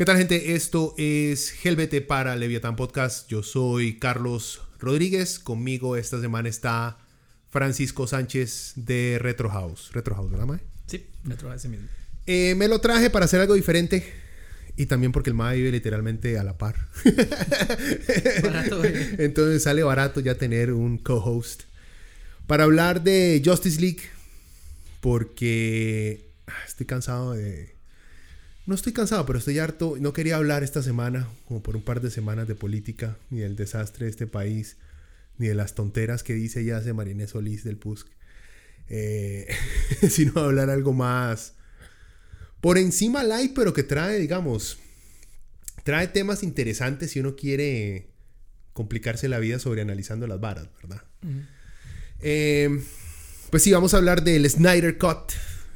¿Qué tal gente? Esto es Helvete para Leviathan Podcast. Yo soy Carlos Rodríguez. Conmigo esta semana está Francisco Sánchez de Retro House. Retro House, ¿verdad, Mae? Sí, Retro House mismo. Eh, me lo traje para hacer algo diferente. Y también porque el Mae vive literalmente a la par. Barato, eh. Entonces sale barato ya tener un co-host. Para hablar de Justice League. Porque ah, estoy cansado de no estoy cansado, pero estoy harto. No quería hablar esta semana, como por un par de semanas, de política, ni del desastre de este país, ni de las tonteras que dice ya hace Marinés Solís del PUSC. Eh, sino hablar algo más por encima light, pero que trae, digamos, trae temas interesantes si uno quiere complicarse la vida sobre analizando las varas, ¿verdad? Eh, pues sí, vamos a hablar del Snyder Cut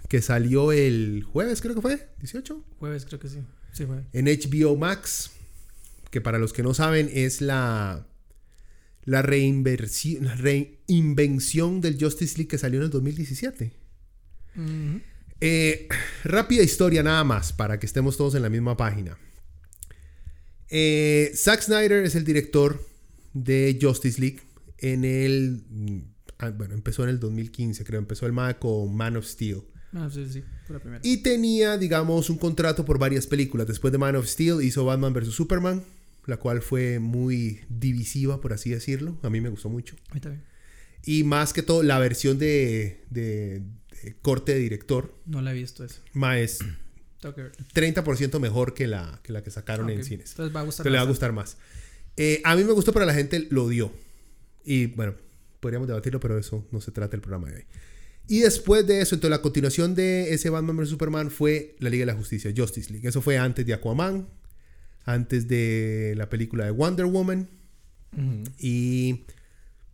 que salió el jueves, creo que fue, 18. Jueves, creo que sí. Sí, fue. En HBO Max, que para los que no saben es la, la, reinversión, reinvención del Justice League que salió en el 2017. Eh, rápida historia nada más, para que estemos todos en la misma página. Eh, Zack Snyder es el director de Justice League. En el. ah, Bueno, empezó en el 2015, creo. Empezó el MAD con Man of Steel. Ah, sí, sí, fue la primera. Y tenía, digamos, un contrato por varias películas. Después de Man of Steel hizo Batman vs. Superman, la cual fue muy divisiva, por así decirlo. A mí me gustó mucho. A mí también. Y más que todo, la versión de, de- de corte de director, No la he visto esa. más es Tengo que verla. 30% mejor que la, que la que sacaron Ah, en cines. Entonces va a gustar. Te le va a gustar más. Eh, a mí me gustó, pero la gente lo odió. Y bueno, podríamos debatirlo, pero eso no se trata el programa de hoy. Y después de eso, entonces la continuación de ese Batman vs. Superman fue la Liga de la Justicia, Justice League. Eso fue antes de Aquaman, antes de la película de Wonder Woman y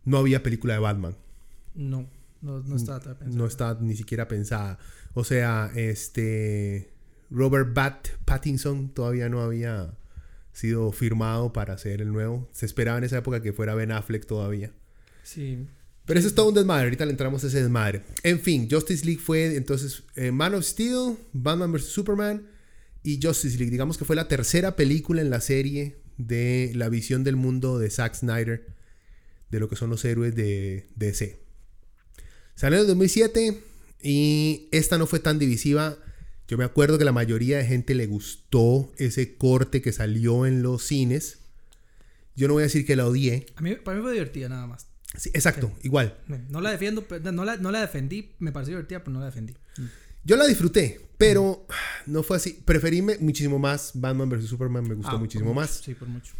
no había película de Batman. No, no, no estaba tan pensado. No está ni siquiera pensada. O sea, este Robert Bat Pattinson todavía no había sido firmado para ser el nuevo. Se esperaba en esa época que fuera Ben Affleck todavía. Sí. Pero eso es todo un desmadre. Ahorita le entramos a ese desmadre. En fin, Justice League fue entonces eh, Man of Steel, Batman vs. Superman y Justice League. Digamos que fue la tercera película en la serie de la visión del mundo de Zack Snyder, de lo que son los héroes de DC. Salió en el 2007 y esta no fue tan divisiva. Yo me acuerdo que la mayoría de gente le gustó ese corte que salió en los cines. Yo no voy a decir que la odié. A mí, para mí fue divertida nada más. Sí, exacto, igual. No la defiendo, no la, no la defendí. Me pareció divertida, pero no la defendí. Yo la disfruté, pero no fue así. Preferí muchísimo más Batman vs. Superman, me gustó Ah, muchísimo más. Sí, por mucho.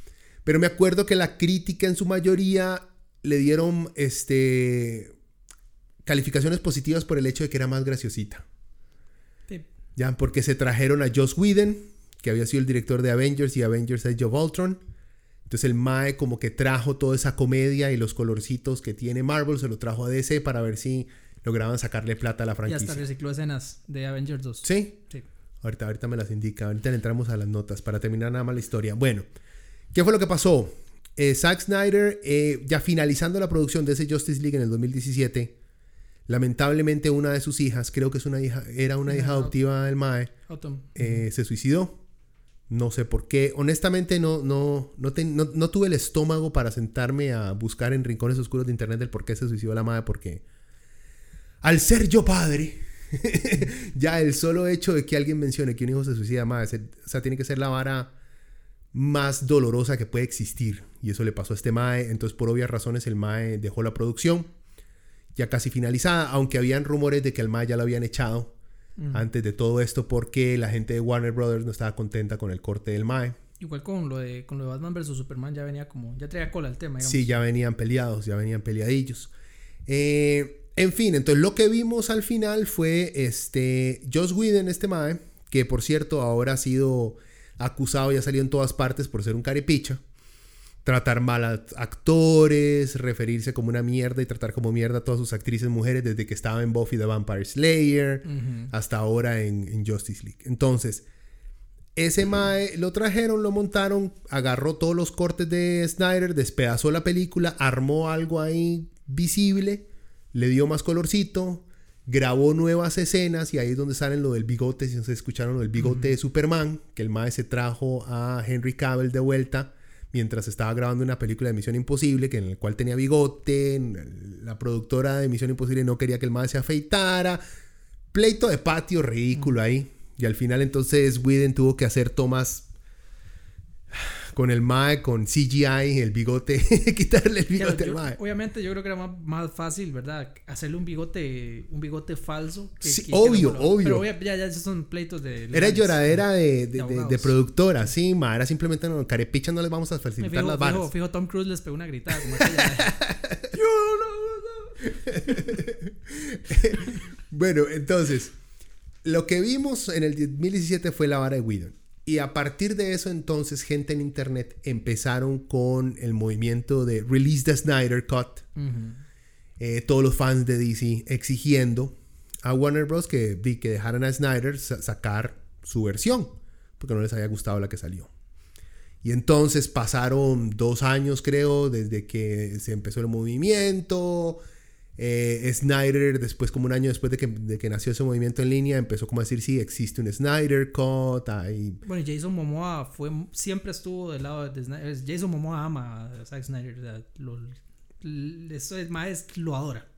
Pero me acuerdo que la crítica en su mayoría le dieron este calificaciones positivas por el hecho de que era más graciosita. Sí. Ya, porque se trajeron a Joss Whedon, que había sido el director de Avengers y Avengers Age of Ultron. Entonces el Mae como que trajo toda esa comedia y los colorcitos que tiene Marvel, se lo trajo a DC para ver si lograban sacarle plata a la Y hasta franquicia. recicló escenas de Avengers 2. ¿Sí? Sí. Ahorita, ahorita me las indica. Ahorita le entramos a las notas para terminar nada más la historia. Bueno, ¿qué fue lo que pasó? Eh, Zack Snyder, eh, ya finalizando la producción de ese Justice League en el 2017, lamentablemente una de sus hijas, creo que es una hija, era una hija adoptiva del Mae, eh, se suicidó. No sé por qué. Honestamente, no, no, no, no- tuve el estómago para sentarme a buscar en rincones oscuros de internet el por qué se suicidó la madre, porque al ser yo padre, ya el solo hecho de que alguien mencione que un hijo se suicida, madre, o sea, tiene que ser la vara más dolorosa que puede existir. Y eso le pasó a este Mae. Entonces, por obvias razones, el Mae dejó la producción ya casi finalizada, aunque habían rumores de que el Mae ya lo habían echado antes de todo esto porque la gente de Warner Brothers no estaba contenta con el corte del Mae. Igual con lo de con lo de Batman vs Superman ya venía como ya traía cola el tema, digamos. Sí, ya venían peleados, ya venían peleadillos. Eh, en fin, entonces lo que vimos al final fue este Joss Whedon, este Mae, que por cierto ahora ha sido acusado y ha salido en todas partes por ser un carepicha tratar mal a actores, referirse como una mierda y tratar como mierda a todas sus actrices mujeres desde que estaba en Buffy the Vampire Slayer hasta ahora en, Justice League. Entonces, ese Mae lo trajeron, lo montaron, agarró todos los cortes de Snyder, despedazó la película, armó algo ahí visible, le dio más colorcito, grabó nuevas escenas y ahí es donde salen lo del bigote, si no se escucharon lo del bigote de Superman, que el Mae se trajo a Henry Cavill de vuelta mientras estaba grabando una película de Misión Imposible, que en el cual tenía bigote, la productora de Misión Imposible no quería que el mae se afeitara, pleito de patio ridículo ahí, y al final entonces Whedon tuvo que hacer tomas con el Mae, con CGI, el bigote, quitarle el bigote al Mae. Obviamente yo creo que era más, fácil, ¿verdad? Hacerle un bigote, un bigote falso. sí, obvio, obvio. Pero ya, ya, esos son pleitos de... Era lloradera de, de, productora, sí, Mae. Era simplemente, no, carepicha no les vamos a facilitar las balas. Fijo, Tom Cruise les pegó una gritada. Como bueno, entonces, lo que vimos en el 2017 fue la vara de Whedon. Y a partir de eso entonces gente en internet empezaron con el movimiento de Release the Snyder Cut. Eh, todos los fans de DC exigiendo a Warner Bros. que, que dejaran a Snyder sacar su versión, porque no les había gustado la que salió. Y entonces pasaron dos años, creo, desde que se empezó el movimiento. Eh, Snyder, después, como un año después de que, nació ese movimiento en línea, empezó como a decir, sí, existe un Snyder Cut. Bueno, Jason Momoa fue, siempre estuvo del lado de Snyder. Jason Momoa ama a Zack Snyder. lo, eso es más, lo adora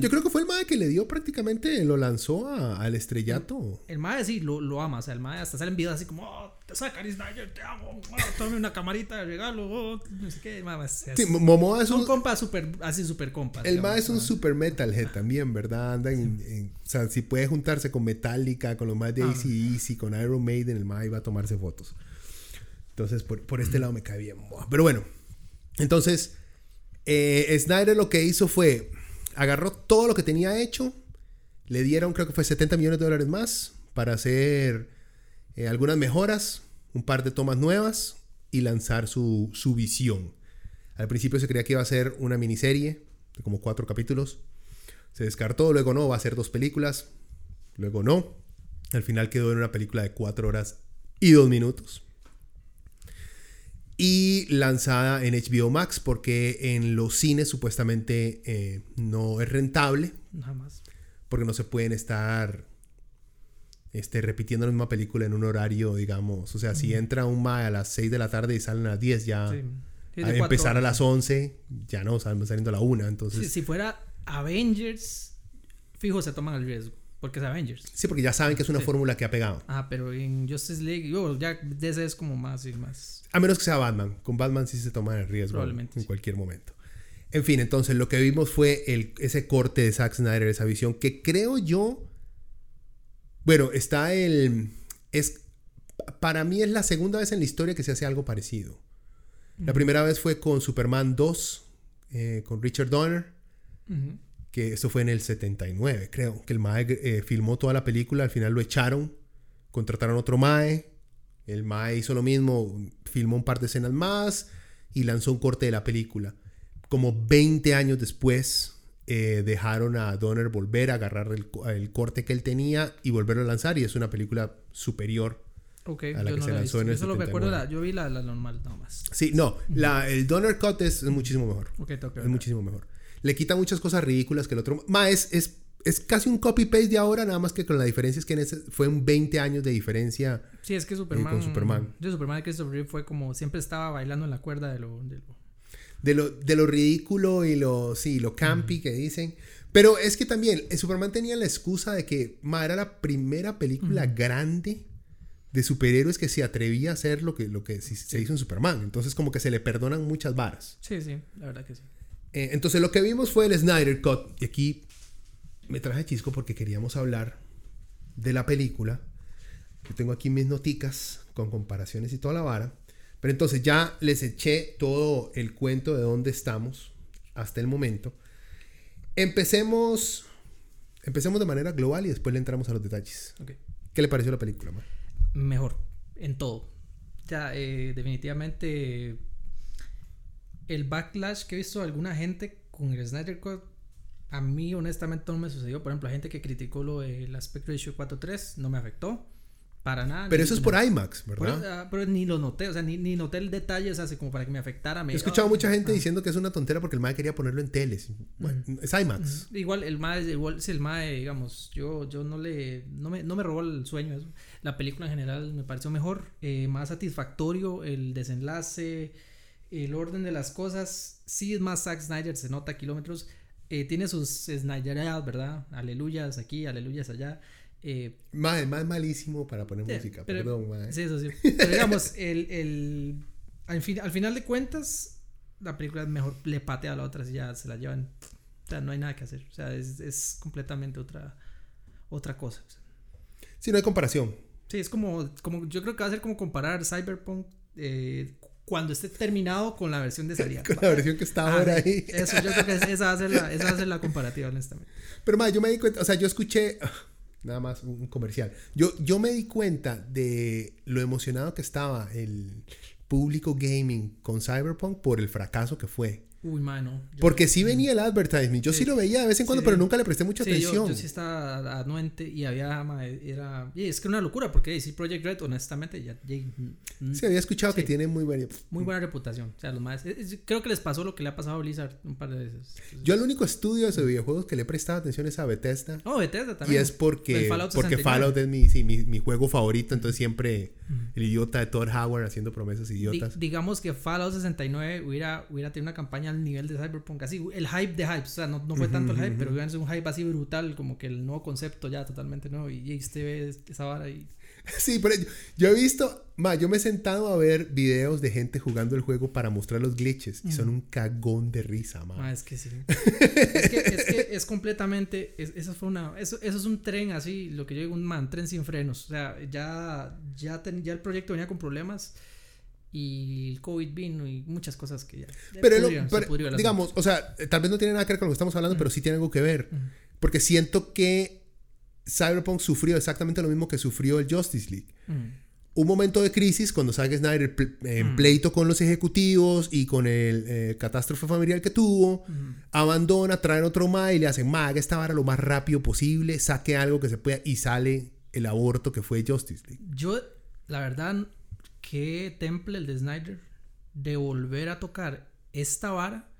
yo creo que fue el Mae que le dio prácticamente, lo lanzó al estrellato. El Mae sí lo, lo, ama, o sea, el Mae hasta sale en videos así como, oh, te saca Snyder, te amo, tome una camarita de regalo, oh, no sé qué, Mae. Sí, Momoa es un, compa super, así super compa. El Mae es un super metalhead también, ¿verdad? Anda en, o sea, si puede juntarse con Metallica, con los más de AC Easy, con Iron Maiden, el Mae va a tomarse fotos. Entonces, por, por este lado me cae bien. Pero bueno, entonces, eh, Snyder lo que hizo fue agarró todo lo que tenía hecho, le dieron creo que fue 70 millones de dólares más para hacer eh, algunas mejoras, un par de tomas nuevas y lanzar su, su visión. Al principio se creía que iba a ser una miniserie de como cuatro capítulos. Se descartó, luego no, va a ser dos películas, luego no. Al final quedó en una película de cuatro horas y dos minutos y lanzada en HBO Max porque en los cines supuestamente eh, no es rentable. Jamás. Porque no se pueden estar este, repitiendo la misma película en un horario, digamos. O sea, si entra un MAE a las 6 de la tarde y salen a las 10, ya. a empezar a las 11, ya no, salen saliendo a la 1. Entonces... si fuera Avengers, fijo, se toman el riesgo. Porque es Avengers. Sí, porque ya saben que es una fórmula que ha pegado. Ah, pero en Justice League, yo, ya ese es como más y más. A menos que sea Batman. Con Batman sí se toma el riesgo Probablemente, en cualquier momento. En fin, entonces lo que vimos fue el, ese corte de Zack Snyder, esa visión, que creo yo. Bueno, está el. Es, para mí es la segunda vez en la historia que se hace algo parecido. La primera vez fue con Superman 2, eh, con Richard Donner que eso fue en el 79, creo, que el Mae eh, filmó toda la película, al final lo echaron, contrataron otro Mae, el Mae hizo lo mismo, filmó un par de escenas más y lanzó un corte de la película. Como 20 años después, eh, dejaron a Donner volver a agarrar el, corte que él tenía y volverlo a lanzar y es una película superior a la que se lanzó en el solo me acuerdo yo vi la, normal nomás. Sí, no, la, el Donner Cut es, muchísimo mejor. es muchísimo mejor le quita muchas cosas ridículas que el otro. Ma, es, es, casi un copy-paste de ahora, nada más que con la diferencia es que en ese fue un 20 años de diferencia. Sí, es que Superman. con Superman. Yo, Superman de Christopher Reeve fue como siempre estaba bailando en la cuerda de lo. De lo, de lo, ridículo y lo, sí, lo campy que dicen. Pero es que también eh, Superman tenía la excusa de que ma, era la primera película grande de superhéroes que se atrevía a hacer lo que, lo que se hizo en Superman. Entonces como que se le perdonan muchas varas. Sí, sí, la verdad que sí. Eh, entonces lo que vimos fue el Snyder Cut. Y aquí me traje chisco porque queríamos hablar de la película. Yo tengo aquí mis noticas con comparaciones y toda la vara. Pero entonces ya les eché todo el cuento de dónde estamos hasta el momento. Empecemos, empecemos de manera global y después le entramos a los detalles. ¿Qué le pareció la película, ma? Mejor, en todo. Ya, eh, definitivamente, el backlash que he visto de alguna gente con el Snyder Cut, a mí honestamente no me sucedió. Por ejemplo, la gente que criticó lo del aspect ratio 4.3 no me afectó. Para nada. Pero eso es por IMAX, por- ¿verdad? ah, pero ni lo noté, o sea, ni, ni noté el detalle, o sea, así como para que me afectara. Me, He escuchado ah, mucha gente ah. diciendo que es una tontera porque el MAE quería ponerlo en teles. Bueno, es IMAX. Igual el MAE, igual si el MAE, digamos, yo, yo no le, no me, no me robó el sueño eso. La película en general me pareció mejor, eh, más satisfactorio, el desenlace, el orden de las cosas, sí es más Zack Snyder, se nota a kilómetros, eh, tiene sus Snyderadas, ¿verdad? Aleluyas aquí, aleluyas allá. Eh, mae malísimo para poner música, pero- perdón, mae. Sí, eso sí. Pero digamos, el, el, al, fin- al final de cuentas, la película mejor le patea a la otra si ya se la llevan. O sea, no hay nada que hacer. O sea, es, es completamente otra, otra cosa. Sí, no hay comparación. Sí, es como, como, yo creo que va a ser como comparar Cyberpunk eh, cuando esté terminado con la versión de salida. Con la versión que está Ah, ahora ahí. Eso, yo creo que esa va a ser la, esa va a ser la comparativa, honestamente. Pero mae, yo me di cuenta, o sea, yo escuché nada más un comercial. Yo, yo me di cuenta de lo emocionado que estaba el público gaming con Cyberpunk por el fracaso que fue. Uy, mano. Porque sí venía el advertisement, yo sí, Sí. lo veía de vez en cuando, Sí, pero nunca le presté mucha Sí, yo, atención. yo sí estaba anuente y había, era, y es que era una locura porque sí, Project Red, honestamente, ya, ya- mm, Sí, había escuchado que tiene muy buena... muy buena reputación. O sea, los más, es- creo que les pasó lo que le ha pasado a Blizzard un par de veces. Yo el único estudio de videojuegos que le he prestado atención es a Bethesda. Oh, Bethesda Y también. es porque, El Fallout porque 69. Fallout es mi, mi, mi juego favorito, entonces siempre el idiota de Todd Howard haciendo promesas Di- idiotas. digamos que Fallout 69 hubiera, hubiera tenido una campaña al nivel de Cyberpunk, así, el hype de hype, o sea, no, no fue tanto el hype, pero sido un hype así brutal, como que el nuevo concepto ya totalmente nuevo, y, usted ve esa vara y... Sí, pero yo, yo he visto, ma, yo me he sentado a ver videos de gente jugando el juego para mostrar los glitches y son un cagón de risa, ma. Ah, es que sí. es, que, es que es completamente. es- eso fue una. Eso, eso es un tren así, lo que yo digo, un man, tren sin frenos. O sea, ya, ya, ten- ya el proyecto venía con problemas y el COVID vino y muchas cosas que ya. Pero, lo- pudrieron, se pero, digamos, o sea, eh, tal vez no tiene nada que ver con lo que estamos hablando, pero sí tiene algo que ver. Ujú. Porque siento que Cyberpunk sufrió exactamente lo mismo que sufrió el Justice League. Mm. un momento de crisis cuando Zack Snyder en Mm. pleito con los ejecutivos y con el eh, catástrofe familiar que tuvo, abandona, traen otro más y le hacen más, haga esta vara lo más rápido posible, saque algo que se pueda y sale el aborto que fue Justice League. Yo, la verdad, qué temple el de Snyder de volver a tocar esta vara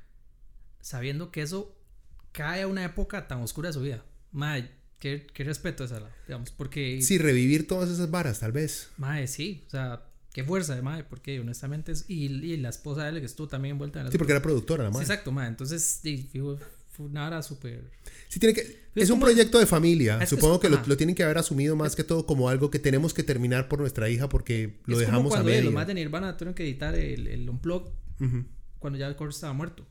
sabiendo que eso cae a una época tan oscura de su vida. Madre, qué, qué respeto esa, digamos, porque... Sí, revivir todas esas varas, tal vez. Madre, sí, o sea, qué fuerza de madre, porque honestamente es... Y, y la esposa de él que estuvo también envuelta en la... Sí, porque era productora, nada Sí, más. exacto, madre, entonces sí, vara súper... Sí, tiene que, Es es un como- proyecto de familia. es- es- Supongo que lo, lo tienen que haber asumido más que todo como algo que tenemos que terminar por nuestra hija porque lo es dejamos como a cuando eh, medio. los más de Nirvana tuvieron que editar el, el Unplugged Ujú. cuando ya el Kurt estaba muerto.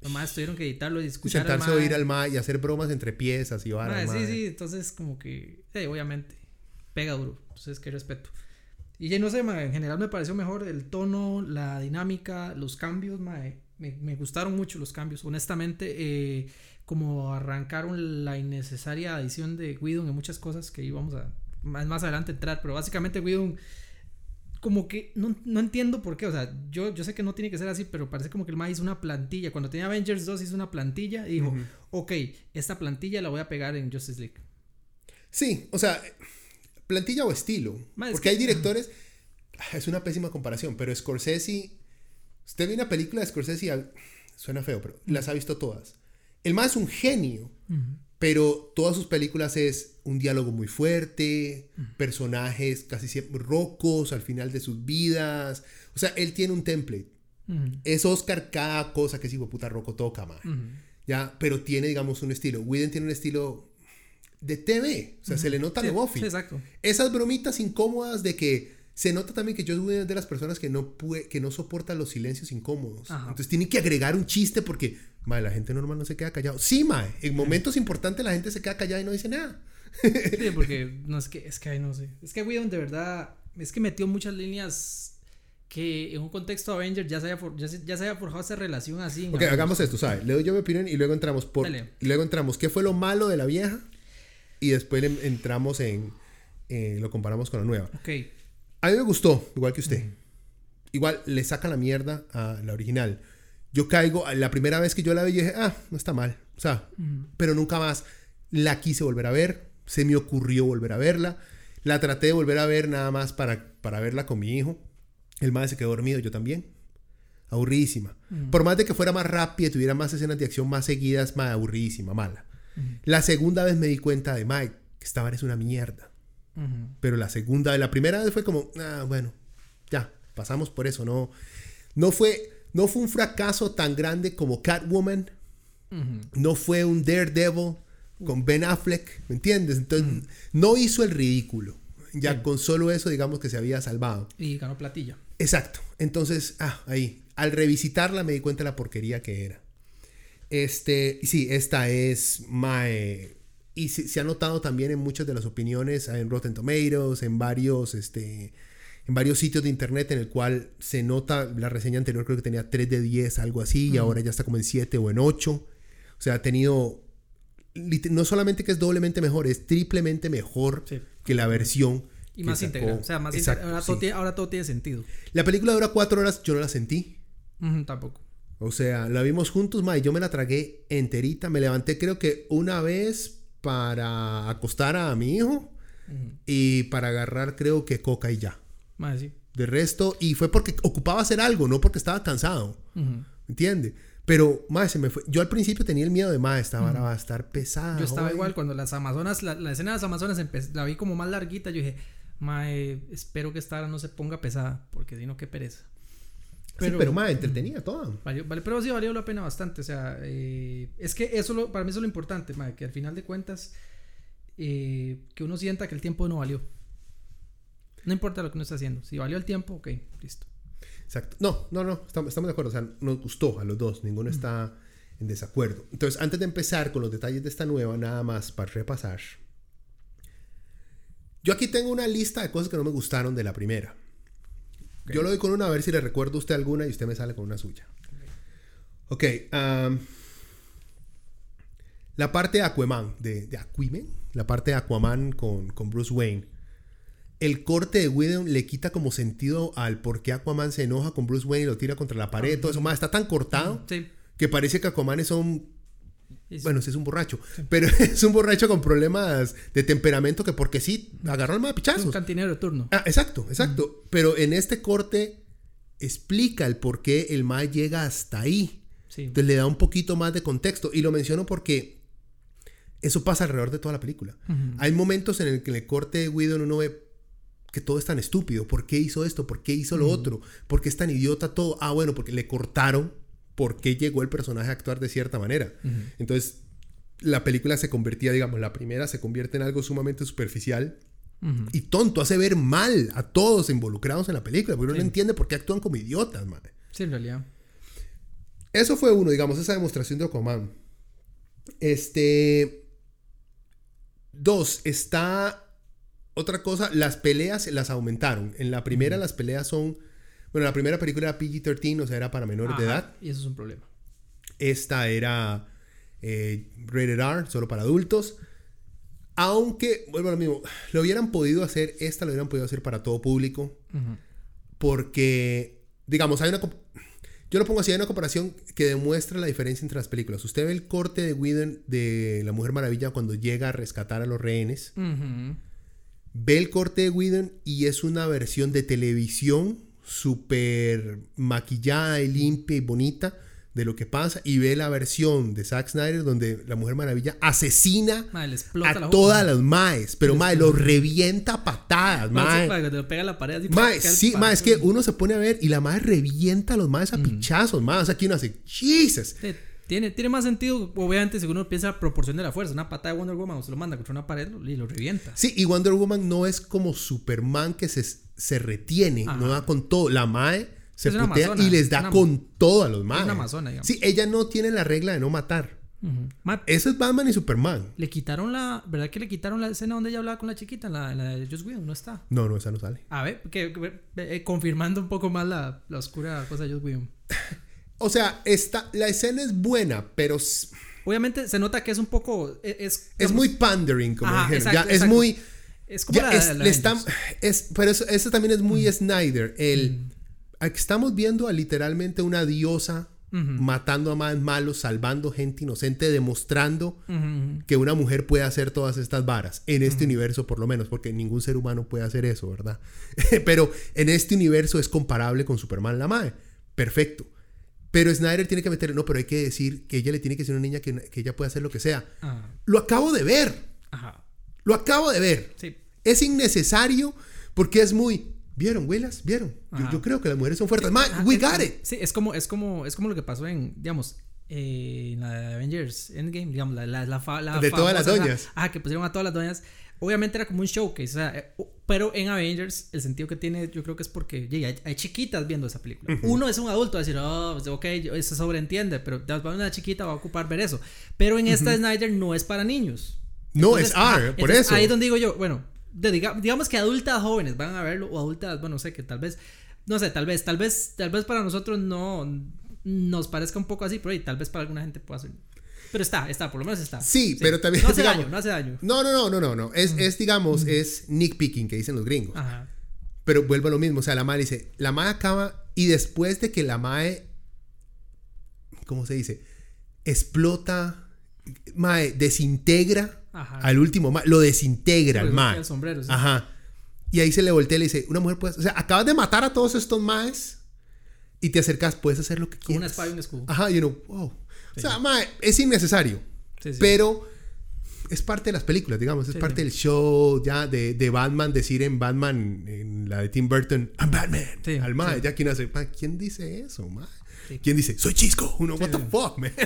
Los más tuvieron que editarlo y Y escuchar al sentarse a oír al ma y hacer bromas entre piezas y varas. Sí, ma. sí, entonces como que, sí, obviamente, pega duro, entonces qué respeto. Y ya no sé, mae, en general me pareció mejor el tono, la dinámica, los cambios, mae, me, me gustaron mucho los cambios, honestamente, eh, como arrancaron la innecesaria adición de Whedon en muchas cosas que íbamos a más, más adelante entrar, pero básicamente Whedon como que no, no entiendo por qué, o sea, yo, yo sé que no tiene que ser así, pero parece como que el MA hizo una plantilla. Cuando tenía Avengers 2 hizo una plantilla y dijo, ok, esta plantilla la voy a pegar en Justice League. Sí, o sea, plantilla o estilo. Es porque que- hay directores. Es una pésima comparación, pero Scorsese. Usted ve una película de Scorsese y suena feo, pero las ha visto todas. El más es un genio, pero todas sus películas es un diálogo muy fuerte, personajes casi siempre rocos al final de sus vidas. O sea, él tiene un template. Es Oscar cada cosa que ese hijo puta roco toca, man. ujú. Ya, pero tiene, digamos, un estilo. Whedon tiene un estilo de TV. O sea, se le nota lo Buffy. sí, exacto. Esas bromitas incómodas de que se nota también que Whedon es de las personas que no puede, que no soporta los silencios incómodos. Ajá. Entonces tiene que agregar un chiste porque, mae, la gente normal no se queda callado. Sí, mae, en momentos importantes la gente se queda callada y no dice nada. Sí, porque no es que, es que, no sé. Es que Whedon de verdad, es que metió muchas líneas que en un contexto Avenger ya se haya, for- ya se, ya se haya forjado esa relación así. Ok, Avengers. hagamos esto, ¿sabes? Le doy yo mi opinión y luego entramos por... Dale. Y luego entramos, ¿qué fue lo malo de la vieja? Y después le- entramos en... eh, lo comparamos con la nueva. Ok. A mí me gustó, igual que usted. Igual le saca la mierda a la original. Yo caigo, la primera vez que yo la vi, yo dije, ah, no está mal. O sea, pero nunca más la quise volver a ver. Se me ocurrió volver a verla. La traté de volver a ver nada más para, para verla con mi hijo. El madre se quedó dormido, yo también. Aburridísima. Por más de que fuera más rápida y tuviera más escenas de acción más seguidas, más aburridísima, mala. La segunda vez me di cuenta de Mike, que esta vara es una mierda. Pero la segunda, la primera vez fue como, ah, bueno, ya, pasamos por eso, no. No fue, no fue un fracaso tan grande como Catwoman, no fue un Daredevil con Ben Affleck, ¿me entiendes? Entonces, no hizo el ridículo. Ya con solo eso, digamos que se había salvado. Y ganó platilla. Exacto. Entonces, ah, ahí. Al revisitarla me di cuenta de la porquería que era. Este, sí, esta es Mae. Y se, se ha notado también en muchas de las opiniones, en Rotten Tomatoes, en varios, este, en varios sitios de internet en el cual se nota, la reseña anterior creo que tenía 3 de 10, algo así, y ahora ya está como en 7 o en 8. O sea, ha tenido, no solamente que es doblemente mejor, es triplemente mejor Sí. que la versión. Y más íntegra. O sea, más Exacto. Ahora, sí. todo tiene, ahora todo tiene sentido. La película dura 4 horas, yo no la sentí. Ujú, tampoco. O sea, la vimos juntos, ma, y yo me la tragué enterita. Me levanté creo que una vez para acostar a mi hijo y para agarrar creo que coca y ya. Más sí. De resto, y fue porque ocupaba hacer algo, no porque estaba cansado. Ujú. ¿Entiende? Pero, más se me fue. Yo al principio tenía el miedo de, más esta vara va a estar pesada. Yo estaba joven". igual cuando las Amazonas, la, la escena de las Amazonas la vi como más larguita. Yo dije, mae, espero que esta hora no se ponga pesada, porque si no, qué pereza. Sí, pero, más entretenida toda. Valió- vale, pero sí valió la pena bastante. O sea, eh, es que eso lo- para mí eso es lo importante, que al final de cuentas, eh, que uno sienta que el tiempo no valió. No importa lo que uno esté haciendo. Si valió el tiempo, ok, listo. Exacto. No, no, no, estamos, estamos de acuerdo. O sea, nos gustó a los dos, ninguno está en desacuerdo. Entonces, antes de empezar con los detalles de esta nueva, nada más para repasar. Yo aquí tengo una lista de cosas que no me gustaron de la primera. Yo lo doy con una a ver si le recuerdo a usted alguna y usted me sale con una suya. Ok. la parte de Aquaman, de, de Aquaman, la parte de Aquaman con, con Bruce Wayne. El corte de Whedon le quita como sentido al por qué Aquaman se enoja con Bruce Wayne y lo tira contra la pared. Todo eso más está tan cortado Sí. que parece que Aquaman es un Sí. bueno, sí es un borracho, pero es un borracho con problemas de temperamento que porque sí agarró al más un pichazos. cantinero de turno. Ah, exacto, exacto. Pero en este corte explica el por qué el mal llega hasta ahí. Sí. Entonces le da un poquito más de contexto. Y lo menciono porque eso pasa alrededor de toda la película. Hay momentos en el que en el corte de Whedon uno ve que todo es tan estúpido. ¿Por qué hizo esto? ¿Por qué hizo lo otro? ¿Por qué es tan idiota todo? Ah, bueno, porque le cortaron por qué llegó el personaje a actuar de cierta manera. Entonces, la película se convertía, digamos, la primera se convierte en algo sumamente superficial y tonto. Hace ver mal a todos involucrados en la película, porque uno no entiende por qué actúan como idiotas, madre. Sí, en realidad. Eso fue uno, digamos, esa demostración de Aquaman. Este. Dos, está. Otra cosa, las peleas las aumentaron. En la primera, las peleas son. Bueno, la primera película era PG-13, o sea, era para menores de edad. Y eso es un problema. Esta era eh, rated R, solo para adultos. Aunque, vuelvo a lo mismo, lo hubieran podido hacer, esta lo hubieran podido hacer para todo público. Porque, digamos, hay una... Yo lo pongo así, hay una comparación que demuestra la diferencia entre las películas. Usted ve el corte de Whedon de La Mujer Maravilla cuando llega a rescatar a los rehenes. Ve el corte de Whedon y es una versión de televisión súper maquillada y limpia y bonita de lo que pasa. Y ve la versión de Zack Snyder donde La Mujer Maravilla asesina la a todas las maes. Pero, mae, lo revienta a patadas, mae. Te pega la pared así. Mae, sí, mae, es que uno se pone a ver y la madre revienta a los maes a pichazos, mae. O sea, aquí uno hace, Jesus. Tiene, tiene más sentido, obviamente, si uno piensa la proporción de la fuerza. Una patada de Wonder Woman, se lo manda contra una pared y lo revienta. Sí, y Wonder Woman no es como Superman que se, se retiene, Ajá. no da con todo. La mae se putea amazona, y les es da una- con todo a los maes. una amazona, digamos. Sí, ella no tiene la regla de no matar. Ma, Eso es Batman y Superman. le quitaron la. ¿Verdad que le quitaron la escena donde ella hablaba con la chiquita? La, la de Joss Whedon, no está. No, no, esa no sale. A ver, que, que- eh, confirmando un poco más la, la oscura cosa de Joss Whedon. O sea, esta, la escena es buena, pero Obviamente se nota que es un poco. e- Es, es muy pandering, como dijeron. es muy... Es como ya la, es, la le están- Avengers. es- pero eso, eso también es muy Mm. Snyder. El, aquí estamos viendo a literalmente una diosa matando a más malos, salvando gente inocente, demostrando que una mujer puede hacer todas estas varas. En este universo, por lo menos, porque ningún ser humano puede hacer eso, ¿verdad? Pero en este universo es comparable con Superman la Mae. Perfecto. Pero Snyder tiene que meter, no, pero hay que decir que ella le tiene que ser una niña que, que ella puede hacer lo que sea. Ajá. Lo acabo de ver. Ajá. Lo acabo de ver. Sí. Es innecesario porque es muy. ¿Vieron, Willas? ¿Vieron? Yo, yo creo que las mujeres son fuertes. Man, Ajá, we es- got it. Sí, es como, es como, es como lo que pasó en, digamos, eh, en la de Avengers Endgame, digamos, la, la, la, fa- la De todas las doñas. Ajá, que pusieron a todas las doñas. Obviamente era como un showcase, o sea, eh, pero en Avengers el sentido que tiene yo creo que es porque oye, hay, hay chiquitas viendo esa película. Uno es un adulto, va a decir, oh, pues, ok, eso sobreentiende, pero una chiquita va a ocupar ver eso. Pero en esta Snyder no es para niños. No, Entonces, es R, por eso. Ahí es donde digo yo, bueno, de- digamos que adultas jóvenes van a verlo o adultas, bueno, no sé, que tal vez, no sé, tal vez, tal vez, tal vez para nosotros no nos parezca un poco así, pero tal vez para alguna gente pueda ser. Pero está, está, por lo menos está. Sí, pero también, No hace digamos- daño, no hace daño. No, no, no, no, no, no. Es, es digamos, es nitpicking que dicen los gringos. Ajá. Pero vuelve a lo mismo. O sea, la madre dice, la madre acaba y después de que la madre, ¿cómo se dice? Explota, mae, desintegra Ajá. al último mae, lo desintegra mae. el sombrero, sí. Ajá. Y ahí se le voltea y le dice, una mujer puede, o sea, acabas de matar a todos estos maes y te acercas, puedes hacer lo que Con quieras. una espada y un escudo. Ajá, you know, wow. O sea, mae, es innecesario. Sí. Pero es parte de las películas, digamos, es Sí, parte sí. del show ya de, de Batman, decir en Batman, en la de Tim Burton, I'm Batman. Sí, al mae, ya quien hace, "Ma, ¿quién dice eso, mae? Sí. ¿Quién dice, soy Chisco? Uno, what the fuck, man?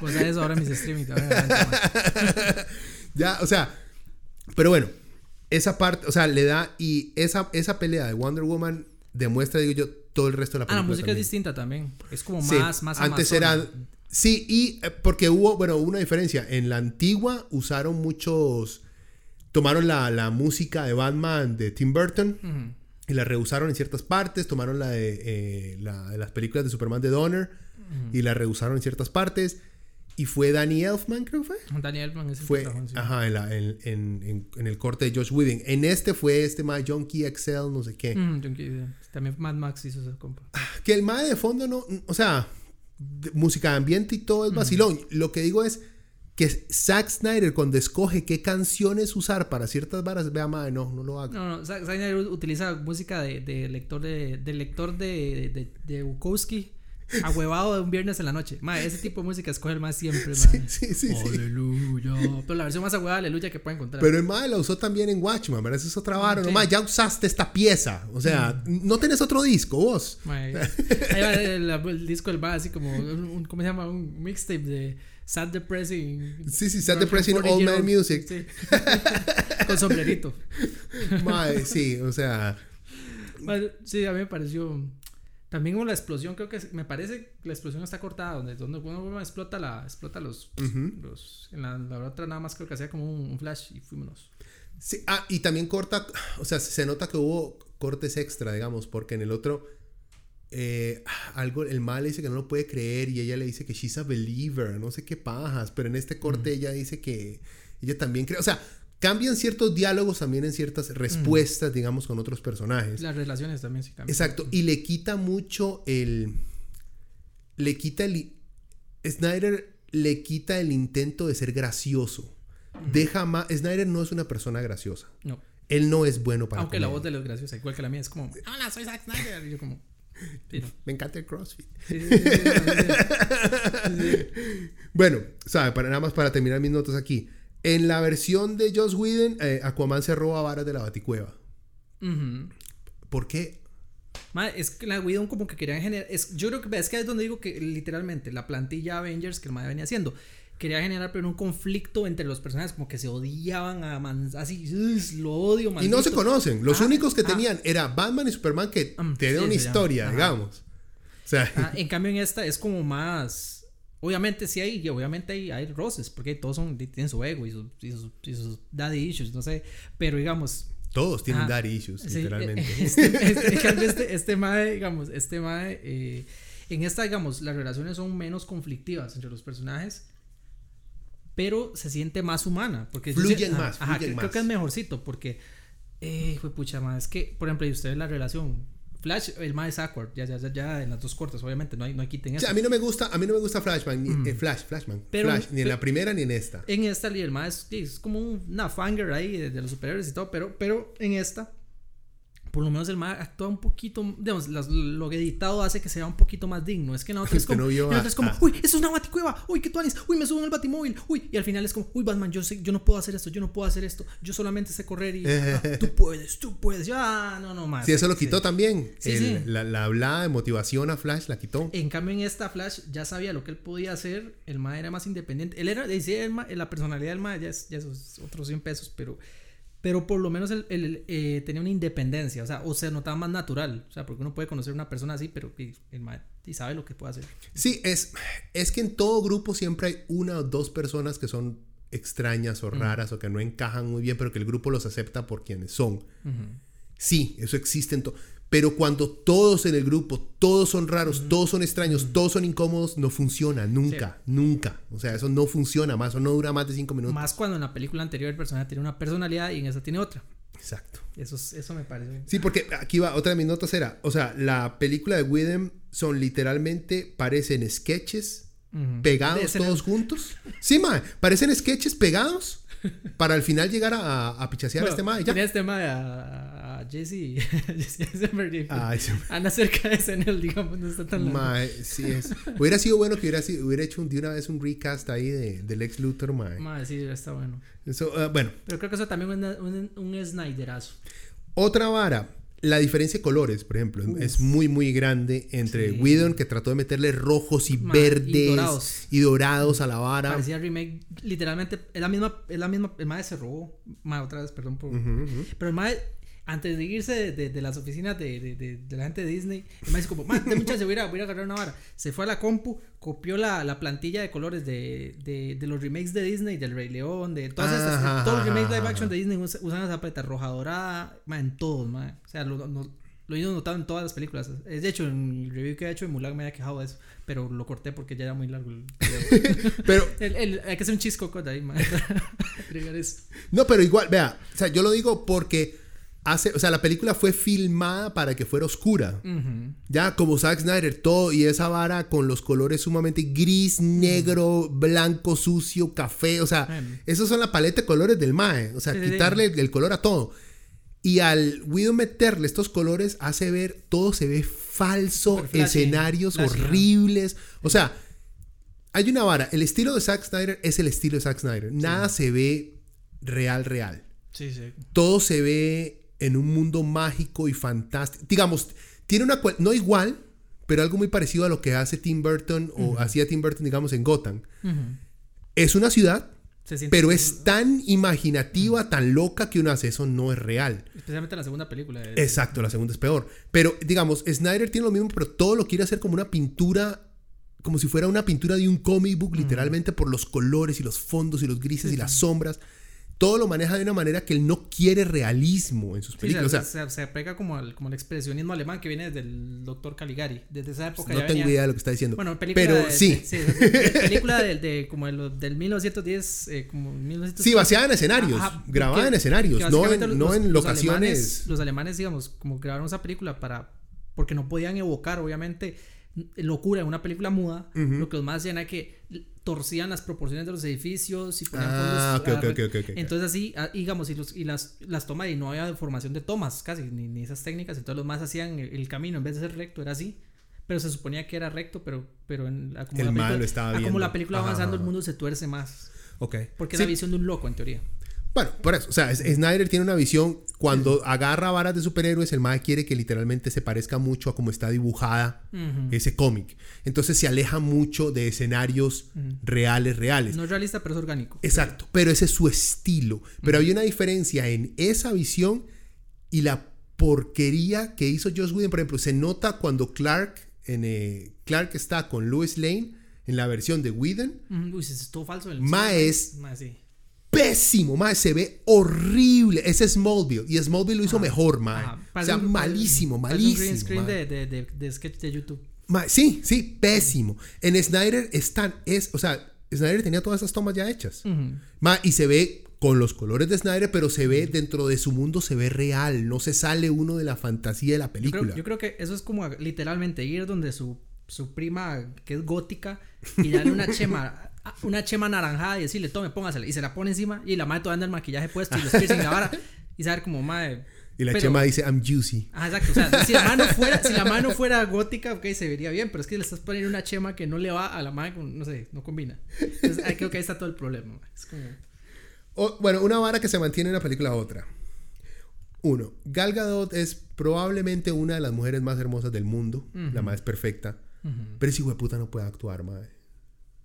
Pues a eso ahora mis streaming. ya, o sea, pero bueno, esa parte, o sea, le da, y esa, esa pelea de Wonder Woman demuestra, digo yo, todo el resto de la Ah, película. la música es distinta también. Es como Sí, más, más antes era sí y eh, porque hubo bueno hubo una diferencia en la antigua usaron muchos tomaron la, la música de Batman de Tim Burton Ujú. Y la reusaron en ciertas partes tomaron la de, eh, la de las películas de Superman de Donner y la reusaron en ciertas partes y fue Danny Elfman creo que fue Daniel Elfman es el fue sí. ajá en, la- en, en- en- en el corte de Josh Whedon en este fue este más Junkie XL no sé qué Junkie. También Mad Max hizo ese compa. que el mae de fondo no, o sea, de- música de ambiente y todo es vacilón. Lo que digo es que Zack Snyder cuando escoge qué canciones usar para ciertas varas, vea mae, no, no lo haga. No, no, Zack Snyder utiliza música de, de lector de, de lector de, de, de Bukowski, ahuevado de un viernes en la noche. Mae, ese tipo de música escoge el más siempre, Sí, mae. sí, sí, sí. Aleluya. Pero la versión más ahuevada de aleluya que pueden encontrar. Pero el mae la usó también en Watchman, ¿verdad? Eso es otra vara. No, mae, ya usaste esta pieza. O sea, no tenés otro disco vos. Ahí va el, el disco del va así como un, un- ¿cómo se llama? Un mixtape de Sad Depressing. Sí, sí, Sad Depressing 40 Old Man Old. Music. Sí. Con sombrerito. Mae, sí, o sea, sí, a mí me pareció. También con la explosión, creo que me parece que la explosión está cortada, donde, donde uno explota la, explota los, los en la, la otra nada más creo que hacía como un, un flash y fuimos. Sí, ah, y también corta, o sea, se nota que hubo cortes extra, digamos, porque en el otro, eh, algo, el mal le dice que no lo puede creer y ella le dice que she's a believer, no sé qué pajas, pero en este corte ella dice que ella también cree, o sea, cambian ciertos diálogos también en ciertas respuestas, digamos, con otros personajes. Las relaciones también sí cambian. Exacto, y le quita mucho el, le quita el, Snyder le quita el intento de ser gracioso. Deja más, Snyder no es una persona graciosa. No. Él no es bueno para Aunque la voz de los graciosos, igual que la mía, es como, hola, soy Zack Snyder. Y yo como, Me encanta el CrossFit. Sí, sí, sí. Bueno, sabe, para nada más para terminar mis notas aquí. En la versión de Joss Whedon, eh, Aquaman se roba varas de la Baticueva. ¿Por qué? Es que la Widow como que querían generar. Es, yo creo que es que es donde digo que literalmente la plantilla Avengers que el madre venía haciendo. Quería generar pero un conflicto entre los personajes, como que se odiaban a man, así, "Ugh, lo odio, Y no se maldito". conocen. Los Ah, únicos que ah. tenían era Batman y Superman que Mm, tenían sí, una historia, digamos. O sea, Ah, en cambio en esta es como más Obviamente sí hay, y obviamente hay, hay roces, porque todos son, tienen su ego y sus, y sus, y sus daddy issues, no sé, pero digamos, Todos tienen daddy issues, Sí, literalmente. eh, Este, este, en cambio, este, este mae, digamos, este mae, eh, en esta, digamos, las relaciones son menos conflictivas entre los personajes, pero se siente más humana. Porque Fluyen más, ajá, fluyen creo, creo más. que es mejorcito, porque, eh, pucha más, es que, por ejemplo, y ustedes la relación, Flash, el mae es awkward, ya, ya, ya, ya en las dos cortas, obviamente, no hay, no hay quiten O eso. sea, a mí no me gusta, a mí no me gusta Flashman, ni, eh, Flash, Flashman, Pero- Flash, ni en pero- la primera ni en esta. En esta, el mae es, es como un- una fanger ahí de, de los superhéroes y todo, pero, pero en esta, por lo menos el mae actúa un poquito, digamos, las- lo que editado hace que sea un poquito más digno. Es que en la otra es como, no es como uy, eso es una baticueva, uy, qué tuanis, uy, me subo en el batimóvil, uy, y al final es como, uy, Batman, yo sé, yo no puedo hacer esto, yo no puedo hacer esto, yo solamente sé correr y ah, tú puedes, tú puedes, ya, no, no más. Sí, eso lo quitó también. Sí, El- sí. La, la hablada de motivación a Flash la quitó. En cambio, en esta Flash ya sabía lo que él podía hacer. El Ma era más independiente. Él era, decía, el ma- la personalidad del Ma ya es, ya es otros 100 pesos, pero, pero por lo menos él, él, eh, tenía una independencia. O sea, o se notaba más natural. O sea, porque uno puede conocer a una persona así, pero y y sabe lo que puede hacer. Sí, es, es que en todo grupo siempre hay una o dos personas que son extrañas o raras o que no encajan muy bien, pero que el grupo los acepta por quienes son. Sí, eso existe en todo. Pero cuando todos en el grupo, todos son raros, todos son extraños, todos son incómodos, no funciona, nunca, nunca. O sea, eso no funciona más, eso no dura más de cinco minutos. Más cuando en la película anterior el personaje tiene una personalidad y en esta tiene otra. Exacto. Eso, es- eso me parece. Sí, porque aquí va, otra de mis notas era, o sea, la película de Widem son literalmente, parecen sketches pegados todos juntos. Sí, mae, parecen sketches pegados para al final llegar a, a pichasear a este mae. ya. Este Ma a, a Jesse. Jesse Eisenberg y- Ay. Anda cerca de SNL, digamos, no está tan. Mae, sí es. Hubiera sido bueno que hubiera, sido- hubiera hecho un- de una vez un recast ahí de, del ex Luthor, mae. Ma, sí, está bueno. Eso, ah, bueno, Pero creo que eso también es un, un, un Snyderazo. otra vara. La diferencia de colores, por ejemplo, es muy, muy grande entre Sí. Whedon, que trató de meterle rojos y verdes dorados. y dorados a la vara. Parecía remake, literalmente, es la misma, es la misma, el mae se robó, mae, otra vez, perdón por... Pero el mae, antes de irse de, de- de las oficinas de, de, de- de la gente de Disney, el dice como, mae, de muchas se voy a, voy a agarrar una vara. Se fue a la compu, copió la, la plantilla de colores de, de, de los remakes de Disney, del Rey León, de todas estas, Ajá, todos los remakes ajá, live action de Disney us- usan esa paleta roja dorada, mae, en todos, mae. O sea, lo, no- lo he ido notando en todas las películas. Es de hecho, en el review que he hecho de Mulan me había quejado de eso, pero lo corté porque ya era muy largo el video. Pero, El- el- hay que hacer un chisco de ahí, agregar eso. no, pero igual, vea, o sea, yo lo digo porque hace, o sea, la película fue filmada para que fuera oscura. Ya, como Zack Snyder, todo y esa vara con los colores sumamente gris, negro, blanco, sucio, café, o sea, esos son la paleta de colores del Mae, o sea, Sí, sí, sí. quitarle el, el color a todo. Y al Widow meterle estos colores hace ver, todo se ve falso, escenarios horribles. O sea, hay una vara, el estilo de Zack Snyder es el estilo de Zack Snyder. Nada se ve real, real Sí, sí. todo se ve en un mundo mágico y fantástico. Digamos, tiene una no igual, pero algo muy parecido a lo que hace Tim Burton o hacía Tim Burton, digamos, en Gotham. Es una ciudad, pero es tan imaginativa, tan loca que uno hace eso no es real. Especialmente la segunda película. de- Exacto, la segunda es peor. Pero digamos, Snyder tiene lo mismo, pero todo lo quiere hacer como una pintura, como si fuera una pintura de un comic book, literalmente por los colores y los fondos y los grises y las sombras. Todo lo maneja de una manera que él no quiere realismo en sus Sí, películas. o sea, se, se apega como al, como al expresionismo alemán que viene del doctor Caligari. Desde esa época no ya tengo venía- idea de lo que está diciendo. Bueno, película pero de- sí. de- sí, de- película del, de, como de lo- del 1910, eh, como 1900 Sí, basada en escenarios, Ajá, grabada en escenarios, no en, los- no en los locaciones. alemanes- los alemanes, digamos, como grabaron esa película para. Porque no podían evocar, obviamente, locura en una película muda. Lo que los más hacían era que torcían las proporciones de los edificios y ponían Ah, fondos, ok, ok, ok, ok, ok. Entonces, así, ah, digamos, y, los, y las, las tomas, y no había deformación de tomas casi, ni, ni esas técnicas. Entonces, los más hacían el, el camino, en vez de ser recto, era así. Pero se suponía que era recto, pero, pero en, a como El la película- como la Ajá, avanzando, ajá. el mundo se tuerce más. Ok. Porque es Sí, la visión de un loco, en teoría. Bueno, por eso. O sea, Snyder tiene una visión. Cuando agarra varas de superhéroes, el MAE quiere que literalmente se parezca mucho a cómo está dibujada ese cómic. Entonces se aleja mucho de escenarios reales, reales. No es realista, pero es orgánico. Exacto, pero ese es su estilo. Pero había una diferencia en esa visión y la porquería que hizo Joss Whedon. Por ejemplo, se nota cuando Clark, en, eh, Clark está con Lois Lane en la versión de Whedon, Uy, sí, es todo falso. El Ma es- Ma, sí. Pésimo, mae, se ve horrible. Ese es Smallville y Smallville lo hizo Ajá, mejor, mae. ajá. O sea, un- malísimo, un green malísimo. screen de, de, de, de sketch de YouTube. Sí, sí, pésimo. En Snyder están, es, o sea, Snyder tenía todas esas tomas ya hechas. Ma, y se ve con los colores de Snyder, pero se ve dentro de su mundo, se ve real. No se sale uno de la fantasía de la Yo película. creo, yo creo que eso es como literalmente ir donde su, su prima, que es gótica, y darle una chema, una chema naranjada y decirle, tome, póngasela. Y se la pone encima y la madre todavía anda el maquillaje puesto y los piercing en la vara. Y saber como, madre. y la pero- chema dice, I'm juicy. Ajá, exacto. O sea, si la mano fuera, si la mano fuera gótica, ok, se vería bien, pero es que le estás poniendo una chema que no le va a la madre, no sé, no combina. Entonces, ahí creo que ahí está todo el problema. ma. Es como, O, bueno, una vara que se mantiene en una película a otra. Uno, Gal Gadot es probablemente una de las mujeres más hermosas del mundo, la más perfecta. Pero ese hijo de puta no puede actuar, madre.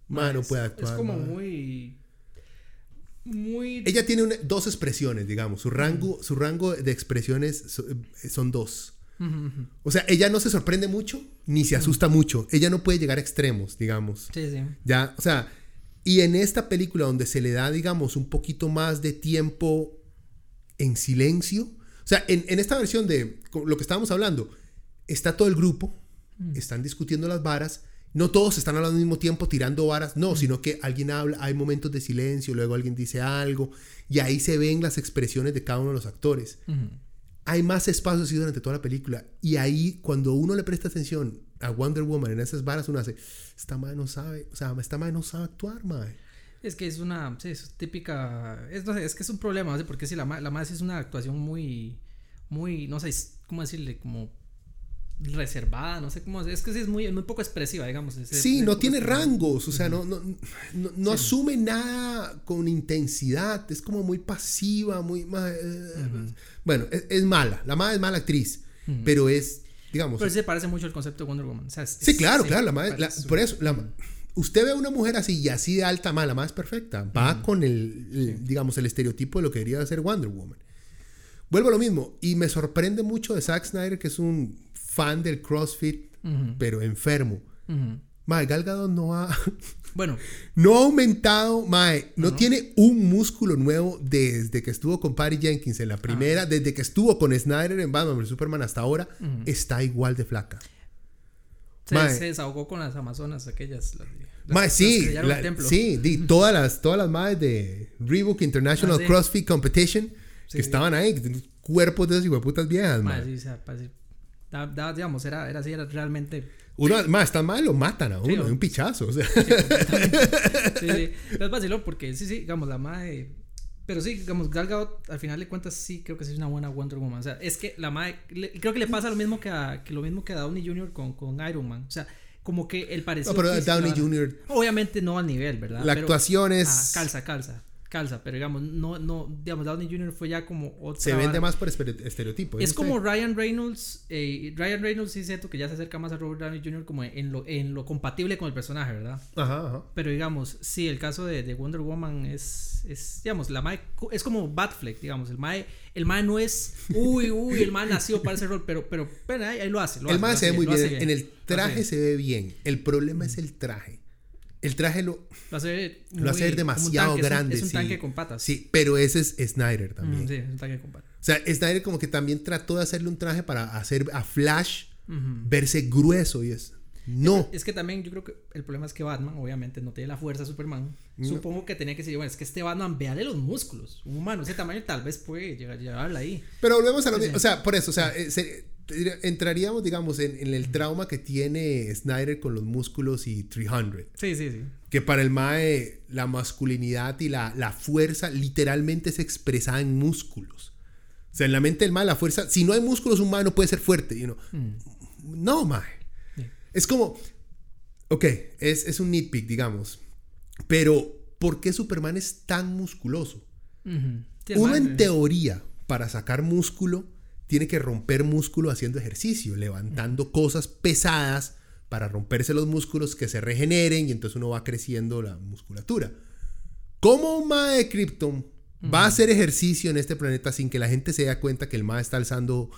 Ma, no puede actuar. Es como muy. Muy. Ella tiene una- dos expresiones, digamos. Su rango, su rango de expresiones eh, son dos. O sea, ella no se sorprende mucho ni se asusta mucho. Ella no puede llegar a extremos, digamos. Sí, sí. Ya, o sea, y en esta película donde se le da, digamos, un poquito más de tiempo en silencio. O sea, en, en esta versión de lo que estábamos hablando, está todo el grupo, están discutiendo las varas. No todos están hablando al mismo tiempo tirando varas, no, sino que alguien habla, hay momentos de silencio, luego alguien dice algo, y ahí se ven las expresiones de cada uno de los actores. Hay más espacio así durante toda la película, y ahí cuando uno le presta atención a Wonder Woman en esas varas, uno hace, esta madre no sabe, o sea, esta madre no sabe actuar, madre. Es que es una, sí, es típica, es, no sé, es que es un problema, sé, porque si la, la más es una actuación muy, muy, no sé, cómo decirle, como reservada, no sé cómo, es que sí es muy, muy poco expresiva, digamos. es- es- Sí, es no tiene expresiva. rangos, o sea, no, no, no, no asume nada con intensidad, es como muy pasiva, muy... eh, Bueno, es, es mala, la madre es mala actriz, pero es, digamos... Pero sí se parece mucho al concepto de Wonder Woman. o sea, es- sí, es- claro, sí, claro, la madre, la- por eso, la- usted ve a una mujer así y así de alta, mala, la madre es perfecta, va con el, el, digamos, el estereotipo de lo que debería ser Wonder Woman. Vuelvo a lo mismo, y me sorprende mucho de Zack Snyder, que es un fan del CrossFit, pero enfermo. ujú. Mae, Gal Gadot no ha... Bueno, No ha aumentado, Mae. No, tiene un músculo nuevo desde que estuvo con Patty Jenkins en la primera, desde que estuvo con Snyder en Batman vs Superman hasta ahora, está igual de flaca. se, Mae. se desahogó con las amazonas aquellas. las- Mae, las sí, la- sí, di, todas las, todas las madres de Reebok International Ah, sí. CrossFit Competition Sí, que sí. estaban ahí, cuerpos de esas hijueputas viejas, Mae, mae. sí, o sea, da- da- digamos, era, era así, era realmente. Uno, más, está mal, lo matan a uno, Sí, un pichazo. O sea. Sí, sí. Es vacilón porque sí, sí, digamos, la madre. Pero sí, digamos, Gal Gadot, al final de cuentas, sí creo que sí es una buena Wonder Woman. O sea, es que la madre. le- creo que le pasa lo mismo que, a, que lo mismo que a Downey Jr. con, con Iron Man. O sea, como que el parecido. No, pero Downey Jr. Obviamente no al nivel, ¿verdad? La Pero- actuación es- Ah, calza, calza. Calza, pero digamos, no, no, digamos, Downey Jr. fue ya como otra. Se vende más por estere- estereotipo. Es eso como. Ryan Reynolds. eh, Ryan Reynolds sí siento que ya se acerca más a Robert Downey Jr. como en lo, en lo compatible con el personaje, ¿verdad? Ajá, ajá. Pero digamos, sí, el caso de, de Wonder Woman es, es, digamos, la Mae es como Batfleck, digamos, el Mae, el Mae no es, uy, uy, el Mae nació para ese rol, pero, pero, pero ahí, ahí lo hace. Lo El lo se ve muy bien. En el traje se ve bien. El problema es el traje. El traje lo, Lo hace, lo hace ver muy- demasiado tanque, es un- grande. Es un, sí. tanque con patas. Sí, pero ese es Snyder también. Mm, sí, es un tanque con patas. O sea, Snyder como que también trató de hacerle un traje para hacer a Flash Ujú. verse grueso y es. No. Es que también yo creo que el problema es que Batman, obviamente, no tiene la fuerza de Superman. Supongo que tenía que decir, bueno, es que este Batman, véale los músculos. Un humano, ese tamaño tal vez puede llegar, llevarla ahí. Pero volvemos a lo mismo. O sea, por eso, o sea, eh, se- entraríamos, digamos, en, en el trauma que tiene Snyder con los músculos y 300. Sí, sí, sí. Que para el Mae, la masculinidad y la, la fuerza literalmente se expresa en músculos. O sea, en la mente del Mae, la fuerza, si no hay músculos, un Mae no puede ser fuerte. You know? No, Mae. Es como, ok, es, es un nitpick, digamos. Pero, ¿por qué Superman es tan musculoso? Uno en teoría, para sacar músculo, tiene que romper músculo haciendo ejercicio, levantando cosas pesadas para romperse los músculos que se regeneren y entonces uno va creciendo la musculatura. ¿Cómo un mae de Krypton va a hacer ejercicio en este planeta sin que la gente se dé cuenta que el mae está alzando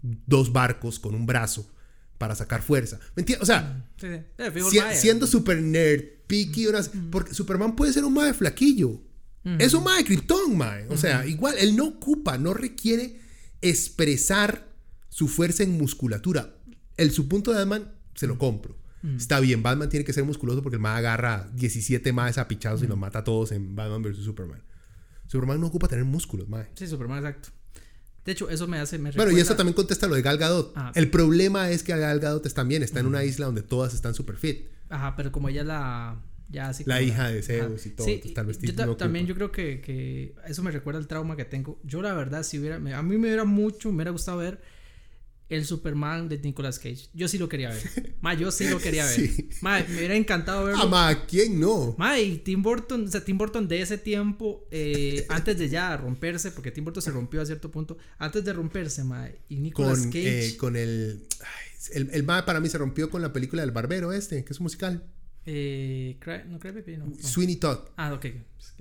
dos barcos con un brazo para sacar fuerza. ¿Me entiendes? O sea, Sí, sí. Eh, si- siendo super nerd, picky, unas- porque Superman puede ser un mae flaquillo. Es un mae Krypton, mae. O sea, igual, él no ocupa, no requiere expresar su fuerza en musculatura. El su punto de Batman se lo compro. Está bien, Batman tiene que ser musculoso porque el mae agarra 17 maes a pichados y los mata a todos en Batman vs Superman. Superman no ocupa tener músculos, mae. Sí, Superman, exacto. De hecho, eso me hace. Me Bueno, y recuerda- eso también contesta lo de Gal Gadot. Ah. El problema es que Gal Gadot está también está en una isla donde todas están super fit. Ajá, pero como ella es la. Ya así La hija de Zeus y todo, Sí, entonces tal vez yo no también yo creo que, que eso me recuerda al trauma que tengo. Yo, la verdad, si hubiera. me- a mí me hubiera mucho, me hubiera gustado ver el Superman de Nicolas Cage. Yo sí lo quería ver. Ma, yo sí lo quería ver. Sí. Ma, me hubiera encantado verlo. Ah, ma, ¿quién no? Ma, y Tim Burton, o sea, Tim Burton de ese tiempo, eh, antes de ya romperse, porque Tim Burton se rompió a cierto punto, antes de romperse, ma, y Nicolas Con, Cage. eh, con el, ay, el. El ma para mí se rompió con la película del barbero este, que es un musical. eh, no, Cry Baby, no. no. Sweeney Todd. Ah, ok.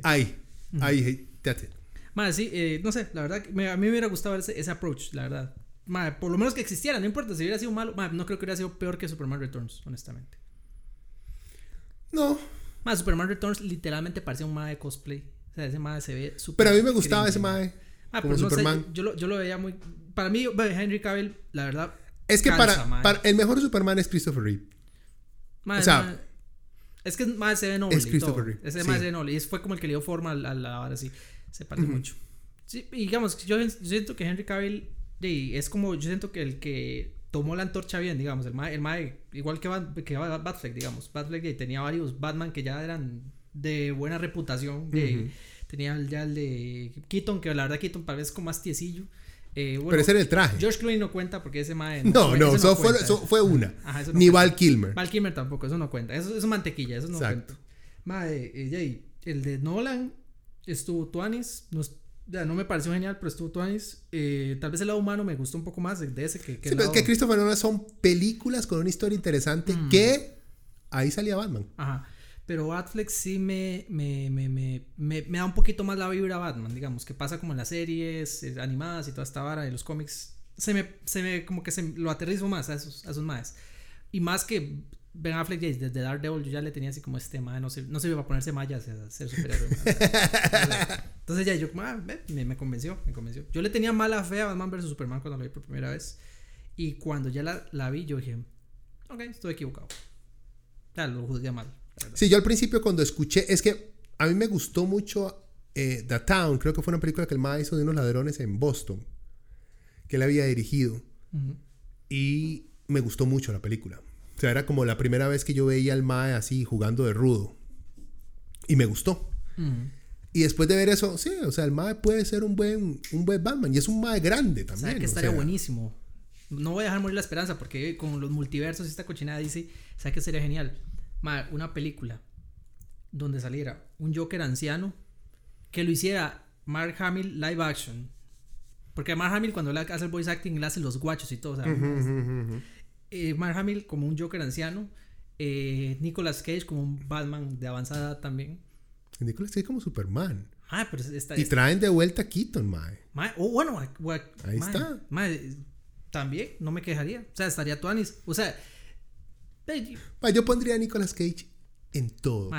Ay, ay, that's it. Madre, sí, eh, no sé, la verdad, me- a mí me hubiera gustado ese, ese approach, la verdad. Madre, por lo menos que existiera, no importa si hubiera sido malo. Madre, no creo que hubiera sido peor que Superman Returns, honestamente. No, Madre, Superman Returns literalmente parecía un madre de cosplay. O sea, ese madre se ve súper. pero a mí me gustaba cringy, ese madre. mae. Ah, como pero no sé, Superman. yo, lo, yo lo veía muy. Para mí, Henry Cavill, la verdad. Es que para, el mejor Superman es Christopher Reeve. O sea, es que más se ve noble. es Christopher. Reeve, Ese sí. más se ve noble. Y fue como el que le dio forma a la, a la vara así. Se parece mucho. Sí, digamos, yo siento que Henry Cavill sí, es como. Yo siento que el que tomó la antorcha bien, digamos. El mae, el mae igual que, Bat, que Bat- Batfleck, digamos. Batfleck eh, tenía varios Batman que ya eran de buena reputación. de- Ujú. Tenía ya el de Keaton, que la verdad Keaton parece como más tiecillo. Eh, bueno, pero ese era el traje. George Clooney no cuenta porque ese mae. no, ese no, eso fue, cuenta, eso fue una. Ajá, eso no Ni cuenta. Val Kilmer. Val Kilmer tampoco, eso no cuenta. Eso, es mantequilla, eso no Exacto. cuenta. Madre, eh, Jay, el de Nolan estuvo Tuanis. No, es- ya, no me pareció genial, pero estuvo Tuanis. Eh, tal vez el lado humano me gustó un poco más de, ese que, que Sí, pero es que Christopher Nolan son películas con una historia interesante Mm. que ahí salía Batman. Ajá. Pero Batfleck sí me, me, me, me, me, me da un poquito más la vibra Batman, digamos, que pasa como en las series eh, animadas y toda esta vara de los cómics. Se me, se me como que se lo aterrizo más a esos, a esos maes. Y más que Ben Affleck desde Daredevil yo ya le tenía así como este mae, no se, no se iba a ponerse mallas a ser superhéroe. Entonces ya yo ah, me, me convenció, me convenció. Yo le tenía mala fe a Batman vs Superman cuando lo vi por primera vez. Y cuando ya la, la vi, yo dije, ok, estoy equivocado. Ya lo juzgué mal. Sí, yo al principio cuando escuché, es que a mí me gustó mucho eh, The Town, creo que fue una película que el MA hizo de unos ladrones en Boston, que él había dirigido. Ujú. Y me gustó mucho la película. O sea, era como la primera vez que yo veía al Mae así jugando de rudo. Y me gustó. Ujú. Y después de ver eso, sí, o sea, el Mae puede ser un buen, un buen Batman. Y es un Mae grande también. ¿Sabe que o estaría sea, buenísimo? No voy a dejar morir la esperanza porque con los multiversos y esta cochinada dice, ¿sabe que sería genial? Ma, una película donde saliera un Joker anciano que lo hiciera Mark Hamill live action. Porque Mark Hamill cuando hace el voice acting le hace los guachos y todo. o sea. Eh, Mark Hamill como un Joker anciano. eh, Nicolas Cage como un Batman de avanzada también. Nicolas Cage como Superman. Ah, pero está, Y traen de vuelta a Keaton, Mae. Ma- oh, bueno, gua- Ahí está. ma, eh, también, no me quejaría. O sea, estaría Tuanis. O sea, eh, yo pondría a Nicolas Cage en todo.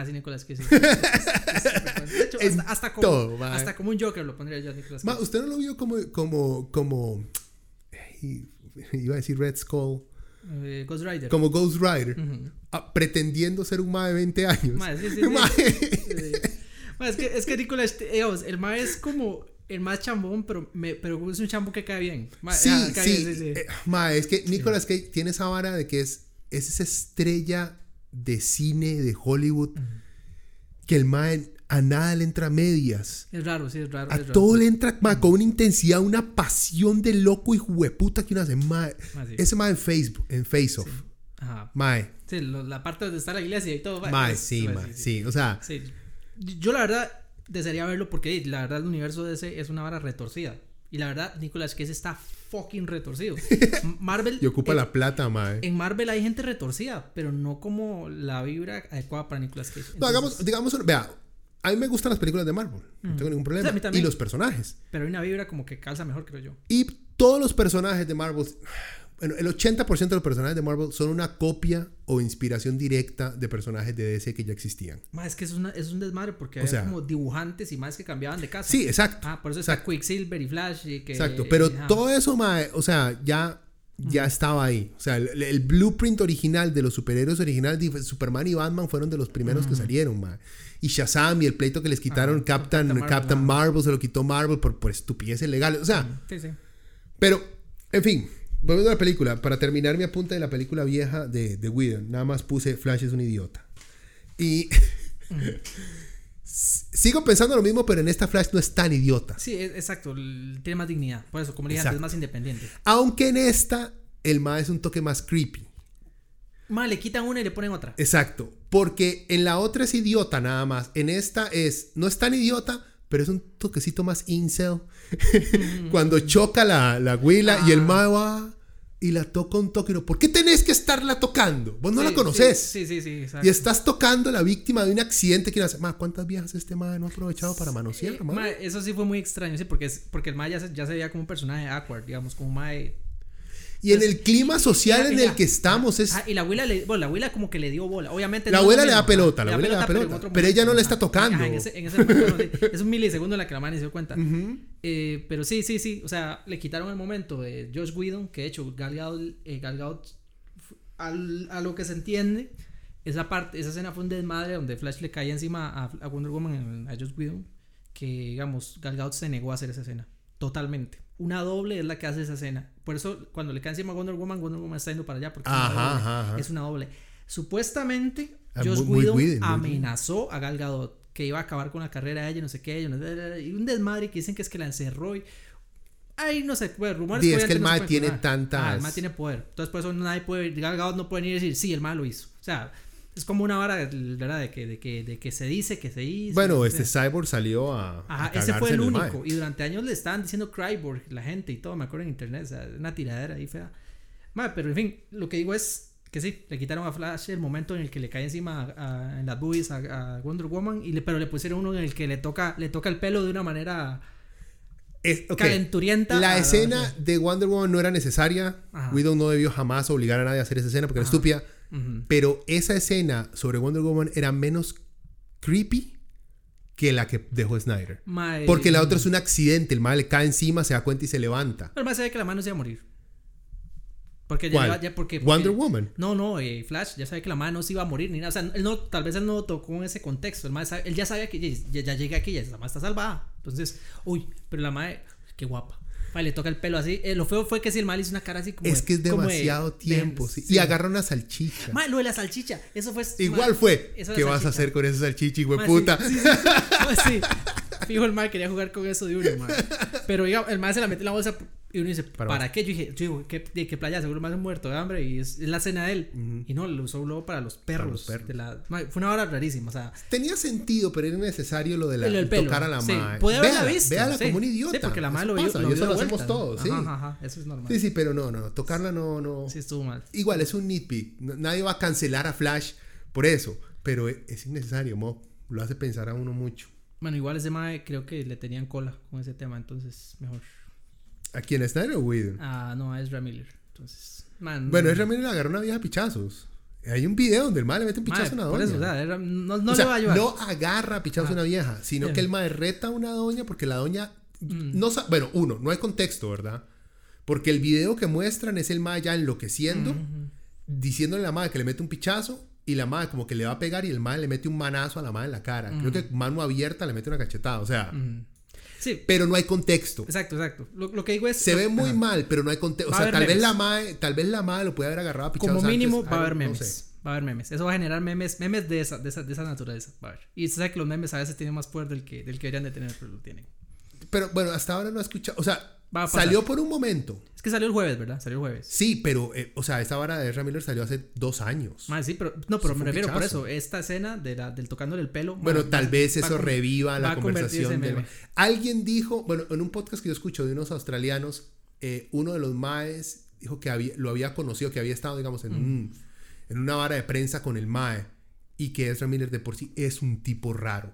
que sí. Es- es- de hecho, En hasta, hasta como, todo, hasta como un Joker lo pondría yo a Nicolás Ma, Cage. ¿usted no lo vio como, como, como, i- iba a decir Red Skull, Eh, Ghost Rider. como Ghost Rider, ah, pretendiendo ser un mae de 20 años? Ma, sí, sí, sí. Ma, Sí, sí. Ma, es que, es que eh, digamos, el más es como el más chambón, pero, me, pero es un chambón que cae bien. Ma, sí, ah, cae sí, bien, sí, sí. eh, ma, es que Nicolas Cage tiene esa vara de que es, es esa estrella de cine de Hollywood que el mae a nada le entra a medias. Es raro, sí, es raro. A es raro. todo le entra ma, con una intensidad, una pasión de loco y hueputa que uno hace. Ma, Ma, sí. Ese mae en Facebook, en Face Off. Ajá. Mae, Sí, lo- la parte donde está la iglesia y todo. ma, mae, es- sí, ma, mae, sí. O sea, Sí. Yo la verdad desearía verlo porque la verdad el universo de ese es una vara retorcida. Y la verdad, Nicolas Cage está fucking retorcido. Marvel. y ocupa en, la plata, mae. en Marvel hay gente retorcida, pero no como la vibra adecuada para Nicolas Cage. No, Entonces- hagamos, digamos, vea, a mí me gustan las películas de Marvel, no tengo ningún problema. A mí y los personajes. Pero hay una vibra como que calza mejor, creo yo. Y todos los personajes de Marvel, bueno, el 80% de los personajes de Marvel son una copia o inspiración directa de personajes de DC que ya existían. Ma, es que es, una, es un desmadre porque O había sea- como dibujantes y más que cambiaban de casa. Sí, exacto. Ah, por eso está. Quicksilver y Flash y que... Exacto, pero todo eso, mae, o sea, ya, ya estaba ahí. O sea, el, el blueprint original de los superhéroes originales Superman y Batman fueron de los primeros que salieron, mae. Y Shazam y el pleito que les quitaron Captain, Captain Marvel, Captain ajá. Marvel, se lo quitó Marvel por, por estupideces legales. O sea, Sí, sí. pero, en fin, volviendo a la película, para terminar mi apunte de la película vieja de, de Whedon, nada más puse Flash es un idiota. Y sigo pensando lo mismo, pero en esta Flash no es tan idiota. Sí, es- exacto. Tiene más dignidad. Por eso, como le dije es más independiente. Aunque en esta, el ma es un toque más creepy. Ma, le quitan una y le ponen otra. Exacto. Porque en la otra es idiota nada más. En esta es, no es tan idiota, pero es un toquecito más incel. Cuando choca la, la huila y el Ah. ma va y la toca un toque. ¿Por qué tenés que estarla tocando? Vos no Sí, la conoces. Sí, sí, sí. exacto. Y estás tocando a la víctima de un accidente que hace. Ma, ¿cuántas viejas este ma no ha aprovechado para manosear, Eh, ma? ma, eso sí fue muy extraño, sí, porque, es, porque el ma ya se, ya se veía como un personaje awkward, digamos, como un ma Y en el clima social en la- el que estamos es. Ah, y la abuela le, bueno, la abuela como que le dio bola. Obviamente La no abuela le da pelota, la abuela le da pelota, pero ella no le está tocando. ajá, en, ese, en ese momento, no, sí. es un milisegundo en la que la madre se dio cuenta. Eh, pero sí, sí, sí. O sea, le quitaron el momento de Josh Whedon, que de hecho Gal Gadot, eh, Gal Gadot, f- al- a lo que se entiende, esa parte, esa escena fue un desmadre donde Flash le caía encima a, a Wonder Woman, a Josh Whedon, que digamos, Gal Gadot se negó a hacer esa escena. Totalmente. Una doble es la que hace esa escena. Por eso, cuando le cae encima a Wonder Woman, Wonder Woman está yendo para allá porque es, una doble. ajá, ajá. es una doble. Supuestamente, Ah, Josh muy- Whedon amenazó a Gal Gadot que iba a acabar con la carrera de ella, no sé qué, y un desmadre que dicen que es que la encerró y Ay, no sé, pues, rumores. Sí, es que el no tiene tantas- Ah, el mae tiene poder. Entonces, por eso nadie puede. Gal Gadot no puede y decir, sí, el mae lo hizo. O sea, es como una vara, ¿verdad? De que, de que, de que se dice que se hizo. Bueno, este. Cyborg salió a. Ajá, a ese fue el único. Y durante años le estaban diciendo Cryborg, la gente y todo, me acuerdo en internet. O sea, una tiradera ahí fea. Mae, pero en fin, lo que digo es que sí, le quitaron a Flash el momento en el que le cae encima a- a- en las boobies a, Wonder Woman, y le, pero le pusieron uno en el que le toca, le toca el pelo de una manera Es- ok, calenturienta. La escena de Wonder Woman no era necesaria. Ajá. Widow no debió jamás obligar a nadie a hacer esa escena porque era Ajá. Pero esa escena sobre Wonder Woman era menos creepy que la que dejó Snyder. Porque la otra es un accidente. El mal le cae encima, se da cuenta y se levanta. Pero más se ve que la mano se iba a morir. Porque ya, porque, Wonder Woman. No, no, eh, Flash ya sabe que la mano no se iba a morir ni nada. O sea, él no, tal vez él no tocó en ese contexto. El sabe- él ya sabía que ya, llegué aquí, ya la madre está salvada. Entonces, uy, pero la madre, qué guapa. Mae, le toca el pelo así. Eh, lo feo fue que si el mal hizo una cara así como. Es que es demasiado de- tiempo. sí. sí. Y agarra una salchicha. Mae, lo de la salchicha. Eso fue. Igual mae, fue. ¿Qué vas a hacer con esa salchicha, hijo de Mae, puta? Sí, sí, sí. Mae, sí. Fijo, el mae quería jugar con eso de uno, mae. Pero digamos, el mae se la mete en la bolsa y uno dice, Para ¿para, qué? Yo dije, yo digo, ¿qué, de qué playa? Seguro más muerto de hambre y es, es la cena de él. Y no, lo usó luego para los perros. los perros. de la- mae, fue una hora rarísima, o sea. Tenía sentido, pero era necesario lo de la, el del pelo. tocar a la sí. mae. Puede haberla Véala, visto. véala sí. como un idiota. Sí, porque la Eso lo vio. lo y eso lo hacemos todos, sí. Ajá, ajá, ajá, eso es normal. Sí, sí, pero no, no. Tocarla no, no. Sí, estuvo mal. Igual, es un nitpick. Nadie va a cancelar a Flash por eso. Pero e- es innecesario, Mo. Lo hace pensar a uno mucho. Bueno, igual ese mae creo que le tenían cola con ese tema, entonces mejor. ¿A quién está Snyder o Whedon? Ah, no, a Ezra Miller. Entonces, man. Bueno, Ezra Miller le agarró una vieja a pichazos. Hay un video donde el mae le mete un pichazo a una por doña. eso, o sea, era- no, no O sea, le va a ayudar. no agarra a pichazo a Ajá. una vieja, sino Sí. que el mae reta a una doña porque la doña Mm. no bueno, uno, no hay contexto, ¿verdad? Porque el video que muestran es el mae ya enloqueciendo, diciéndole a la madre que le mete un pichazo y la madre como que le va a pegar y el mae le mete un manazo a la madre en la cara. Creo que mano abierta le mete una cachetada, o sea. Sí, pero no hay contexto. exacto, exacto. Lo, lo que digo es. Se ve muy Ajá. mal, pero no hay contexto. O sea, tal vez la mae, tal vez la madre lo puede haber agarrado a Como mínimo antes, va a haber no memes. sé. Va a haber memes. Eso va a generar memes, memes de esa, de esa, de esa naturaleza. Va a haber. Y usted sabe que los memes a veces tienen más poder del que, del que deberían de tener, pero lo tienen. Pero bueno, hasta ahora no he escuchado, o sea, Va a pasar. salió por un momento. Es que salió el jueves, ¿verdad? Salió el jueves. Sí, pero, eh, o sea, esta vara de Ezra Miller salió hace dos años. Más sí, pero no, pero Eso me refiero por eso. Esta escena de la, del tocándole el pelo. Bueno, tal va- vez eso reviva va la conversación. del-. Alguien dijo, bueno, en un podcast que yo escucho de unos australianos, eh, uno de los maes dijo que había, lo había conocido, que había estado, digamos, en, un- en una vara de prensa con el mae y que Ezra Miller de por sí es un tipo raro.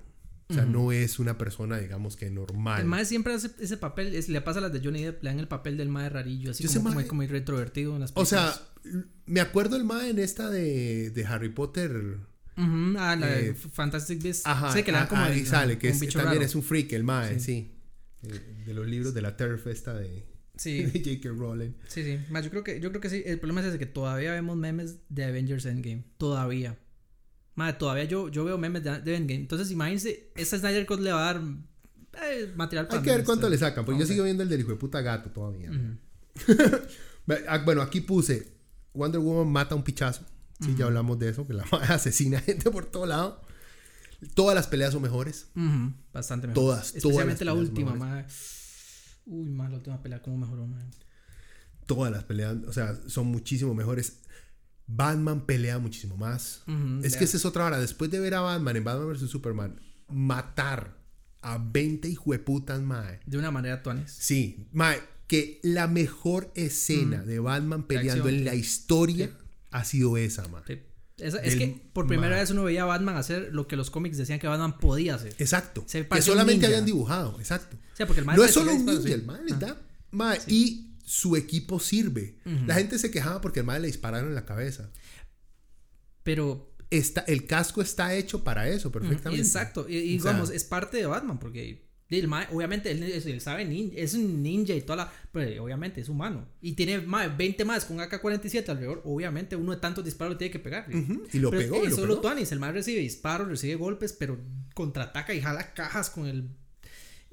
O sea, no es una persona, digamos que normal. El mae siempre hace ese papel, es- le pasa a las de Johnny Depp, le dan el papel del mae rarillo, así como, como, mae- como retrovertido en las O sea, películas. me acuerdo el mae en esta de, de Harry Potter. Ujú, ah, la de eh, Fantastic Beasts. Ajá, sí, que le dan ah, como ahí el- sale, que es- también raro. es un freak, el mae, sí. Eh, De los libros de la Turf esta de, Sí, de J.K. Rowling. sí, sí. Más, yo creo que yo creo que sí, el problema es ese que todavía vemos memes de Avengers Endgame, todavía. Madre, todavía yo, yo veo memes de, de Endgame. Entonces, imagínense, esta Snyder Cut le va a dar eh, material para Hay que ver cuánto le sacan, porque yo sigo viendo el del hijo de puta gato todavía. Ah, Bueno, aquí puse Wonder Woman mata a un pichazo. Sí, ya hablamos de eso, que la asesina gente por todo lado. Todas las peleas son mejores. Bastante mejor. Todas, Especialmente la última, mejores. madre. Uy, más la última pelea, cómo mejoró, madre. Todas las peleas, o sea, son muchísimo mejores. Batman pelea muchísimo más. Es que esa es otra hora. Después de ver a Batman en Batman vs. Superman, matar a 20 hijueputas, mae. De una manera tuanes. Sí, mae, que la mejor escena de Batman peleando en la historia ha sido esa, mae. Sí. Es que por primera vez uno veía a Batman hacer lo que los cómics decían que Batman podía hacer. Exacto. Se que solamente habían dibujado, exacto. O sea, porque el mae No es solo un ninja, el mae les Ah. da. mae, Y su equipo sirve. La gente se quejaba porque el mae le dispararon en la cabeza. Pero Está, el casco está hecho para eso, perfectamente. Exacto, y, y sea, digamos, es parte de Batman, porque el mae, obviamente, él, es- él sabe, nin- es un ninja y toda la. Pero obviamente es humano. Y tiene mae, 20 más con AK-47 alrededor. Obviamente, uno de tantos disparos le tiene que pegar. Y lo Pero pegó, y lo Eso es lo pegó. tuanis. El mae recibe disparos, recibe golpes, pero contraataca y jala cajas con el.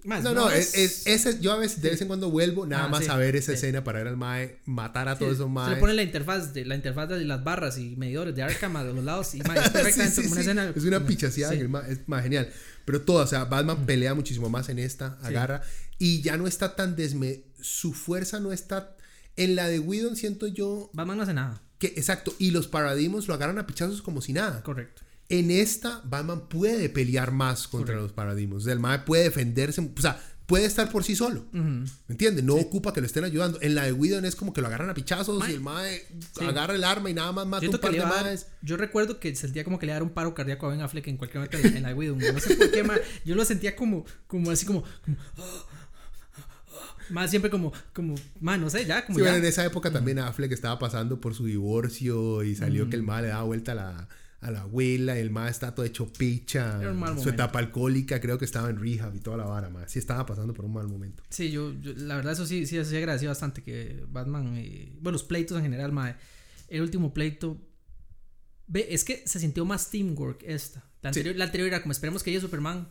No, no, es, es- ese- yo a veces de vez en cuando vuelvo nada Ah, más sí, a ver esa sí. escena para ver al mae matar a Sí, todos esos Se maes. le pone la interfaz de la interfaz de las barras y medidores de Arkham a los lados y mae, es perfectamente como una escena. Es una pichaseada es más genial. Pero todo, o sea, Batman pelea muchísimo más en esta, agarra. Y ya no está tan desme. Su fuerza no está. En la de Whedon siento yo Batman no hace nada. que, exacto, y los paradigmas lo agarran a pichazos como si nada. Correcto. En esta, Batman puede pelear más contra los paradigmas. El mae puede defenderse, o sea, puede estar por sí solo. Ujú. ¿Me entiendes? No ocupa que lo estén ayudando. En la de Whedon es como que lo agarran a pichazos Mae. y el mae Sí. agarra el arma y nada más mata Siento un par de dar- maes. yo recuerdo que sentía como que le iba a dar un paro cardíaco a Ben Affleck en cualquier momento en, la Widow. No sé por qué, ma, Yo lo sentía como, como así como, como más siempre como, como, más no sé, ya, como Sí, ya. bueno, en esa época también Affleck estaba pasando por su divorcio y salió que el mae le daba vuelta a la, a la abuela el mae está todo hecho picha. Era un mal Su momento. etapa alcohólica, creo que estaba en rehab y toda la vara, mae. Sí estaba pasando por un mal momento. Sí, yo, yo- la verdad eso sí, sí, sí agradecí bastante que Batman, eh, bueno, los pleitos en general, ma, el último pleito, ve, es que se sintió más teamwork esta. La anterior, la anterior era como esperemos que llegue Superman.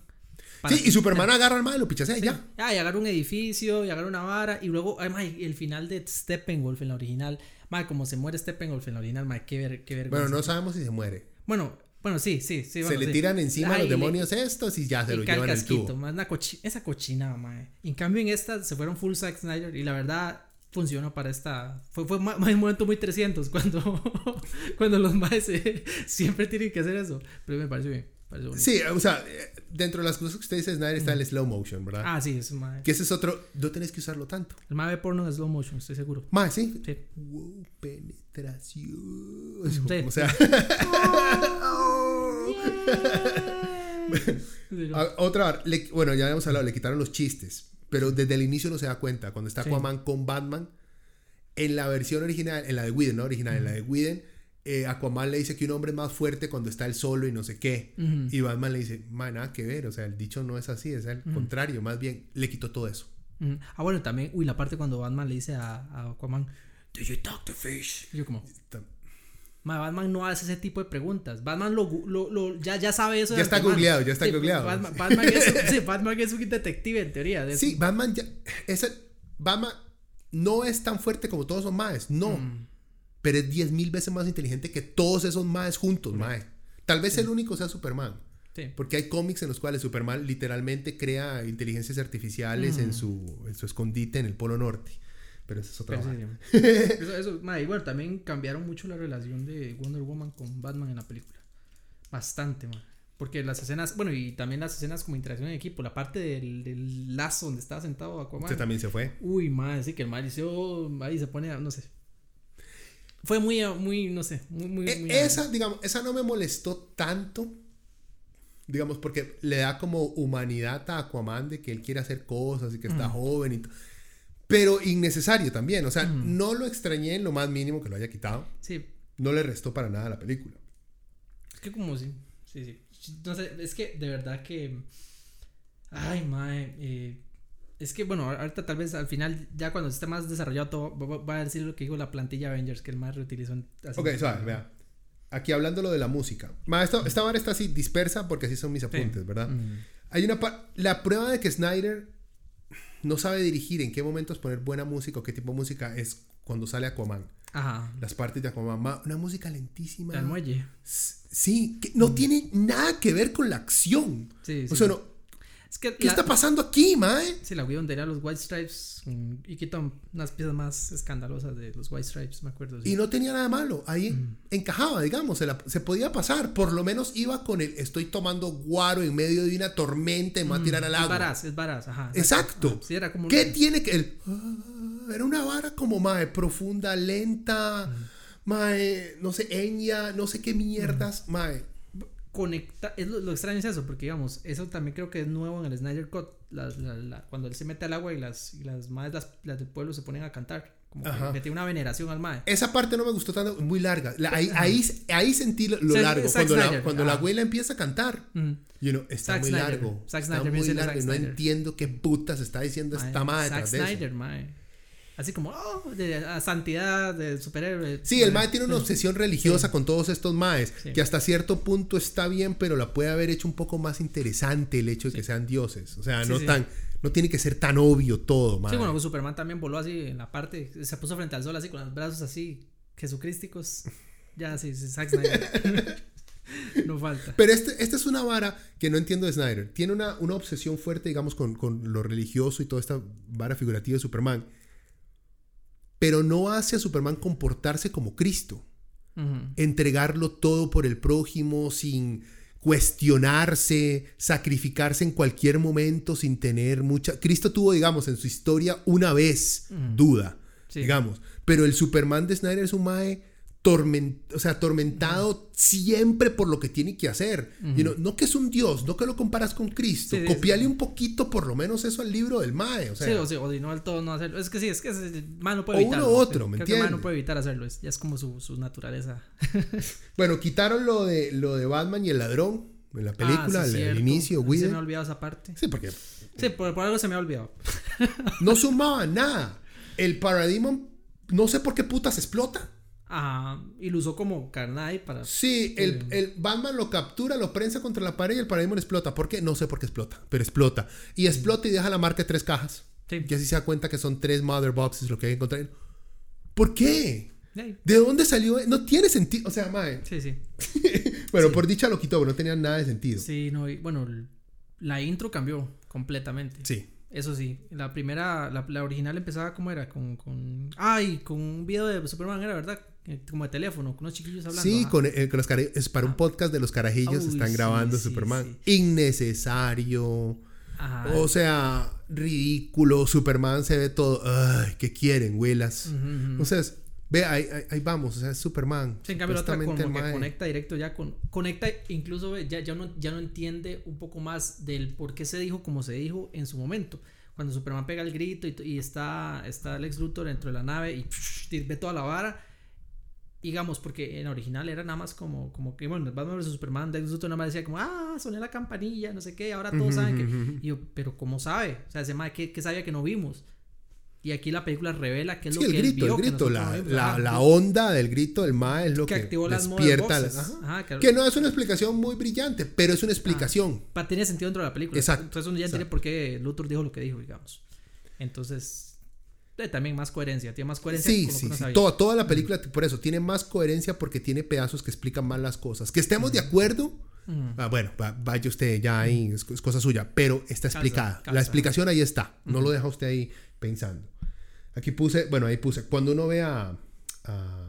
Sí, y Superman agarra al mae lo Sí. ya. Ah, y agarra un edificio, y agarra una vara, y luego, ay, mae, el final de Steppenwolf en la original. Mae, como se muere Steppenwolf en la original, mae, qué, ver, qué vergüenza. Bueno, no sabemos si se muere. Bueno, bueno, sí, sí, sí. se le sí. tiran encima Ay, los le- demonios estos y ya se y lo llevan el tubo. más una cochi- esa cochinada, mae. En cambio, en esta se fueron full Zack Snyder, y la verdad funcionó para esta. Fue, fue ma- un momento muy 300 cuando, cuando los maes siempre tienen que hacer eso. Pero me pareció bien. Sí, o sea, eh, dentro de las cosas que usted dice, Snyder está el slow motion, ¿verdad? Ah, sí, es mae. Que ese es otro, no tenés que usarlo tanto. El mae ve porno en slow motion, estoy seguro. Más, sí. Sí. Wow, penetración. Sí. O sea, Pero- a- otra, le- bueno, ya habíamos hablado, le quitaron los chistes, pero desde el inicio no se da cuenta. Cuando está Sí. Aquaman con Batman, en la versión original, en la de Whedon, no original, en la de Whedon, eh, Aquaman le dice que un hombre es más fuerte cuando está él solo y no sé qué. Y Batman le dice, man, nada que ver, o sea, el dicho no es así, es al contrario, más bien le quitó todo eso. Ah, bueno, también, uy, la parte cuando Batman le dice a, a Aquaman, Do you talk to fish? Y yo como, "Ma, Batman no hace ese tipo de preguntas. Batman lo, lo, lo- ya, ya sabe eso. Ya está googleado, ya está Sí, googleado. Batman, Batman es, un- sí, Batman es un detective en teoría. de- Sí, Batman ya. Ese, Batman no es tan fuerte como todos son maes, no. Mm. Pero es 10 mil veces más inteligente que todos esos maes juntos, mae. Tal vez el único sea Superman. Sí. Porque hay cómics en los cuales Superman literalmente crea inteligencias artificiales Mm. en, su, en su escondite en el Polo Norte. Pero esa es otra sí, sí. eso, eso, bueno, también cambiaron mucho la relación de Wonder Woman con Batman en la película. Bastante, man. Porque las escenas, bueno, y también las escenas como interacción en equipo, la parte del, del lazo donde estaba sentado Aquaman. Usted también se fue. Uy, madre, sí que el malicio ahí se pone, a- no sé. Fue muy, muy, no sé, muy, muy, E- muy- esa, digamos, esa no me molestó tanto. digamos, porque le da como humanidad a Aquaman de que él quiere hacer cosas y que está joven y pero innecesario también, o sea, no lo extrañé en lo más mínimo que lo haya quitado, Sí, no le restó para nada a la película. es que como sí. Sí, sí. No sé, es que de verdad que. Ay, mae. eh, es que bueno, ahorita tal vez al final, ya cuando esté más desarrollado todo, va- a decir lo que dijo la plantilla Avengers, que el más reutilizó. en-. Ok, suave, vea. Aquí hablando lo de la música. Ma, esta vara está así dispersa porque así son mis apuntes, ¿verdad? Mm. Hay una la prueba de que Snyder no sabe dirigir en qué momentos poner buena música o qué tipo de música es cuando sale Aquaman. Ajá. Las partes de Aquaman, ma, una música lentísima. El muelle. Sí, que no tiene nada que ver con la acción. Mm. Sí, O sea, no, Es que ¿qué la- está pasando aquí, mae? Sí, la Wii a los White Stripes mm, y quitó unas piezas más escandalosas de los White Stripes, me acuerdo. sí. Y no tenía nada malo. Ahí Mm. encajaba, digamos, se, la- se podía pasar. Por lo menos iba con el estoy tomando guaro en medio de una tormenta y me voy a tirar al Mm, es agua. varaz, es varaz, ajá. Exacto. Ajá, Sí, era como ¿Qué tiene que.? el- ah, era una vara como, mae, profunda, lenta, mae, no sé, Enya, no sé qué mierdas, mae. Conecta es lo, lo extraño es eso porque digamos eso también creo que es nuevo en el Snyder Cut la- la- la- cuando él se mete al agua y las y las madres las, las del pueblo se ponen a cantar como que le tiene una veneración al mae Esa parte no me gustó tanto, muy larga. La- ahí, ahí, ahí sentí lo, lo Sí, largo. Zack Cuando, la, Snyder, cuando la abuela empieza a cantar. Mm. You know, está Zack muy Snyder. largo. Zack está muy largo. No entiendo qué putas está diciendo Mae, esta madre Zack. Snyder mae así como oh, de a santidad de superhéroe Sí, el mae tiene una obsesión religiosa con todos estos maes, Sí. que hasta cierto punto está bien, pero la puede haber hecho un poco más interesante el hecho de que sean dioses. O sea, no tan, no tiene que ser tan obvio todo, mae. Sí, bueno, Superman también voló así en la parte, se puso frente al sol así con los brazos así, jesucrísticos. Ya, sí, sí, Zack Snyder. no falta. Pero este, esta es una vara que no entiendo de Snyder. Tiene una, una obsesión fuerte, digamos, con, con lo religioso y toda esta vara figurativa de Superman. Pero no hace a Superman comportarse como Cristo. Entregarlo todo por el prójimo sin cuestionarse, sacrificarse en cualquier momento sin tener mucha... Cristo tuvo, digamos, en su historia una vez duda, Sí. digamos, pero el Superman de Snyder es un mae tormen- o sea, atormentado siempre por lo que tiene que hacer. You know, no que es un dios, no que lo comparas con Cristo. Sí, Copiale sí. un poquito por lo menos eso al libro del mae, o sea, sí, o, sí, o si no, del todo no hacerlo. Es que sí, es que el man no puede O evitarlo. uno u otro, ¿me el man no puede evitar hacerlo. Es, ya es como su, su naturaleza. bueno, quitaron lo de lo de Batman y el ladrón en la película, Ah, sí, al- al cierto. inicio, Se me ha olvidado esa parte. Sí, porque Sí, por, por algo se me ha olvidado. no sumaba nada. El Parademon, no sé por qué putas explota. Y lo usó como carnal para. Sí, el, el Batman lo captura, lo prensa contra la pared y el Parademon explota. ¿Por qué? No sé por qué explota, pero explota. Y explota y deja la marca de tres cajas. Sí. Y así se da cuenta que son tres mother boxes lo que hay que encontrar. ¿Por qué? Sí, ¿De dónde salió? No tiene sentido. O sea, mae. sí. Sí, Bueno, por dicha lo quitó, pero no tenía nada de sentido. Sí, no, y, bueno, la intro cambió completamente. Sí. Eso sí, la primera, la, la original empezaba como era, con, con, ay, con un video de Superman, era verdad, como de teléfono, con unos chiquillos hablando. Sí, con, el- con los es para un podcast de los carajillos Uy, están sí, grabando sí, Superman. sí. Innecesario. Ajá. O sea, ridículo. Superman se ve todo. Ay, ¿qué quieren, Willas? Ujú, ujú. Entonces, ve, ahí, ahí- ahí vamos. O sea, es Superman. Sí, en cambio la otra como que mae- conecta directo ya con conecta incluso ve, ya ya no ya no entiende un poco más del por qué se dijo como se dijo en su momento cuando Superman pega el grito y, y está está Lex Luthor dentro de la nave y, y ve toda la vara digamos porque en original era nada más como como que bueno Batman vs Superman Lex Luthor nada más decía como ah soné la campanilla no sé qué ahora todos saben que y yo pero cómo sabe o sea ese que, que sabía que no vimos y aquí la película revela que es Sí, lo el que él grito, vio, el grito, la, la, onda del grito del mae es lo que que, activó las mother despierta. boxes. ajá. Ajá, que- que no es una explicación muy brillante, pero es una explicación. Pa- tiene sentido dentro de la película. Exacto, Entonces uno ya entiende por qué Luthor dijo lo que dijo, digamos. Entonces, también más coherencia. Tiene más coherencia Sí, con lo que sí, uno sí. sabía. Toda, toda la película, por eso, tiene más coherencia porque tiene pedazos que explican mal las cosas. Que estemos de acuerdo, ah, bueno, va- vaya usted ya ahí, es, es cosa suya, pero está Calza, explicada. calza. La explicación ahí está, no lo deja usted ahí pensando. Aquí puse, bueno, ahí puse, cuando uno ve a, a,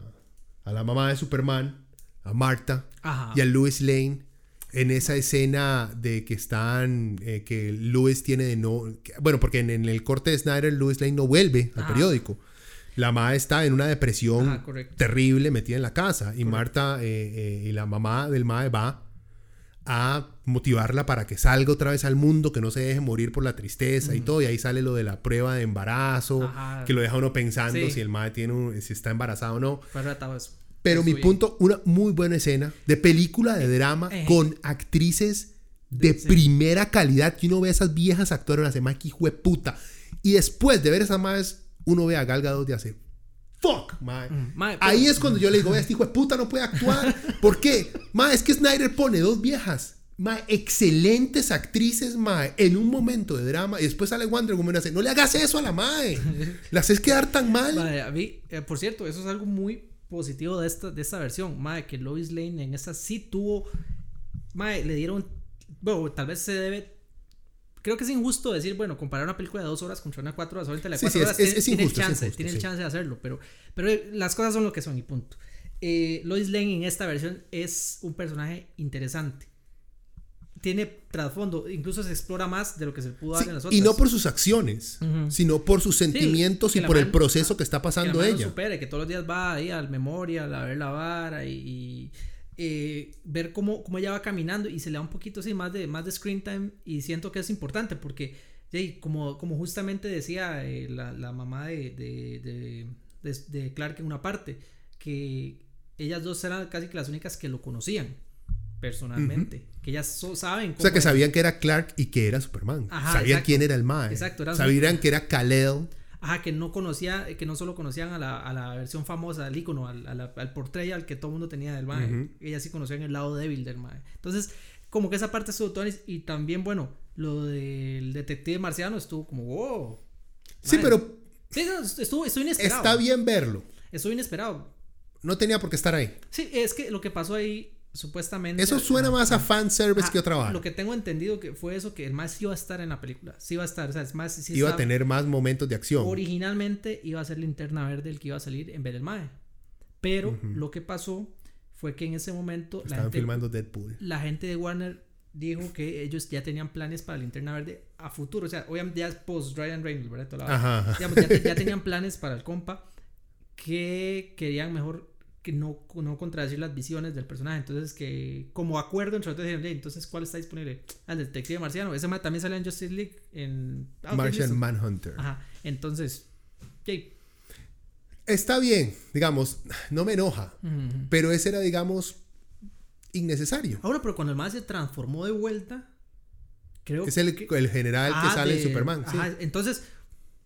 a la mamá de Superman, a Marta, Ajá. y a Louis Lane en esa escena de que están eh, que Louis tiene de no que- bueno porque en, en el corte de Snyder Louis Lane no vuelve al Ajá. periódico la mamá está en una depresión correcto. terrible metida en la casa y Marta eh, eh, y la mamá del mae va a motivarla para que salga otra vez al mundo, que no se deje morir por la tristeza y todo. Y ahí sale lo de la prueba de embarazo, Ajá. que lo deja uno pensando Sí. si el madre tiene un- si está embarazado o no. Fue eso. Pero mi bien. punto, una muy buena escena de película de drama eh. con actrices de Sí. primera calidad que uno ve a esas viejas actoras, las demás que hijo de puta. Y después de ver esas más, uno ve a Gal Gadot y hace fuck, mae. Mm, Ahí es cuando yo le digo, este hijo de puta no puede actuar. ¿Por qué? Mae, es que Snyder pone dos viejas. Mae, excelentes actrices, mae, en un momento de drama. Y después sale Wonder Woman y hace, no le hagas eso a la mae. La haces quedar tan mal. A mí, eh, por cierto, eso es algo muy positivo de esta, de esta versión. Madre, que Lois Lane en esta sí tuvo. Madre, le dieron. Bueno, tal vez se debe. Creo que es injusto decir, bueno, comparar una película de dos horas contra una cuatro horas. Ahorita la de Sí, cuatro sí, horas es- tiene, es tiene injusto, el chance, injusto, tiene el sí. chance de hacerlo, pero, pero eh, las cosas son lo que son y punto. Eh, Lois Lane en esta versión es un personaje interesante. Tiene trasfondo, incluso se explora más de lo que se pudo Sí, dar en las otras. y no por sus acciones, sino por sus sentimientos que y la por el proceso que está que pasando la madre no ella. supere, que todos los días va ahí al memorial a ver la vara y, y, eh, ver cómo, cómo ella va caminando y se le da un poquito así más de, más de screen time y siento que es importante porque hey, como, como justamente decía eh, la, la mamá de, de, de, de- de Clark en una parte, que ellas dos eran casi que las únicas que lo conocían personalmente, que ellas so- saben O sea, que es. sabían que era Clark y que era Superman. Ajá, sabían exacto. quién era el Mae. Exacto, sabían que era Kal-El. Ajá, que no conocía, que no solo conocían a la, a la versión famosa, al icono, al, al portrayal que todo el mundo tenía del Mae. Ujú. Ellas sí conocían el lado débil del Mae. Entonces, como que esa parte estuvo y también, bueno, lo del detective marciano estuvo como, wow. Sí, pero Sí, estuvo, estuvo inesperado. está bien verlo. Estuvo inesperado. No tenía por qué estar ahí. Sí, es que lo que pasó ahí, supuestamente. Eso suena más a fanservice Ajá, que otra vara. Lo que tengo entendido que fue eso, que el sí iba a estar en la película. Sí iba a estar, o sea, es más, sí Iba a tener más momentos de acción. Originalmente iba a ser linterna verde el que iba a salir en vez del Mae. Pero lo que pasó fue que en ese momento la Estaban gente, filmando Deadpool. la gente de Warner dijo que ellos ya tenían planes para linterna verde a futuro. O sea, obviamente ya es post Ryan Reynolds, ¿verdad? Toda la- Ajá, ajá. Digamos, ya, te- ya tenían planes para el compa que querían mejor que no, no contradecir las visiones del personaje. Entonces, que como acuerdo entre otros dijeron, "Ey, entonces, ¿cuál está disponible? Al detective marciano. Ese también sale en Justice League en... Ah, Martian. Manhunter. Ajá. Entonces. Está bien, digamos, no me enoja. Pero ese era, digamos, innecesario. Ahora, pero cuando el mae se transformó de vuelta, creo Es el, que... el general que Ah, sale en Superman. sí. Entonces,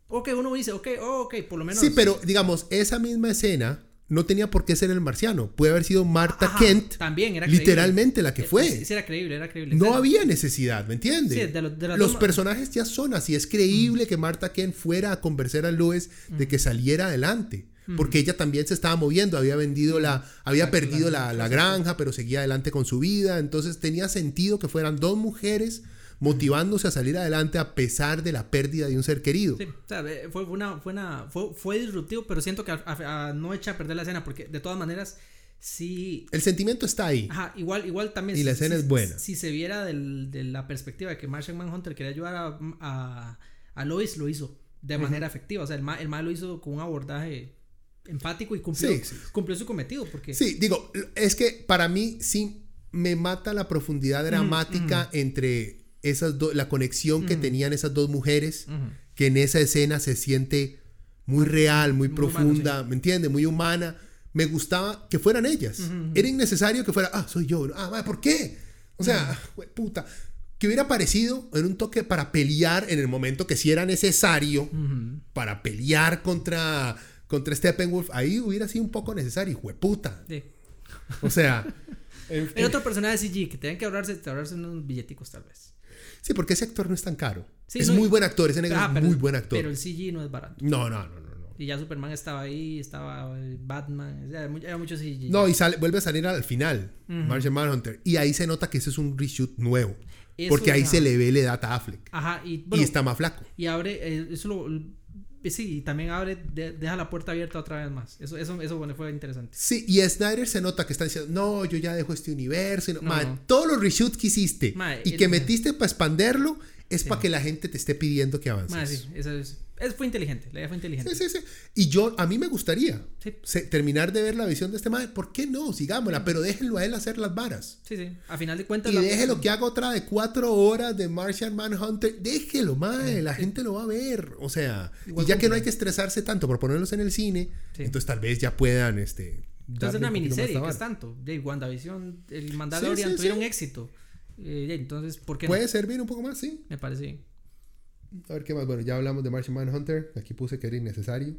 ok, uno dice, ok, oh, ok, por lo menos... Sí, pero digamos, esa misma escena no tenía por qué ser el marciano. Puede haber sido Marta Ajá, Kent, también era creíble. literalmente la que Eh, fue. Sí, sí, era creíble, era creíble. No había necesidad, ¿me entiendes? Sí, de lo- de las Los personajes ya son así. Es creíble que Marta Kent fuera a convencer a Lois de que saliera adelante. Porque ella también se estaba moviendo, había vendido la, había perdido la, la granja, pero seguía adelante con su vida. Entonces tenía sentido que fueran dos mujeres motivándose a salir adelante a pesar de la pérdida de un ser querido. Sí, o sea, fue, una, fue, una, fue, fue disruptivo, pero siento que a- a- a no echa a perder la escena, porque de todas maneras, sí. El sentimiento está ahí. Ajá, igual, igual también. Y la escena es buena. Si se viera del- de la perspectiva de que Martian Manhunter quería ayudar a, a, a Lois, lo hizo de manera efectiva. O sea, el ma, el ma lo hizo con un abordaje empático y cumplió, Sí, sí. cumplió su cometido. Porque, Sí, digo, es que para mí sí me mata la profundidad dramática entre esas dos, la conexión que tenían esas dos mujeres, que en esa escena se siente muy real, muy, Muy profunda, humano, ¿me entiendes? Muy humana. Me gustaba que fueran ellas. Era innecesario que fuera, ah, soy yo. Ah, ¿por qué? O sea, jue- puta. Que hubiera aparecido en un toque para pelear en el momento que sí era necesario para pelear contra, contra Steppenwolf. Ahí hubiera sido un poco necesario, jueputa. Sí. O sea, en- otro personaje de CG que tenían que ahorrarse, ahorrarse unos billeticos, tal vez. Sí, porque ese actor no es tan caro. Sí, es no, muy buen actor, ese negro Ah, es pero- muy buen actor. Pero el CG no es barato. No, no, no, no, no. Y ya Superman estaba ahí, estaba Batman, o sea, mu- era mucho CG. No, y sale, vuelve a salir al final, Ujú. Martian Manhunter. Y ahí se nota que ese es un reshoot nuevo. Eso porque ahí se le ve la edad a Affleck. Ajá, y y está más flaco. y abre, eh, eso lo, sí, y también abre, de- deja la puerta abierta otra vez más. Eso, eso, eso bueno, fue interesante. Sí, y Snyder se nota que está diciendo, no, yo ya dejo este universo. no- No. Ma, todos los reshoots que hiciste y el- que metiste para expanderlo es Sí. para que la gente te esté pidiendo que avances. Sí, eso es. Es, fue inteligente, la idea fue inteligente. Sí, sí, sí. Y yo, a mí me gustaría Sí. se- terminar de ver la visión de este mae. ¿Por qué no? Sigámosla, pero déjenlo a él hacer las varas. Sí, sí. A final de cuentas. Y la- déjelo que haga otra de cuatro horas de Martian Manhunter. Déjelo, mae. La gente lo va a ver. O sea, Igual y ya que no hay que estresarse tanto por ponerlos en el cine, entonces tal vez ya puedan, este. Entonces una miniserie, que es tanto. De WandaVision, el Mandalorian tuvieron éxito. Eh, entonces, ¿por qué no? Puede servir un poco más, sí. Me parece bien. A ver qué más. Bueno, ya hablamos de Martian Manhunter. Aquí puse que era innecesario.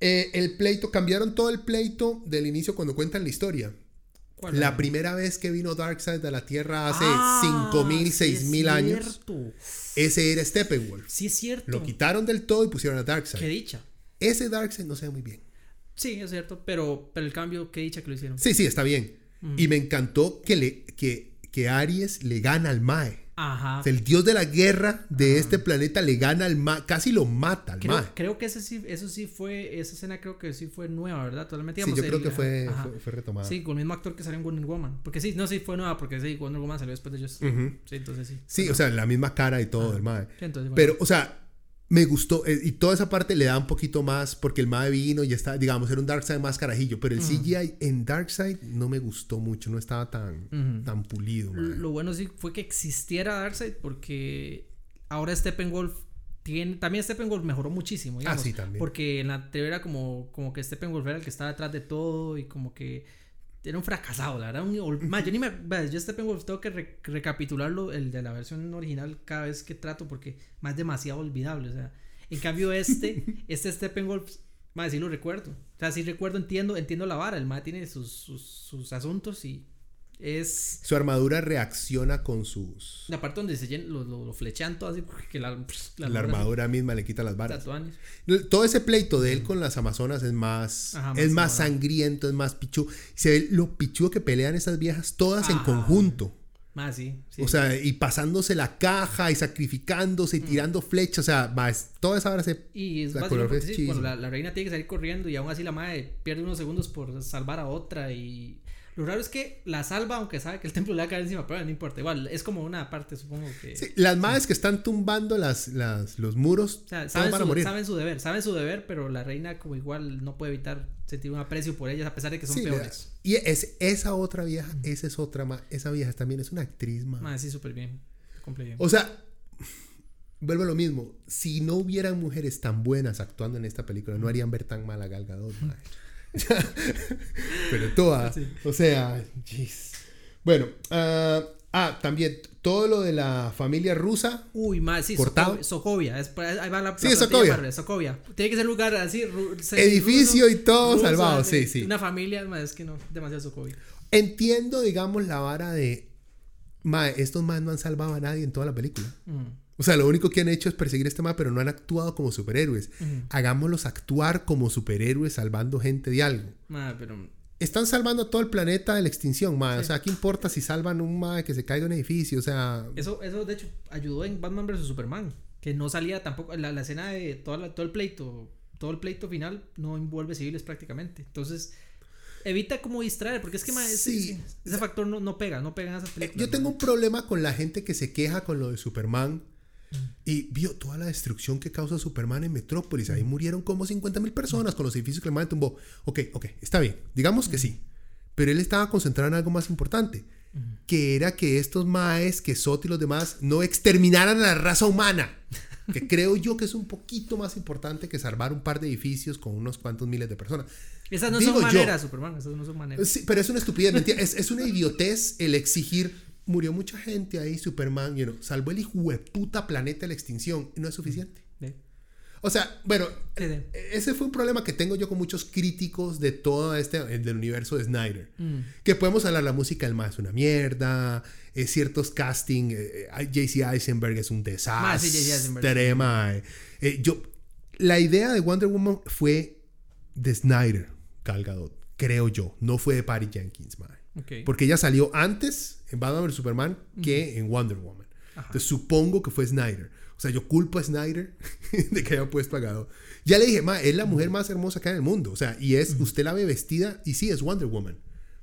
Eh, el pleito, cambiaron todo el pleito del inicio cuando cuentan la historia. ¿Cuál La era? primera vez que vino Darkseid a la Tierra hace Ah, 5000, sí es 6000 años, ese era Steppenwolf. Sí, es cierto. Lo quitaron del todo y pusieron a Qué Darkseid. dicha. Ese Darkseid no se ve muy bien. Sí, es cierto. Pero, pero el cambio, qué dicha que lo hicieron. Sí, sí, está bien. Y me encantó que, le, que, que Aries le gana al Mae. Ajá. O sea, el dios de la guerra de este planeta le gana al Mae. Casi lo mata al. Creo, creo que ese sí, eso sí fue, esa escena creo que sí fue nueva, ¿verdad? Totalmente. Sí, digamos, yo creo el- que fue, fue, fue retomada. Sí, con el mismo actor que salió en Wonder Woman. Porque sí, no, sí fue nueva, porque sí, Wonder Woman salió después de ellos. Sí, entonces sí. Sí, o sea, la misma cara y todo del Mae. Sí, entonces, bueno. Pero, o sea, me gustó. eh, y toda esa parte le da un poquito más porque el Mae vino y está, digamos, era un Darkseid más carajillo. Pero el CGI en Darkseid no me gustó mucho. No estaba tan, tan pulido, mae. Lo bueno sí fue que existiera Darkseid porque ahora Steppenwolf tiene también Steppenwolf mejoró muchísimo, digamos, Ah, sí, también. porque en la anterior era como como que Steppenwolf era el que estaba detrás de todo y como que era un fracasado, la verdad, un, ol- ma, yo ni me yo Steppenwolf tengo que re- recapitularlo el de la versión original cada vez que trato porque más es demasiado olvidable, o sea, en cambio este este Steppenwolf más sí lo recuerdo. O sea, sí recuerdo, entiendo, entiendo la vara, el más tiene sus, sus, sus asuntos y es Su armadura reacciona con sus. la parte donde se llen- lo, lo, lo flechan todo así, que la, La, armadura misma le quita las varas. Todo ese pleito de él con las Amazonas es más, Ajá, es más sangriento, es más pichu. Se ve lo pichudo que pelean esas viejas todas en Ajá. conjunto. Ah, sí, sí. O sea, y pasándose la caja y sacrificándose y tirando flechas. O sea, más, toda esa vara se. y es la es sí, la, la reina tiene que salir corriendo y aún así la madre pierde unos segundos por salvar a otra y lo raro es que la salva aunque sabe que el templo le va a caer encima, pero no importa, igual es como una parte supongo que Sí, las madres que están tumbando las, las, los muros o sea, saben van a su, morir. saben su deber, saben su deber, pero la reina como igual no puede evitar sentir un aprecio por ellas a pesar de que son Sí, peores. y es, esa otra vieja, esa es otra ma- Esa vieja también es una actriz, ma. Ah, sí, súper bien. Bien. O sea, vuelvo a lo mismo. Si no hubieran mujeres tan buenas actuando en esta película, no harían ver tan mal a Gal Gadot. Pero toda, Sí. o sea, jeez. Bueno, ah, ah, también todo lo de la familia rusa. Uy, más, sí, Cortado. Sokovia. Es, ahí va la, Sí, Sokovia. Sokovia. Tiene que ser lugar así. ru- Edificio y todo ruso, salvado, sí, sí. Una familia, más, es que no, demasiado Sokovia. Entiendo, digamos, la vara de. Mae, estos más no han salvado a nadie en toda la película. Mm. O sea, lo único que han hecho es perseguir este mae, pero no han actuado como superhéroes. Hagámoslos actuar como superhéroes salvando gente de algo. Ma, pero Están salvando a todo el planeta de la extinción, mae. O sea, ¿qué importa si salvan un mae que se caiga en un edificio? O sea, eso, eso de hecho ayudó en Batman vs Superman. Que no salía tampoco. La, la escena de toda la- todo el pleito. Todo el pleito final no envuelve civiles prácticamente. Entonces. Evita como distraer, porque es que ma, ese, Sí. ese- ese factor no, no pega, no pega en esas eh, películas. yo tengo ma. un problema con la gente que se queja con lo de Superman. Y vio toda la destrucción que causa Superman en Metrópolis. Ahí murieron como 50 mil personas con los edificios que el mae tumbó. Ok, ok, está bien. Digamos que sí. Pero él estaba concentrado en algo más importante. Que era que estos maes, que Sot y los demás, no exterminaran a la raza humana. Que creo yo que es un poquito más importante que salvar un par de edificios con unos cuantos miles de personas. Esas no Digo son yo. maneras, Superman. Esas no son maneras. Sí, pero es una estupidez, mentira. Es, es una idiotez el exigir. Murió mucha gente ahí, Superman, you know, salvó el hijo de puta planeta de la extinción. Y no es suficiente. Sí. O sea, bueno, Sí, sí. ese fue un problema que tengo yo con muchos críticos de todo este, del universo de Snyder. Mm. Que podemos hablar, la música del más es una mierda, eh, ciertos casting, eh, eh, JC Eisenberg es un. Eisenberg, desastre, mae. Eh, yo, la idea de Wonder Woman fue de Snyder, Gal Gadot, creo yo, no fue de Patty Jenkins, mae. Porque ella salió antes en Batman vs Superman que en Wonder Woman. Entonces supongo que fue Snyder. O sea, yo culpo a Snyder de que haya puesto a Gadot. Ya le dije, ma, es la mujer más hermosa que hay en el mundo. O sea, y es, usted la ve vestida y sí, es Wonder Woman.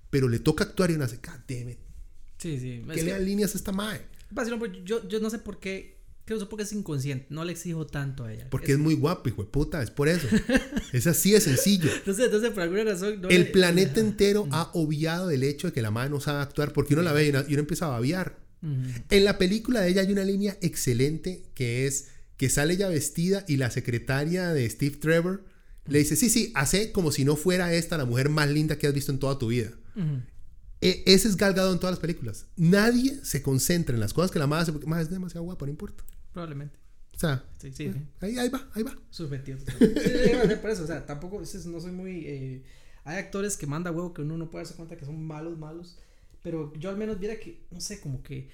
Pero le toca actuar y uno hace, God damn it. Sí, sí. ¿Qué le que- líneas a esta mae? Pues, yo, yo no sé por qué Creo que porque es inconsciente. No le exijo tanto a ella. Porque es, muy guapo, hijo de puta, es por eso. es así de sencillo. Entonces, entonces por alguna razón. no el le- planeta entero ha obviado el hecho de que la madre no sabe actuar porque uno la ve y uno, y uno empieza a babiar. En la película de ella hay una línea excelente que es que sale ella vestida y la secretaria de Steve Trevor le dice, sí, sí, hace como si no fuera esta la mujer más linda que has visto en toda tu vida. E- ese es Gal Gadot en todas las películas. Nadie se concentra en las cosas que la madre hace porque "Ma, es demasiado guapa, no importa. Probablemente. O sea, Sí, sí. sí. ahí, ahí va, ahí va. Subjetivo. Sí, sí, sí, por eso, o sea, tampoco, es- no soy muy... eh, hay actores que manda huevo que uno no puede darse cuenta que son malos, malos, pero yo al menos viera que, no sé, como que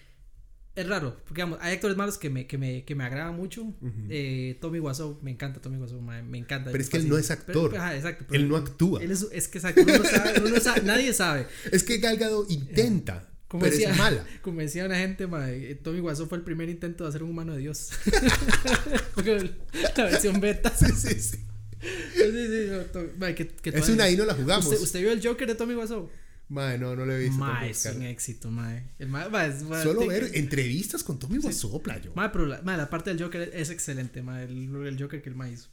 es raro, porque digamos, hay actores malos que me, que me, que me agradan mucho. Eh, Tommy Wiseau, me encanta Tommy Wiseau, me encanta. Pero es que él no es actor. Pero- ajá, exacto. pero Él no actúa. Él es, es que exacto, uno no sabe, uno no sabe- nadie sabe. Es que Gal Gadot intenta, Como pero decía, es mala. Como decía una gente, mae, eh, Tommy Wiseau fue el primer intento de hacer un humano de Dios. La versión beta. Sí, sí, sí. Sí, sí, no, to- mae, que- que Es una ahí no la jugamos. ¿Usted, usted vio el Joker de Tommy Wiseau? Mae, no, no lo he visto. Tampoco, es un éxito. El mae, Solo ver que- entrevistas con Tommy Wiseau, playo. Mae, pero la, la parte del Joker es excelente, mae. El, el Joker que el mae hizo.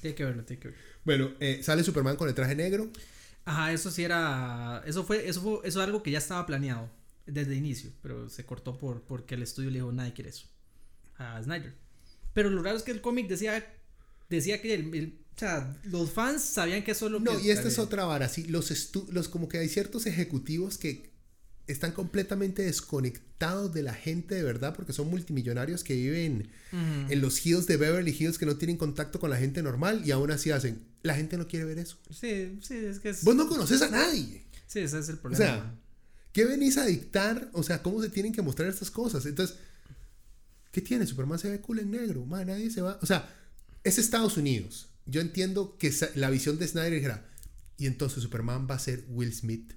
Tiene que verlo, tiene que verlo. Bueno, eh, sale Superman con el traje negro. Ajá, eso sí era. Eso fue, eso fue, eso es algo que ya estaba planeado desde el inicio, pero se cortó por porque el estudio le dijo nadie quiere eso a Snyder. Pero lo raro es que el cómic decía, decía que el, el- o sea, los fans sabían que eso es lo No, que. y esta es otra vara, sí. Los, estu- los como que hay ciertos ejecutivos que están completamente desconectados de la gente de verdad porque son multimillonarios que viven Ujú. en los hills de Beverly Hills que no tienen contacto con la gente normal y aún así hacen. La gente no quiere ver eso. Sí, sí, es que es. Vos no conoces a nadie. Sí, ese es el O problema. sea, ¿qué venís a dictar? O sea, ¿cómo se tienen que mostrar estas cosas? Entonces, ¿qué tiene? Superman se ve cool en negro. Man, nadie se va. O sea, es Estados Unidos. Yo entiendo que la visión de Snyder era, y entonces Superman va a ser Will Smith.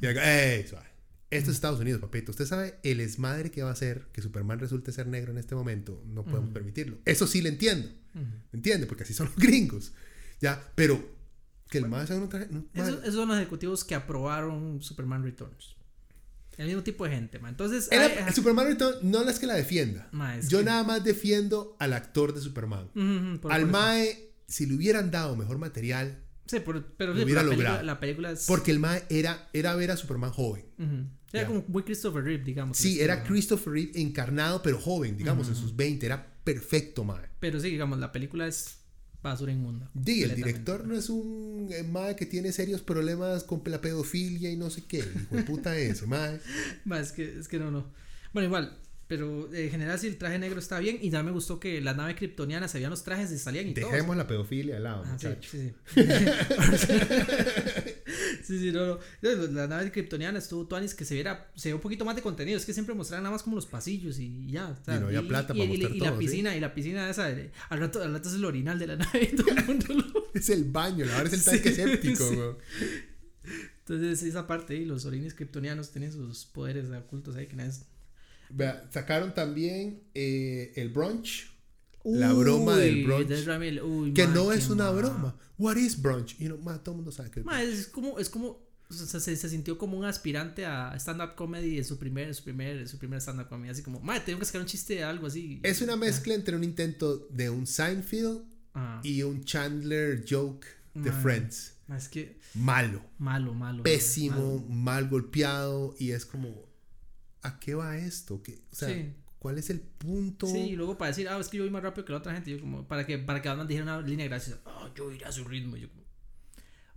Y acá, ¡ey! suave! Esto es Estados Unidos, papito. Usted sabe el esmadre que va a hacer que Superman resulte ser negro en este momento. No podemos permitirlo. Eso sí le entiendo. Ujú. ¿Entiende? Porque así son los gringos. Ya, pero que el más un traje. no. Eso- esos son los ejecutivos que aprobaron Superman Returns. El mismo tipo de gente, man. Entonces, Superman Return no es que la defienda. Ma, Yo que- nada más defiendo al actor de Superman. Por- al por. Mae, si le hubieran dado mejor material, Sí, por- pero lo sí, hubiera la, película, logrado. la película es. porque el Mae era, era ver a Superman joven. Era como muy Christopher Reeve, digamos. Sí, el era. Christopher Reeve encarnado, pero joven, digamos, en sus 20. Era perfecto, Mae. Pero sí, digamos, la película es basura inmunda. Di, el director no es un eh, Mae que tiene serios problemas con la pedofilia y no sé qué. Hijo de puta ese, Mae. Ma, es, que, es que no, no. Bueno, igual. Pero en general, sí, el traje negro está bien. Y ya me gustó que la nave kryptoniana se veían los trajes y salían y todo. Dejemos la pedofilia al lado, Ah, sí, muchacho. sí, sí. sí, sí, no, no. No, La nave kryptoniana estuvo Tuanis que se viera, se ve un poquito más de contenido. Es que siempre mostraban nada más como los pasillos y ya. o sea, Y no había plata para y, mostrar y la ¿sí? piscina, y la piscina esa, al rato, al rato es el orinal de la nave y todo el mundo lo- Es el baño, la verdad es el Sí, tanque séptico, sí. weón. Entonces, esa parte, y los orines kryptonianos tienen sus poderes ocultos ahí que nadie. Vea, sacaron también eh, el brunch. La broma del brunch. Ramil, uy, Que ma, no es una ma. broma. What is brunch? You know, todo el mundo sabe que es es como, es como, o sea, se, se sintió como un aspirante a stand-up comedy en su primer, en su primer, en su primer stand-up comedy. Así como, madre, tengo que sacar un chiste de algo así. Es una mezcla entre un intento de un Seinfeld Ah, y un Chandler joke de. Friends. es que, Malo, malo, malo. pésimo, malo. mal golpeado y es como, ¿a qué va esto? ¿Qué- o sea, Sí. ¿Cuál es el punto? Sí, y luego para decir, ah, es que yo voy más rápido que la otra gente. Yo como, para que, para que Batman dijera una línea graciosa. Ah, yo iré a su ritmo. Yo como,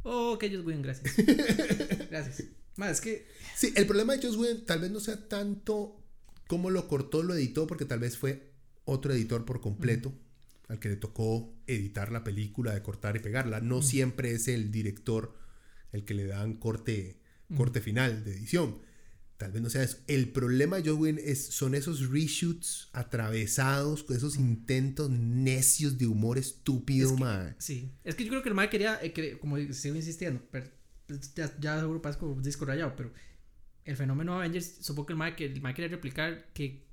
oh, ok, ellos Whedon, gracias. gracias. Ma, es que, Sí, el problema de Joss Whedon tal vez no sea tanto cómo lo cortó, lo editó, porque tal vez fue otro editor por completo al que le tocó editar la película, de cortar y pegarla. No siempre es el director el que le dan corte, corte final de edición. Tal vez no sea eso. El problema Whedon es, son esos reshoots atravesados, con esos intentos necios de humor estúpido, Es que- mae. Sí, es que yo creo que el Mae quería, eh, que- como sigo insistiendo, pero pues, ya, ya seguro parezco disco rayado, pero el fenómeno Avengers, supongo que el Mae, que el Mae quería replicar que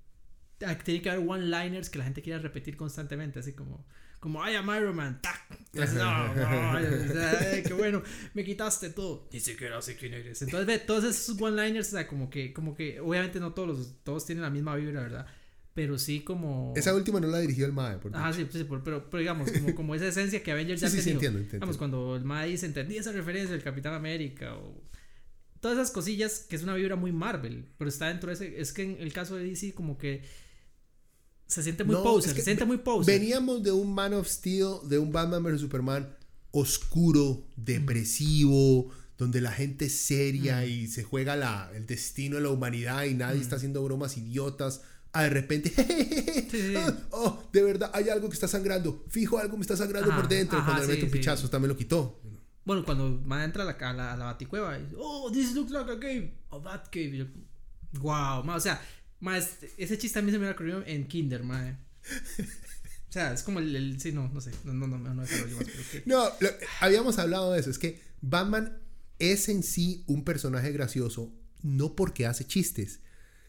ah, que tiene que haber one-liners que la gente quiera repetir constantemente, así como, como I am Iron Man, ¡tac! Así, "No, no", "Ay, qué bueno, me quitaste todo, ni siquiera sé quién eres. Entonces ve, todos esos one-liners, o sea, como que, como que, obviamente no todos los, todos tienen la misma vibra, ¿verdad? Pero sí como... Esa última no la dirigió el Mae. Por Ajá, sí, sí, pero, pero, pero digamos, como, como esa esencia que Avengers Sí, ya sí, tenido. entiendo, entiendo. Digamos, cuando el Mae dice, entendí esa referencia del Capitán América o... Todas esas cosillas que es una vibra muy Marvel, pero está dentro de ese... Es que en el caso de DC como que se siente muy No, poser, es que se siente muy poser. Veníamos de un Man of Steel, de un Batman vs Superman oscuro, depresivo, donde la gente es seria y se juega la, el destino de la humanidad y nadie está haciendo bromas idiotas. Ah, de repente, sí. oh, de verdad, hay algo que está sangrando. Fijo, algo me está sangrando Ajá, por dentro. ajá, Cuando le sí, mete un sí. pichazo, también lo quitó. Bueno, cuando Mae entra a la, a la, a la baticueva y oh, this looks like a cave, a bat cave. Yo, wow, o sea, ma, es- ese chiste a mí se me ocurrió en Kinder, mae. O sea, es como el, el- sí, no, no sé, no, no, no, no, no más, que- No, lo- habíamos hablado de eso. Es que Batman es en sí un personaje gracioso, no porque hace chistes,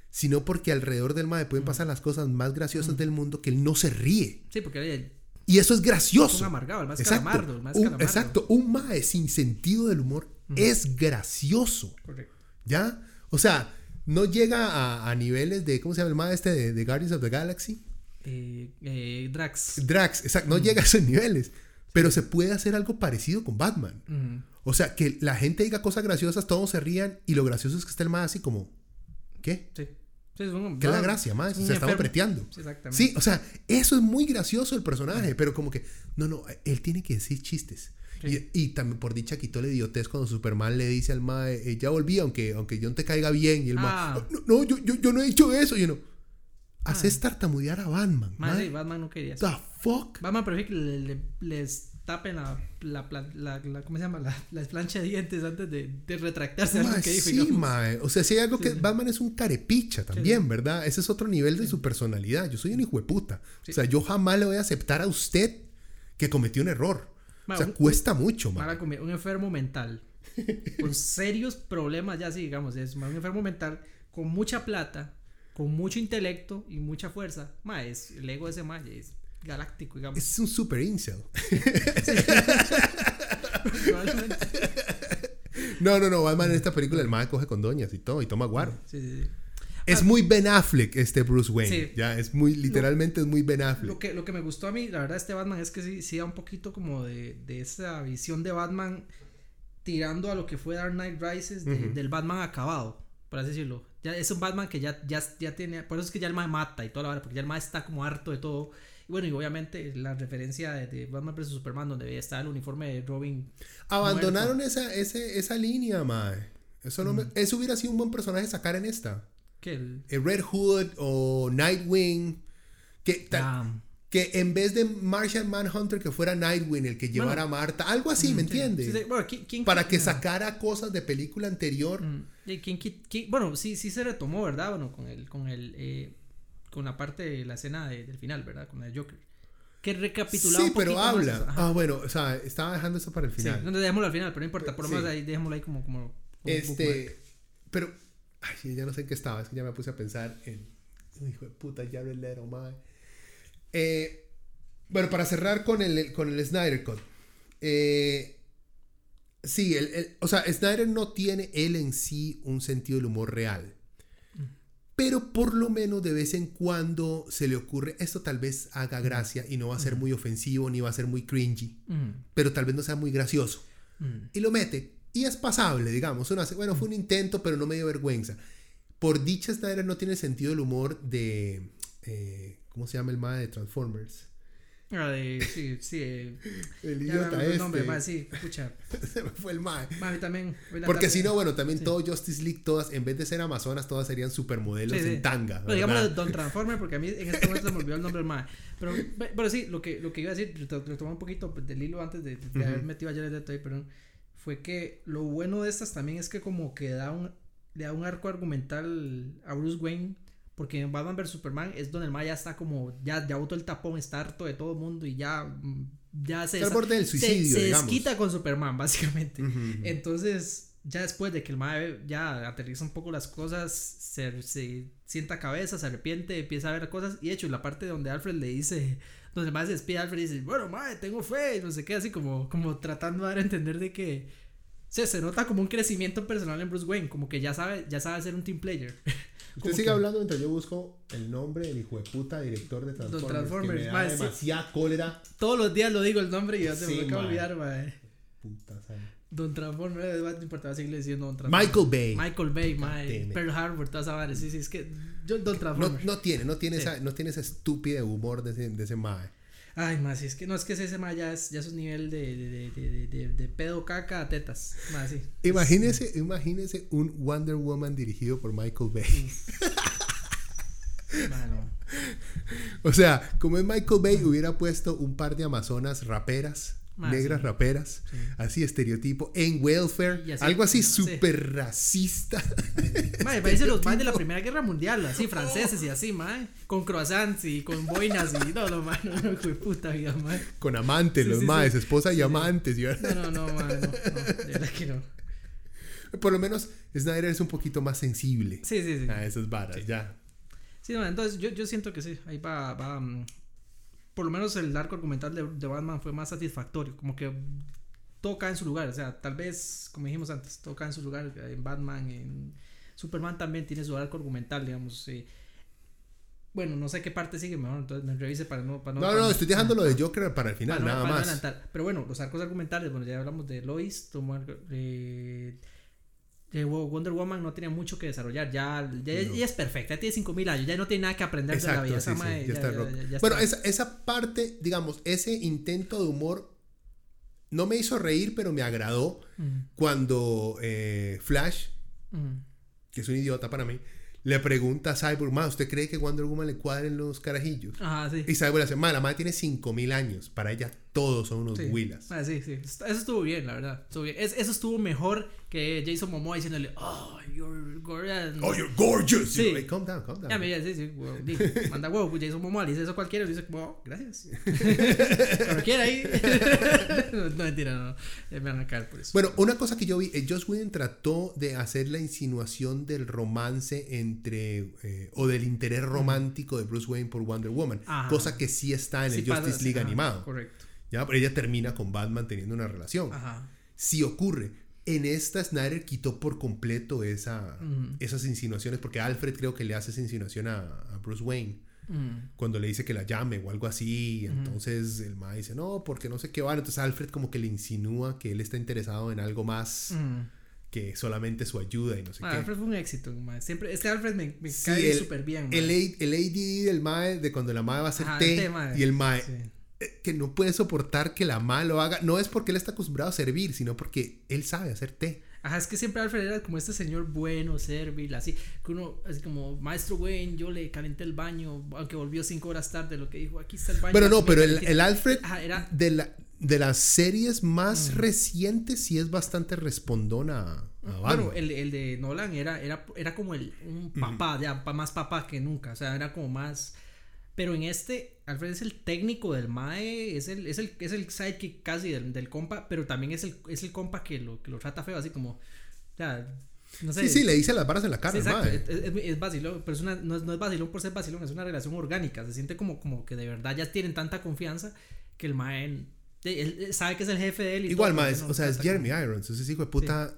sino porque alrededor del mae pueden pasar las cosas más graciosas del mundo que él no se ríe. Sí, porque el- Y eso es gracioso. Un amargado, el más exacto. calamardo, el más Un- calamardo. exacto. Un mae sin sentido del humor es gracioso. correcto. ¿Ya? O sea, no llega a, a niveles de, ¿cómo se llama el mae este de, de Guardians of the Galaxy? Eh, eh, Drax. Drax, exacto. No llega a esos niveles. Pero se puede hacer algo parecido con Batman. Ujú. O sea, que la gente diga cosas graciosas, todos se rían y lo gracioso es que esté el más así como, ¿qué? Sí. Sí, es un- ¿Qué es la gracia, más? Se estaba preteando. Sí, exactamente. Sí, o sea, eso es muy gracioso el personaje, pero como que, no, no, él tiene que decir chistes. Sí. Y, y también por dicha quitó la idiotez cuando Superman le dice al mae, eh, ya volví, aunque, aunque yo no te caiga bien. Y el Ah. mae, no, no, yo, yo, yo no he dicho eso. Y uno, haces Ah. tartamudear a Batman. Sí, Batman no quería eso. The fuck? Batman prefiere que le, le- les tapen la, la, la, la- ¿cómo se llama? La, la plancha de dientes antes de, de retractarse que dijo. sí, digamos. mae. O sea, si hay algo que Sí. Batman es un carepicha también, ¿verdad? Ese es otro nivel de su personalidad. Yo soy un hijo de puta. O sea, yo jamás le voy a aceptar a usted que cometió un error. O sea, un- cuesta mucho. Mala comi- un enfermo mental con serios problemas ya sí digamos es un enfermo mental con mucha plata con mucho intelecto y mucha fuerza ma, es, el ego de ese ma es galáctico digamos Es un super incel. No, no, no. Batman en esta película el mae coge con doñas y todo y toma guaro. sí, sí, sí. Es muy Ben Affleck este Bruce Wayne. Sí. Ya, es muy, literalmente es muy Ben Affleck. Lo que, lo que me gustó a mí, la verdad, este Batman es que sí, sí da un poquito como de, de esa visión de Batman tirando a lo que fue Dark Knight Rises, de- del Batman acabado, por así decirlo. Ya es un Batman que ya, ya, ya tiene, por eso es que ya el más mata y toda la hora, porque ya el más está como harto de todo. Y bueno, y obviamente la referencia de, de Batman vs Superman, donde está el uniforme de Robin. Abandonaron esa, ese, esa línea, mae. Eso, no me- Mm. eso hubiera sido un buen personaje sacar en esta. El. Red Hood o Nightwing. Que, ta- que en vez de Martian Manhunter que fuera Nightwing el que llevara a Marta, algo así, ¿me Mm, sí, entiendes? sí, sí. Bueno, ¿quién- quién- Para que ah. sacara cosas de película anterior. Mm, quién bueno, sí, sí se retomó, ¿verdad? Bueno, con el, con el, eh, con la parte de la escena de- del final, ¿verdad? Con el Joker. Que recapitulaba Sí, pero habla. Ah, bueno, o sea, estaba dejando eso para el Sí, final. no, dejémoslo al final, pero no importa, por lo menos Sí. ahí dejémoslo ahí como, como bookmark. Este, pero, ay, ya no sé en qué estaba, es que ya me puse a pensar en, hijo de puta, Jared Leto, mae. Eh, bueno, para cerrar con el, con el Snyder Cut. Eh, sí, el, el- o sea, Snyder no tiene él en sí un sentido del humor real. Pero por lo menos de vez en cuando se le ocurre, esto tal vez haga gracia y no va a ser muy ofensivo ni va a ser muy cringy, Mm, pero tal vez no sea muy gracioso mm. y lo mete. Y es pasable, digamos. Uno hace, bueno, fue un intento, pero no me dio vergüenza. Por dicha Snyder no tiene sentido el humor de. eh, ¿Cómo se llama el mae de Transformers? Ah, de- sí, sí. eh, El me idiota el este. nombre, ma, sí, escucha. Se me fue el mae. ma, a mí también. Porque si no, bueno, también Sí. todo Justice League, todas, en vez de ser amazonas, todas serían supermodelos Sí, sí. en tanga. Pero digamos. Don Transformer, porque a mí en este momento se me olvidó el nombre del mae. Pero, pe- pero sí, lo que, lo que iba a decir, reto- retomar un poquito del hilo antes de, de haber metido a Jared Leto ahí, perdón, fue que lo bueno de estas también es que como que da un, le da un arco argumental a Bruce Wayne, porque en Batman vs Superman es donde el mae ya está como, ya, ya botó el tapón, está harto de todo el mundo y ya, mm, ya se, Está borde del se, suicidio, se digamos. desquita con Superman, básicamente. Entonces, ya después de que el mae ya aterriza un poco las cosas, se, se sienta cabeza, se arrepiente, empieza a ver cosas. Y de hecho, la parte donde Alfred le dice, donde el mae se despide a Alfred y dice, bueno, mae, tengo fe, y no sé qué, así como, como tratando de dar a entender de que, se, se nota como un crecimiento personal en Bruce Wayne, como que ya sabe, ya sabe ser un team player. Usted sigue que- hablando mientras yo busco el nombre del hijo de puta director de Transformers. Transformers, que me da mae, sí. demasiada cólera. Todos los días lo digo el nombre y ya se Sí, me acaba de olvidar, mae. Puta, ¿sabe? Don Transformer, eh, no importa, seguirle diciendo Don Transformer. Michael Bay. Michael Bay, it. Pearl Harbor, todas esas varas. Sí, sí, es que yo, Don No, Transformer. no tiene, no tiene, Sí. esa, no tiene ese estúpido humor de ese, de ese mae. Ay, más, si es que no es que ese mae ya es, ya es un nivel de, de, de, de, de, pedo caca a tetas. Más, sí. Imagínese, imagínese un Wonder Woman dirigido por Michael Bay. Mae, no. O sea, como es Michael Bay, hubiera puesto un par de amazonas raperas, Ah, negras sí. raperas, Sí. así estereotipo, en welfare, así- algo así sí. súper racista. Mae, parece los más de la. Primera Guerra Mundial, así, franceses y así, mae. Con croissants y con boinas y no, no, mae, no, no, puta vida, mae. Con amantes, los maes, esposa y amantes. y- No, no, no, mae, no, no, de verdad que no. Por lo menos Snyder es un poquito más sensible Sí, sí, sí. a esas varas, ya. Sí, no, entonces yo, yo siento que sí, ahí va, va mm, por lo menos el arco argumental de, de Batman fue más satisfactorio, como que todo cae en su lugar, o sea, tal vez, como dijimos antes, todo cae en su lugar, en Batman, en Superman también tiene su arco argumental, digamos, eh, bueno, no sé qué parte sigue mejor, entonces me revise para no... Para No, para no, estoy dejando lo de Joker para el final, para no- nada no más. adelantar. Pero bueno, los arcos argumentales, bueno, ya hablamos de Lois, tomó el- eh, Wonder Woman no tenía mucho que desarrollar, ya, ya, No. es perfecta, ya tiene 5000 años, ya no tiene nada que aprender de la vida. sí, sí, ya está ya Bueno, está. esa, esa parte, digamos, ese intento de humor no me hizo reír, pero me agradó Mm, cuando eh, Flash, mm. que es un idiota para mí, le pregunta a Cyborg, ma, ¿usted cree que Wonder Woman le cuadren los carajillos? Ajá, sí. Y Cyborg le dice, ma, la madre tiene 5000 años, para ella todos son unos Sí. huilas. Ah, sí, sí. Eso estuvo bien, la verdad. Estuvo bien. Es- eso estuvo mejor que Jason Momoa diciéndole, oh, you're gorgeous. Oh, you're gorgeous. Sí. Y yo, "Hey, calm down, calm down. Ya dice, sí, sí, manda huevo, pues Jason Momoa le dice eso a cualquiera y dice, wow, gracias. Cuando quiera ahí. no, no, mentira, no, no. Me van a caer por eso. Bueno, una cosa que yo vi, eh, Joss Whedon trató de hacer la insinuación del romance entre, eh, o del interés romántico de Bruce Wayne por Wonder Woman, Ajá. cosa que sí está en el Justice League ajá, animado. Correcto. ¿Ya? Pero ella termina con Batman teniendo una relación. Ajá. Si ocurre, en esta Snyder quitó por completo esa, Ujú. esas insinuaciones, porque Alfred creo que le hace esa insinuación a, a Bruce Wayne Mm. cuando le dice que la llame o algo así. Entonces el ma dice, no, porque no sé qué van. Entonces Alfred como que le insinúa que él está interesado en algo más Mm. que solamente su ayuda y no sé Ah, qué. Alfred fue un éxito, mae. Siempre, este Alfred me, me Sí, cae súper bien. El, mae. El ADD del mae, de cuando la mae va a hacer Ajá, té, el té, y el mae, Sí. Que no puede soportar que la mae lo haga. No es porque él está acostumbrado a servir, sino porque él sabe hacer té. Ajá, es que siempre Alfred era como este señor bueno, servil, así, que uno, así como, maestro Wayne, yo le calenté el baño, aunque volvió cinco horas tarde, lo que dijo, aquí está el baño. Bueno, no, pero el, calenté". el Alfred Ajá, era, de, la, de las series más Mm. recientes sí es bastante respondón a, a bueno, el, el de Nolan era, era, era como el, un papá, ya, más papá que nunca, o sea, era como más... Pero en este, Alfred es el técnico del MAE, es el, es el, es el sidekick casi del, del compa, pero también es el, es el compa que lo, que lo trata feo, así como, ya, no sé. sí, sí, le dice las varas en la cara, Sí, mae. es, es- es vacilón, pero es una, no, es, no es vacilón por ser vacilón, es una relación orgánica, se siente como, como que de verdad ya tienen tanta confianza que el mae él, él sabe que es el jefe de él. Y Igual, todo, mae, no o sea, es como- Jeremy Irons, ese hijo de puta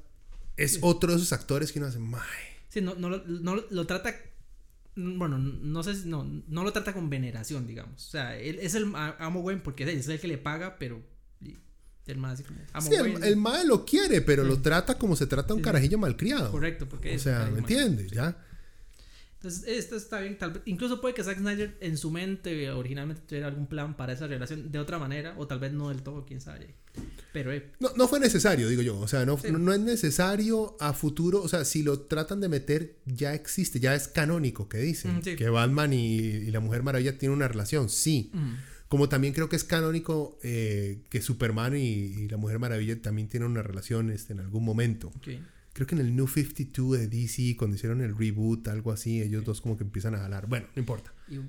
es otro de esos actores que uno hace, mae. Sí, no, no, lo- no lo trata. Bueno, no sé si. No, no lo trata con veneración, digamos. O sea, él es el amo Wayne porque es el que le paga, pero. El más así como. Amo Sí, el, el mae lo quiere, pero lo trata como se trata a un Sí, carajillo malcriado. Correcto, porque O sea, ¿me entiendes? ¿Ya? Entonces, esto está bien. Tal vez, incluso puede que Zack Snyder en su mente originalmente tuviera algún plan para esa relación de otra manera, o tal vez no del todo, quién sabe. Pero, eh, No, no fue necesario, digo yo. O sea, no, Sí. no, no es necesario a futuro. O sea, si lo tratan de meter, ya existe, ya es canónico que dicen. Mm, sí. Que Batman y, y la Mujer Maravilla tienen una relación, sí. mm, Como también creo que es canónico eh, que Superman y, y la Mujer Maravilla también tienen una relación este, en algún momento. ok. Creo que en el New 52 de DC, cuando hicieron el reboot, algo así, ellos dos como que empiezan a jalar. Bueno, no importa. Y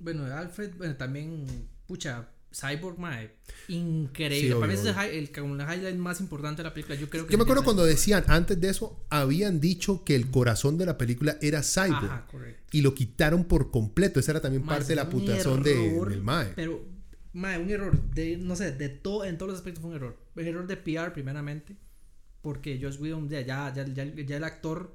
bueno, Alfred, bueno, también, pucha, Cyborg, mae, increíble. Sí, Para mí es el, el, highlight más importante de la película. Yo creo que Yo me acuerdo cuando decían, antes de eso, habían dicho que el corazón de la película era Cyborg. Ajá, correcto. Y lo quitaron por completo. Esa era también Mae, parte de la putazón de, del Mae. Pero, mae, un error de, no sé, de todo, en todos los aspectos fue un error. Un error de PR, primeramente. Porque Josh Whedon ya, ya, ya, ya el actor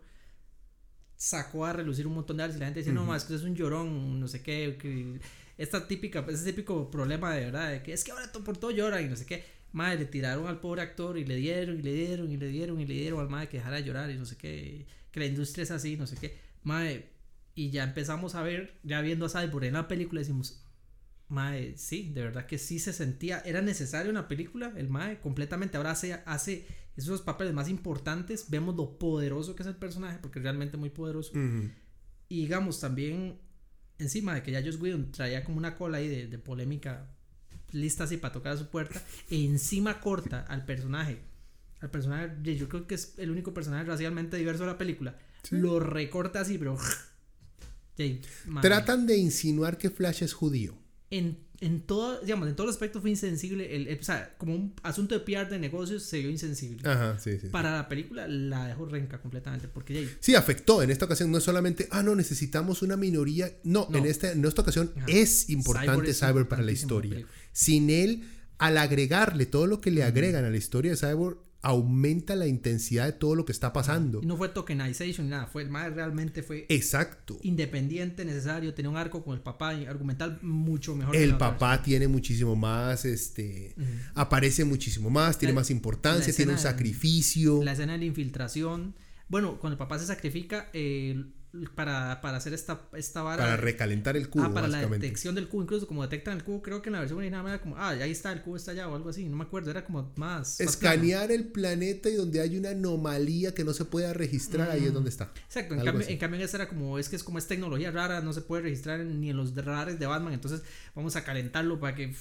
sacó a relucir un montón de aves y la gente dice, no, más que es un llorón, no sé qué, que esta típica, ese típico problema de verdad, de que es que ahora por todo llora y no sé qué. Madre, le tiraron al pobre actor y le dieron y le dieron y le dieron y le dieron al madre que dejara de llorar y no sé qué, que la industria es así, no sé qué. Madre, y ya empezamos a ver, ya viendo a Cyborg en la película, decimos, Mae, sí, de verdad que sí se sentía, era necesario en la película, el Mae, completamente. Ahora hace, hace esos papeles más importantes, vemos lo poderoso que es el personaje, porque es realmente muy poderoso. Y digamos, también encima de que ya Joss Whedon traía como una cola ahí de, de polémica lista así para tocar a su puerta, e encima corta al personaje, al personaje, yo creo que es el único personaje racialmente diverso de la película, lo recorta así, pero... Tratan de insinuar que Flash es judío en, en todo, digamos, en todo aspecto fue insensible. El, o sea, como un asunto de PR de negocios se vio insensible. Ajá, sí, sí. Para la película la dejó renca completamente. Porque Sí, afectó. En esta ocasión no es solamente, ah, no, necesitamos una minoría. No, En, esta, en esta ocasión es importante Cyber, para la historia. Sin él, al agregarle todo lo que le agregan a la historia de Cyber, aumenta la intensidad de todo lo que está pasando. No fue tokenization ni nada, fue más realmente fue Exacto. independiente, necesario, tenía un arco con el papá argumental mucho mejor. El papá tiene muchísimo más, este, aparece muchísimo más, tiene más importancia, tiene un sacrificio. la escena de la infiltración. Bueno, cuando el papá se sacrifica, eh, para, para hacer esta, esta vara. Para recalentar el cubo. Ah, para la detección del cubo, incluso como detectan el cubo, creo que en la versión original era como, ah, ahí está, el cubo está allá o algo así, no me acuerdo, era como más. Escanear el planeta y donde hay una anomalía que no se pueda registrar, ahí es donde está. Exacto, en cambio, en cambio, en esa era como, es que es como es tecnología rara, no se puede registrar ni en los radares de Batman, entonces vamos a calentarlo para que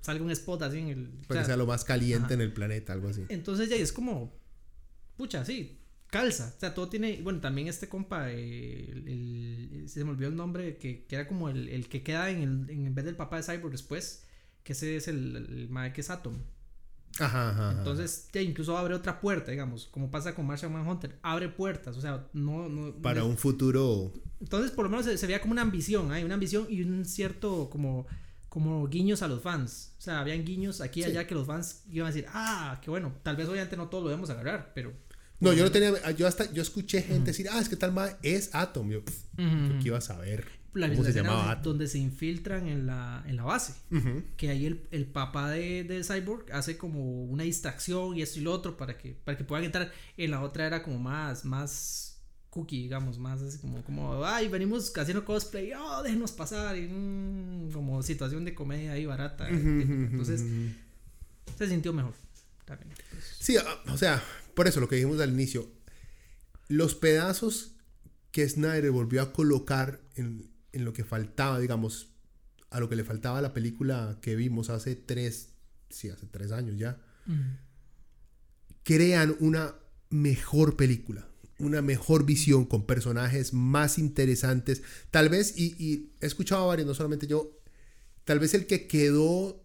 salga un spot así en el. Para que sea lo más caliente en el planeta, algo así. Entonces ya es como, pucha, sí, calza. O sea, todo tiene. Bueno, también este compa, el, se me olvidó el nombre, que, que era como el, el, que queda en, el, en vez del papá de Cyborg después, que ese es el, el que es Atom. Ajá, ajá, Entonces, ya incluso abre otra puerta, digamos, como pasa con Martian Manhunter, abre puertas, o sea, no. no Para un futuro. Entonces, por lo menos se, veía como una ambición, hay una ambición y un cierto, como como guiños a los fans. O sea, habían guiños aquí y allá que los fans iban a decir, ah, qué bueno, tal vez obviamente no todos lo debemos agarrar, pero no, yo no tenía. Yo hasta yo escuché gente decir, ah, es que tal más es Atom. Yo, ¿qué iba a saber? ¿Cómo se llamaba Atom? Donde se infiltran en la, en la base. Que ahí el, el papá de, de, Cyborg hace como una distracción y esto y lo otro para que, para que puedan entrar. En la otra era como más, más cookie, digamos, más así como, como ay, venimos haciendo cosplay, oh, déjenos pasar. Y, como situación de comedia ahí barata. Entonces, se sintió mejor. También. Sí, o sea, por eso lo que dijimos al inicio, los pedazos que Snyder volvió a colocar en, lo que faltaba, digamos, a lo que le faltaba a la película que vimos hace tres, sí, hace tres años ya, crean una mejor película, una mejor visión con personajes más interesantes. Tal vez, y, y he escuchado a varios, no solamente yo, tal vez el que quedó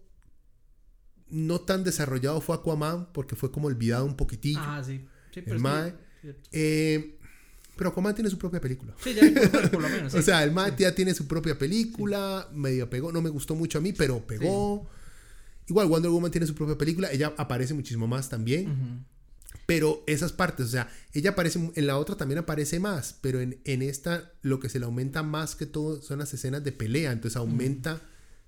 no tan desarrollado fue Aquaman, porque fue como olvidado un poquitillo. Ah, sí. pero el Mae. Eh, pero Aquaman tiene su propia película. Sí, ya por lo menos. o sea, el Mae ya tiene su propia película, medio pegó, no me gustó mucho a mí, pero pegó. Igual Wonder Woman tiene su propia película, ella aparece muchísimo más también. Pero esas partes, o sea, ella aparece, en la otra también aparece más, pero en, en esta lo que se le aumenta más que todo son las escenas de pelea, entonces aumenta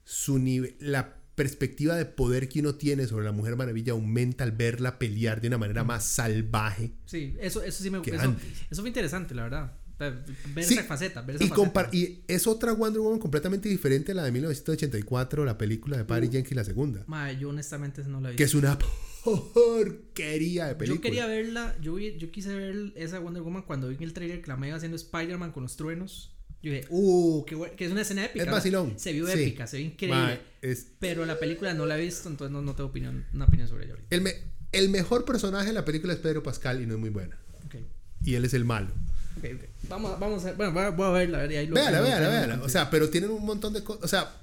su nivel, la perspectiva de poder que uno tiene sobre la Mujer Maravilla aumenta al verla pelear de una manera más salvaje. Sí, eso, eso sí me eso, eso fue interesante, la verdad. Ver esa faceta, ver esa y, faceta. y es otra Wonder Woman completamente diferente a la de 1984, la película de Patty uh, Jenkins, la segunda. yo honestamente no la vi. Que es una porquería de película. Yo quería verla, yo, yo quise ver esa Wonder Woman cuando vi en el trailer que la iba haciendo Spider-Man con los truenos. Yo dije, uh, qué que es una escena épica. Es vacilón. Se vio épica, se vio increíble. Pero la película no la he visto, entonces no, no tengo opinión, una opinión sobre ella El, el mejor personaje de la película es Pedro Pascal y no es muy buena. Okay. Y él es el malo. Okay, okay. Vamos, vamos a, bueno, voy a verla, a ver, ahí lo Véala, véala, véala. O sea, pero tienen un montón de cosas. O sea,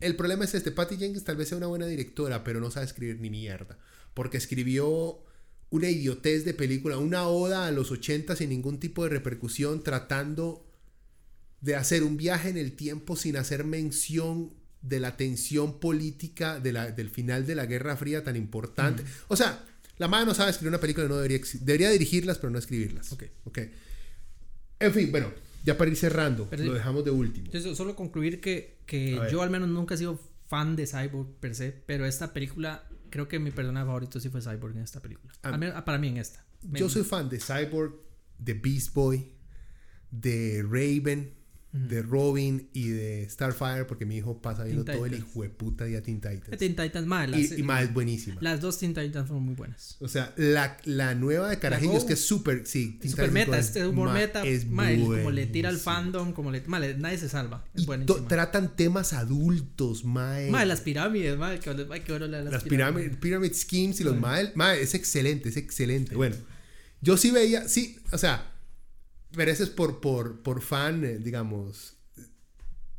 el problema es este: Patty Jenkins tal vez sea una buena directora, pero no sabe escribir ni mierda. Porque escribió una idiotez de película, una oda a los 80 sin ningún tipo de repercusión, tratando de hacer un viaje en el tiempo sin hacer mención de la tensión política de la, del final de la Guerra Fría tan importante. O sea, La madre no sabe escribir una película, no debería, debería dirigirlas, pero no escribirlas. Ok. Ok. En fin, bueno, ya para ir cerrando, Pero lo dejamos de último. Entonces, solo concluir que, que A yo al menos nunca he sido fan de Cyborg per se, pero esta película, creo que mi personaje favorito sí fue Cyborg en esta película. Ah. Al menos- para mí en esta. Yo soy fan de Cyborg, de Beast Boy, de Raven, de Robin y de Starfire, porque mi hijo pasa viendo todo el hijo de puta día Teen Titans. Teen Titans, las, Y, y más es buenísima. las dos Teen Titans fueron muy buenas. O sea, la, la nueva de Carajillos que es súper, sí. Teen Super Titans meta, Go este humor ma, meta, es ma, el- como le tira al fandom, como le, ma, le- nadie se salva. Es Y to- buenísimo. tratan temas adultos, mae. Madre, las pirámides, madre, que, la de las, pirámides. pyramid schemes y los mae, mae, es excelente, es excelente. Bueno, yo sí veía, sí, o sea, pero eso es por, por, por fan, eh, digamos.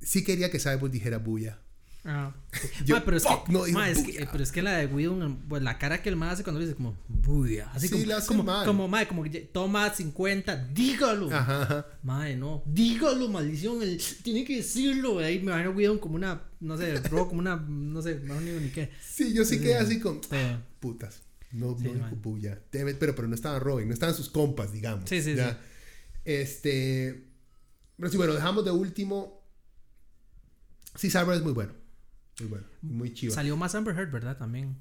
Sí quería que Cyborg dijera bulla. Ah. Yo, Ma, pero, es que, no digo ma, es que, bulla. pero es que la de Whedon, pues, la cara que el man hace cuando dice como buya, así Sí, como, la hace como, mal. como, ma, como que toma 50, dígalo. Ajá, ajá. Madre, no, dígalo, maldición, él tiene que decirlo. Ahí me imagino Whedon como una, no sé, Ro como una, no sé, no digo ni qué. Sí, yo sí quedé así con. Ah, putas. No, Sí, no bulla. Pero, pero no estaba Robin, no estaban sus compas, digamos. Sí, sí, ya. sí. Este. Pero sí, bueno, dejamos de último. Sí, Cyborg es muy bueno. Muy bueno. Muy chido. Salió más Amber Heard, ¿verdad? También.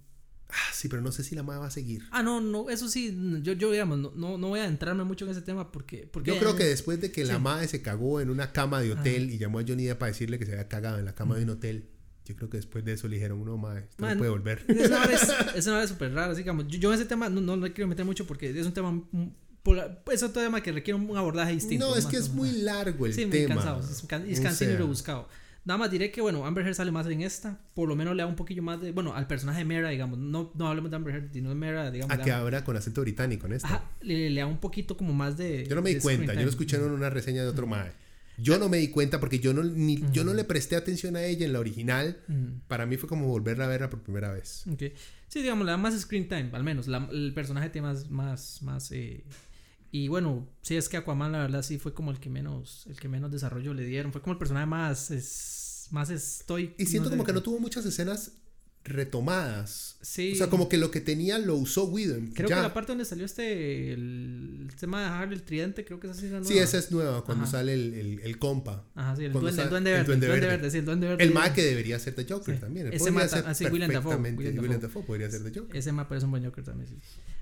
Ah, sí, pero no sé si la madre va a seguir. Ah, no, no, eso sí, yo, yo digamos, no, no, no voy a entrarme mucho en ese tema porque... porque Yo creo que después de que la madre se cagó en una cama de hotel y llamó a Johnny Depp para decirle que se había cagado en la cama de un hotel, yo creo que después de eso le dijeron, no, madre, esto Man, no puede volver. Es una vez, es una vez súper rara, así como, yo, yo en ese tema no, no le quiero meter mucho porque es un tema, pola- es otro tema que requiere un abordaje distinto. no, es que es muy largo el Sí, muy tema. cansado, es, can- es O cansino y rebuscado. Nada más diré que, bueno, Amber Heard sale más en esta, por lo menos le da un poquillo más de, bueno, al personaje de Mera, digamos, no, no hablemos de Amber Heard, sino de Mera, digamos. A le que ahora con acento británico en esta. ajá, le, le da un poquito como más de... Yo no me di cuenta, yo lo escuché en una reseña de otro mae. Yo no me di cuenta porque yo no, ni, yo no le presté atención a ella en la original. Mm. Para mí fue como volverla a verla por primera vez. Ok. Sí, digamos, le da más screen time, al menos. La- el personaje tiene más, más, más eh, y bueno, sí es que Aquaman, la verdad, sí fue como el que menos, el que menos desarrollo le dieron. Fue como el personaje más, es, más estoy. Y siento no sé. como que no tuvo muchas escenas retomadas. Sí. O sea, como que lo que tenía lo usó Whedon. Creo ya. que la parte donde salió este, el, el tema de dejar el tridente, creo que esa sí Sí, nueva. esa es nueva, cuando Ajá. sale el, el, el compa. Ajá, sí, el duende, el sale- duende verde. El Duende Verde. verde, sí, el duende verde. El mae que debería ser de Joker Sí. también. Ese mata- ser ah, sí, Willem Dafoe, Willem Dafoe. Podría ser de Joker. Ese es un buen Joker también, sí.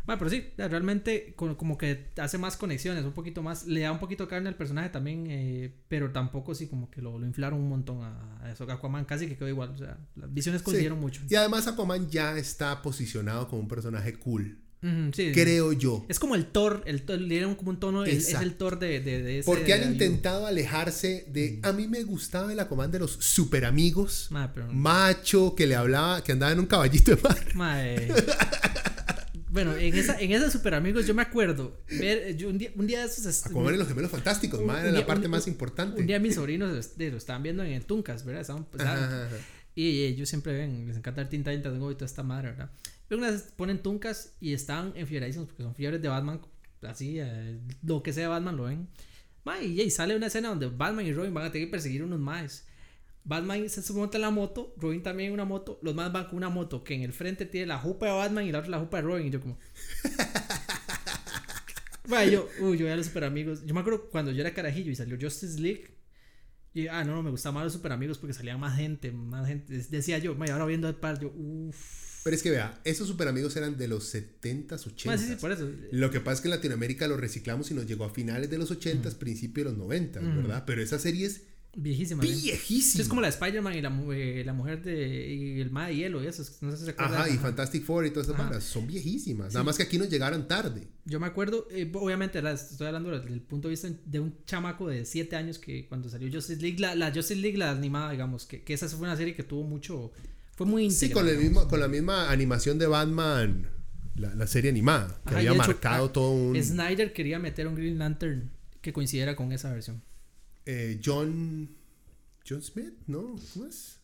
Bueno, pero sí, realmente co- como que hace más conexiones, un poquito más, le da un poquito de carne al personaje también, eh, pero tampoco sí como que lo, lo inflaron un montón a, a eso. Aquaman casi que quedó igual, o sea, las visiones coincidieron mucho. Y además Aquaman ya está posicionado como un personaje cool. Sí. Creo yo. Es como el Thor, el, Thor- le dieron como un tono, el- es el Thor de, de, de ese. Porque han de- intentado alejarse de... A mí me gustaba el Aquaman de los super amigos. Ma, pero- Macho, que le hablaba, que andaba en un caballito de mar. ma, eh. Bueno, en esa, en esa Super Amigos yo me acuerdo ver, yo un día, un día de esos... Aquaman y los gemelos fantásticos, un- un era la día- parte más importante. Un día mis sobrinos lo estaban viendo en el Tuncas, ¿verdad? Estaban, Y ellos siempre ven, les encanta el Tinta Tinta Go y toda esta madre, ¿verdad? Pero una vez ponen Tuncas y están enfieradísimos porque son fiebres de Batman, así, eh, lo que sea de Batman lo ven. Ma, y, y sale una escena donde Batman y Robin van a tener que perseguir unos maes. Batman se monta en la moto, Robin también en una moto, los más van con una moto que en el frente tiene la jupa de Batman y la otra la jupa de Robin y yo como... Bueno, yo, uy, yo veía a los super amigos. Yo me acuerdo cuando yo era carajillo y salió Justice League. Y ah, no, no, me gustaban más los super amigos porque salía más gente, más gente. Decía yo, "Ma, y ahora viendo el par, yo, uff. Pero es que vea, esos super amigos eran de los 70s, 80s. Sí, sí, por eso. Lo que pasa es que en Latinoamérica los reciclamos y nos llegó a finales de los 80s, principios de los 90s, ¿verdad? Pero esa serie es Viejísima. ¿sí? viejísima. Sí, es como la de Spider-Man y la, eh, la mujer de. y el ma de hielo y eso. No sé si se acuerdan. Ajá, y. Fantastic Four y todas esas varas son viejísimas. Nada más que aquí nos llegaron tarde. Yo me acuerdo, eh, obviamente, la- estoy hablando desde el punto de vista de un chamaco de 7 años que cuando salió Justice League, la, la Justice League, la animada, digamos, que, que esa fue una serie que tuvo mucho. Fue muy Sí, íntegra, con, el mismo, con la misma animación de Batman, la, la serie animada, que Ajá, había hecho, marcado ah, todo un... Snyder quería meter un Green Lantern que coincidiera con esa versión. Eh, John... John Smith, ¿no? ¿Cómo es?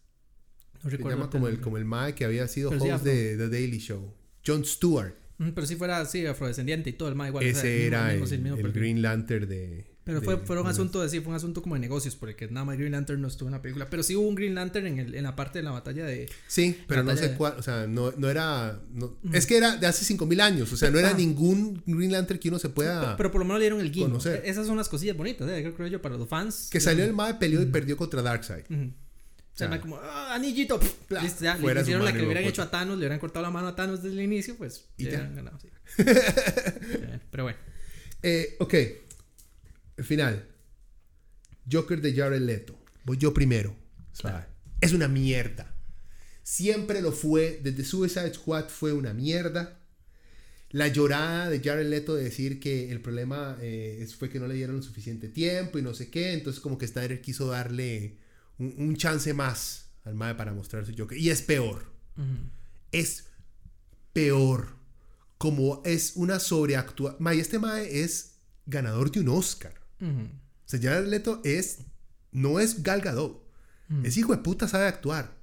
No Se recuerdo. llama como el, como el mae que había sido sí, host de The Daily Show. John Stewart. Mm, Pero si fuera así, afrodescendiente y todo el ma igual. o sea, Ese el mismo- era el, mismo- mismo el perfil. Green Lantern de, Pero de- fue, fue un asunto de sí, fue un asunto como de negocios, porque nada más Green Lantern no estuvo en la película. Pero sí hubo un Green Lantern en, el, en la parte de la batalla de. Sí, pero no sé cuál, o sea, no, no era... no- Es que era de hace 5000 años, o sea, no era Ah. ningún Green Lantern que uno se pueda... Pero por lo menos le dieron el guiño. conocer. Esas son las cosillas bonitas, ¿eh? creo, yo, para los fans. que salió el MAE, peleó y perdió contra Darkseid. O sea, mae como, ¡ah, anillito! Pla, listo, ya, le hicieron la que y hubieran hecho a Thanos, le hubieran cortado la mano a Thanos desde el inicio, pues. Y ya. hubieran ganado, sí. Pero bueno. Eh, ok, el final. Joker de Jared Leto. Voy yo primero. Es una mierda. Siempre lo fue. Desde Suicide Squad fue una mierda. La llorada de Jared Leto de decir que el problema eh, fue que no le dieron suficiente tiempo y no sé qué. Entonces como que Snyder quiso darle un, un chance más al MAE para mostrar su Joker. Y es peor. Es peor. Como es una sobreactuación. Mae, este Mae es ganador de un Oscar. Ujú. O sea, Jared Leto es. No es Gal Gadot. Es hijo de puta, sabe actuar.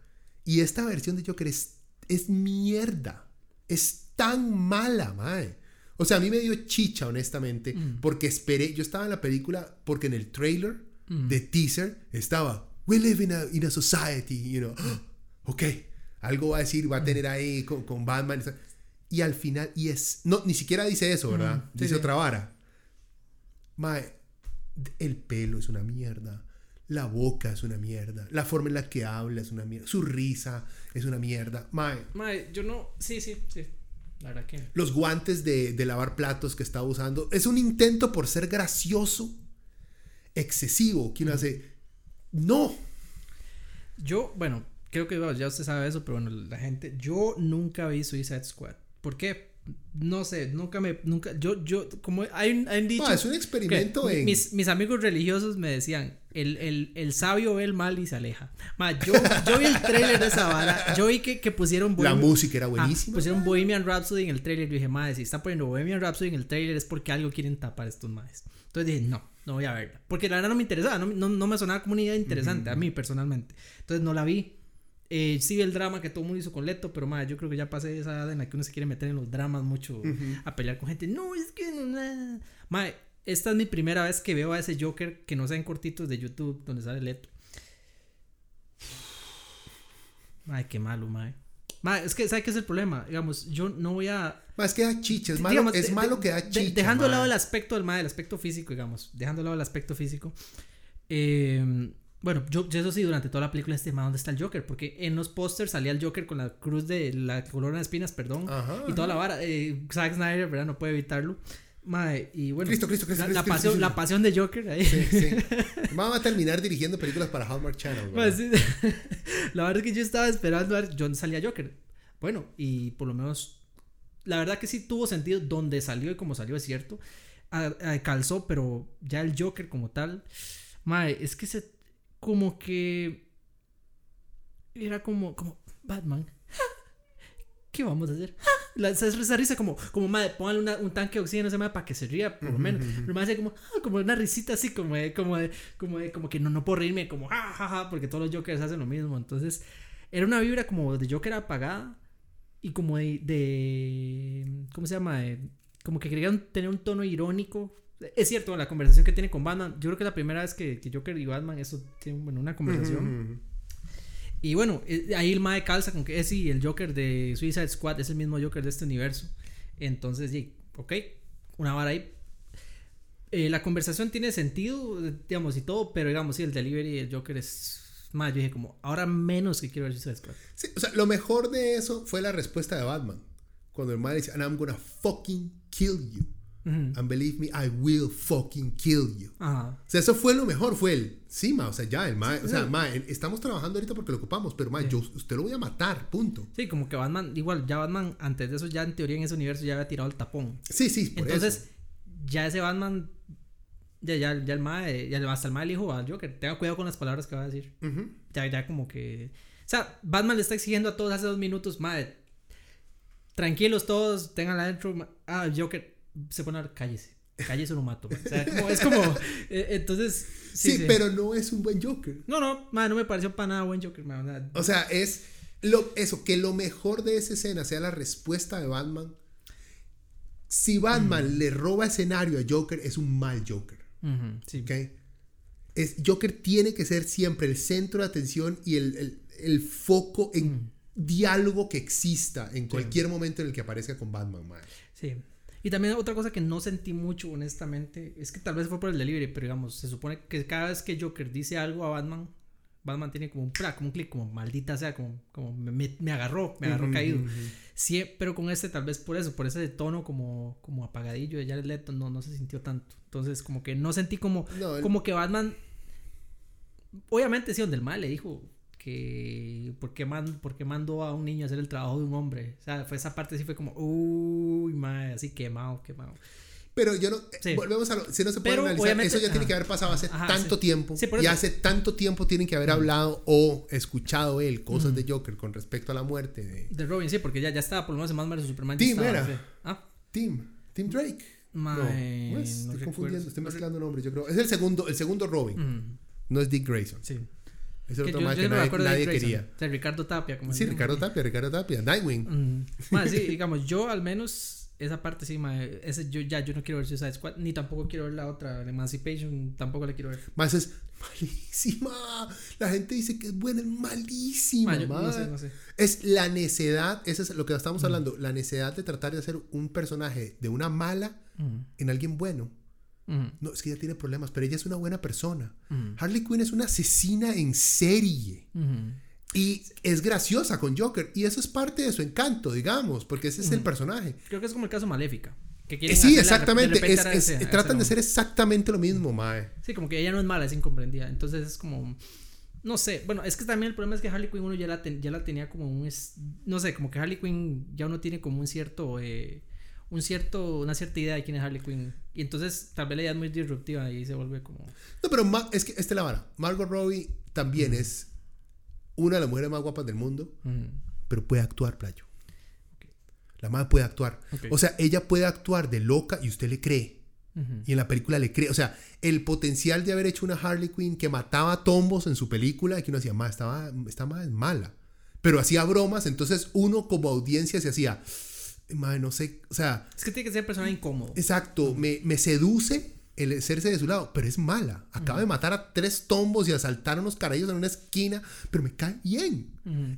Y esta versión de Joker es, es mierda. Es tan mala, mae. O sea, a mí me dio chicha, honestamente, Mm. porque esperé. Yo estaba en la película porque en el trailer Mm. de teaser estaba. We live in a, in a society, you know. Ok, algo va a decir, va a tener ahí con, con Batman. Y al final, y es. No, ni siquiera dice eso, ¿verdad? Sí, dice sí. otra vara. Mae, el pelo es una mierda. La boca es una mierda. La forma en la que habla es una mierda. Su risa es una mierda. Mae, Mae, yo no. Sí, sí, sí. La verdad que. los guantes de, de lavar platos que está usando. Es un intento por ser gracioso, excesivo, que uno hace. No. Yo, bueno, creo que bueno, ya usted sabe eso, pero bueno, la gente. Yo nunca vi Suicide Squad. ¿Por qué? No sé, nunca me. Nunca. Yo, yo, como hay, un dicho. Ma, es un experimento que en. mis, mis amigos religiosos me decían: el, el, el sabio ve el mal y se aleja. Ma, yo, yo vi el trailer de esa vara. Yo vi que, que pusieron. La Bohemian- música era Ah, buenísima. pusieron Bohemian Rhapsody en el trailer. Yo dije, madre, si está poniendo Bohemian Rhapsody en el trailer es porque algo quieren tapar estos madres. Entonces dije, no, no voy a verla. Porque la verdad no me interesaba, no, no, no me sonaba como una idea interesante a mí personalmente. Entonces no la vi. Eh, sí el drama que todo el mundo hizo con Leto, pero madre, yo creo que ya pasé esa edad en la que uno se quiere meter en los dramas mucho a pelear con gente. No, es que no. nah". Madre, esta es mi primera vez que veo a ese Joker que no sean cortitos de YouTube donde sale Leto. Madre, qué malo, madre. Madre, es que, ¿sabes qué es el problema? Digamos, yo no voy a. Más que da chicha. Es malo, digamos, es de- malo de- que da de- chicha. dejando de lado el aspecto del madre, el aspecto físico, digamos. Dejando de lado el aspecto físico. eh, bueno, yo, eso sí, durante toda la película, este, ma, ¿dónde está el Joker? Porque en los pósters salía el Joker con la cruz de la corona de espinas, perdón. Ajá, y toda la vara. Eh, Zack Snyder, ¿verdad? No puede evitarlo. Mae, y bueno, Cristo, Cristo, Cristo, la, pasión, Cristo. la pasión de Joker ahí. Sí, sí. Vamos a terminar dirigiendo películas para Hallmark Channel. ¿verdad? sí. la verdad es que yo estaba esperando a ver John salía Joker. Bueno, y por lo menos la verdad que sí tuvo sentido donde salió y como salió es cierto. A- a- calzó, pero ya el Joker como tal, mae, es que se como que era como como Batman. ¿Qué vamos a hacer? La, esa, esa risa como, como madre, póngale una- un tanque de oxígeno a ese madre para que se ría, por lo menos. Pero hace como, ah, como una risita así, como de, como de, como de, como que no, no puedo reírme, como, ja, ja, ja, porque todos los Jokers hacen lo mismo. Entonces, era una vibra como de Joker apagada y como de, de ¿cómo se llama? De- como que querían tener un tono irónico. Es cierto, la conversación que tiene con Batman, yo creo que es la primera vez que, que Joker y Batman, eso bueno, una conversación. Y bueno, eh, ahí el Mae calza con que es sí, el Joker de Suicide Squad es el mismo Joker de este universo. Entonces, sí, ok, una vara ahí. Eh, la conversación tiene sentido, digamos, y todo, pero digamos, sí, el delivery del Joker es más. Yo dije, como, ahora menos que quiero ver Suicide Squad. Sí, o sea, lo mejor de eso fue la respuesta de Batman. Cuando el man dice, and I'm gonna fucking kill you. Ujú. And believe me, I will fucking kill you. O sea, eso fue lo mejor, fue el, sí, ma, o sea, ya, el ma, o sea, sí. ma, estamos trabajando ahorita porque lo ocupamos, pero ma, yo, usted lo voy a matar, punto. Sí, como que Batman, igual, ya Batman, antes de eso, ya en teoría en ese universo ya había tirado el tapón. Sí, sí, por Entonces, eso. ya ese Batman, ya, ya, ya el Mae, ya hasta el Mae le dijo al Joker, tenga cuidado con las palabras que va a decir. Ujú. Ya, ya como que. O sea, Batman le está exigiendo a todos hace dos minutos, madre. Tranquilos todos, tenganla adentro. ma- Ah, Joker se pone a hablar, cállese. Cállese o lo mato. O sea, como- es como. eh, entonces. Sí, Sí, sí. pero no es un buen Joker. No, no, no me pareció para nada buen Joker, madre, o sea, O sea, es lo, eso, que lo mejor de esa escena sea la respuesta de Batman. Si Batman le roba escenario a Joker, es un mal Joker. Sí. ¿ok? Es, Joker tiene que ser siempre el centro de atención y el, el- el foco en diálogo que exista en cualquier momento en el que aparezca con Batman, mae. Sí. Y también otra cosa que no sentí mucho, honestamente, es que tal vez fue por el delivery, pero digamos, se supone que cada vez que Joker dice algo a Batman, Batman tiene como un pra, como un clic, como maldita sea, como, como me, agarró, me agarró caído. ujú. Sí, pero con este tal vez por eso, por ese tono como, como apagadillo de Jared Leto, no, no se sintió tanto. Entonces, como que no sentí como, No, el- como que Batman, obviamente sí, donde el mal le dijo que, ¿por qué, man- por qué mandó a un niño a hacer el trabajo de un hombre? O sea, fue esa parte sí fue como, uy, madre, así quemado, quemado. Pero yo no. Sí. Volvemos a lo. Si no se puede Pero, analizar, eso ya tiene ajá. que haber pasado hace Ajá, tanto sí. tiempo. Sí, y hace tanto tiempo tienen que haber hablado o escuchado él cosas de Joker con respecto a la muerte de De Robin, sí, porque ya, ya estaba por lo menos en Batman vs Superman. Tim estaba, era. Ah, Tim. Tim Drake. Mae, no, no es, no estoy recuerdo. confundiendo, estoy mezclando nombres, yo creo. Es el segundo, el segundo Robin. mm, No es Dick Grayson. sí. Es el Que otro yo- más yo que no nadie, de nadie quería. O sea, Ricardo Tapia, como Sí. Ricardo Tapia, Ricardo Tapia. Nightwing. Mm. Mae, sí, digamos, yo al menos esa parte sí, mae, ese yo ya yo no quiero ver Suicide Squad, ni tampoco quiero ver la otra, la Emancipation, tampoco la quiero ver. Más es malísima. La gente dice que es buena, es malísima. Mae, yo no sé, no sé. Es la necedad, eso es lo que estamos hablando, la necedad de tratar de hacer un personaje de una mala Mm, en alguien bueno. Mm, No, es que ella tiene problemas, pero ella es una buena persona. mm, Harley Quinn es una asesina en serie. mm. Y es graciosa con Joker. Y eso es parte de su encanto, digamos, porque ese es el personaje. Creo que es como el caso Maléfica. Que quieren sí, de exactamente. es- es- tratan de ser exactamente lo mismo, Mae. Sí, como que ella no es mala, es incomprendida. Entonces es como. No sé, bueno, es que también el problema es que Harley Quinn uno ya la, ten- ya la tenía como un. no sé, como que Harley Quinn ya uno tiene como un cierto. eh, un cierto una cierta idea de quién es Harley Quinn. Y entonces tal vez la idea es muy disruptiva y se vuelve como. No, pero Ma- es que esta es la vara. Margot Robbie también es una de las mujeres más guapas del mundo, mm, pero puede actuar, playo. La madre puede actuar. O sea, ella puede actuar de loca y usted le cree. Y en la película le cree. O sea, el potencial de haber hecho una Harley Quinn que mataba tombos en su película y que uno decía, ma, estaba, esta madre es mala. Pero hacía bromas, entonces uno como audiencia se hacía, madre, no sé, o sea, Es que tiene que ser persona incómodo. exacto, me, me seduce el hacerse de su lado, pero es mala. Acaba de matar a tres tombos y asaltar a unos carayos en una esquina, pero me cae bien.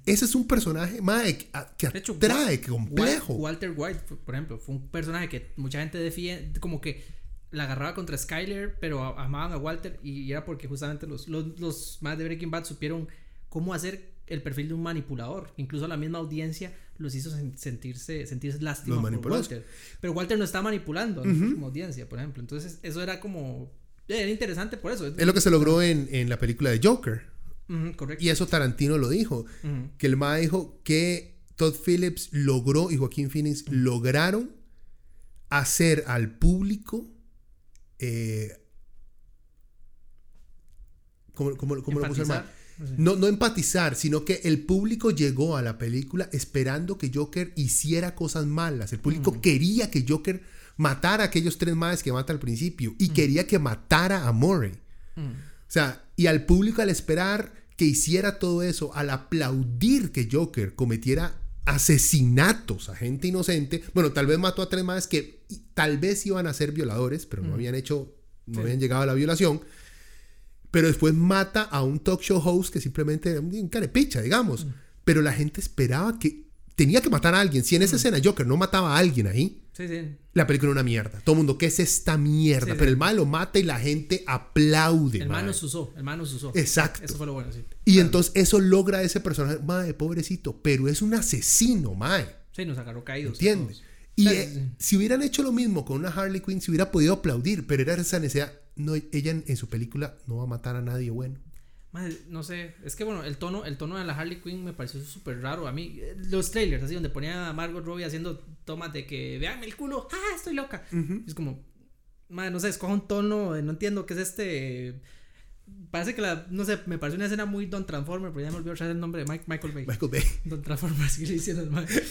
Ese es un personaje, madre, que, hecho, atrae, que complejo. Wa- Walter White, por ejemplo, fue un personaje que mucha gente defiende, como que la agarraba contra Skyler, pero amaban a Walter y era porque justamente los, los, los más de Breaking Bad supieron cómo hacer el perfil de un manipulador. Incluso la misma audiencia los hizo sen- sentirse, sentirse lástima Los por. Walter. Pero Walter no está manipulando a nosotros como audiencia, por ejemplo. Entonces, eso era como. Era interesante por eso. Es lo que se logró en, en la película de Joker. Correcto. Y eso Tarantino lo dijo. Que el MA dijo que Todd Phillips logró y Joaquín Phoenix lograron hacer al público. eh, ¿Cómo, cómo- cómo lo puso el. MA? No. No, empatizar, sino que el público llegó a la película esperando que Joker hiciera cosas malas. El público quería que Joker matara a aquellos tres madres que mata al principio y quería que matara a Murray. O sea, y al público al esperar que hiciera todo eso, al aplaudir que Joker cometiera asesinatos a gente inocente, bueno, tal vez mató a tres más que tal vez iban a ser violadores, pero no habían hecho, no Sí. habían llegado a la violación, pero después mata a un talk show host que simplemente era un carepicha, digamos, pero la gente esperaba que tenía que matar a alguien. Si en esa escena Joker no mataba a alguien ahí, Sí, sí. la película era una mierda. Todo el mundo, ¿qué es esta mierda? Sí. Pero el mal lo mata y la gente aplaude. El man nos usó, el man nos usó. Exacto. Eso fue lo bueno, sí. Y entonces eso logra ese personaje, mae, pobrecito, pero es un asesino, mae. Sí, nos agarró caídos. ¿Entiendes? Y eh, si hubieran hecho lo mismo con una Harley Quinn, se hubiera podido aplaudir, pero era esa necesidad. No, ella en, en su película no va a matar a nadie bueno. Madre, no sé, es que bueno, el tono, el tono de la Harley Quinn me pareció súper raro. A mí, eh, los trailers, así donde ponía a Margot Robbie haciendo tomas de que veanme el culo, ¡ah, estoy loca! Es como, madre, no sé, escoja un tono, no entiendo qué es este. Parece que la, no sé, me parece una escena muy Don Transformer, pero ya me olvidó traer el nombre de Mike, Michael Bay. Michael Bay. Don Transformer, así le hicieron, madre.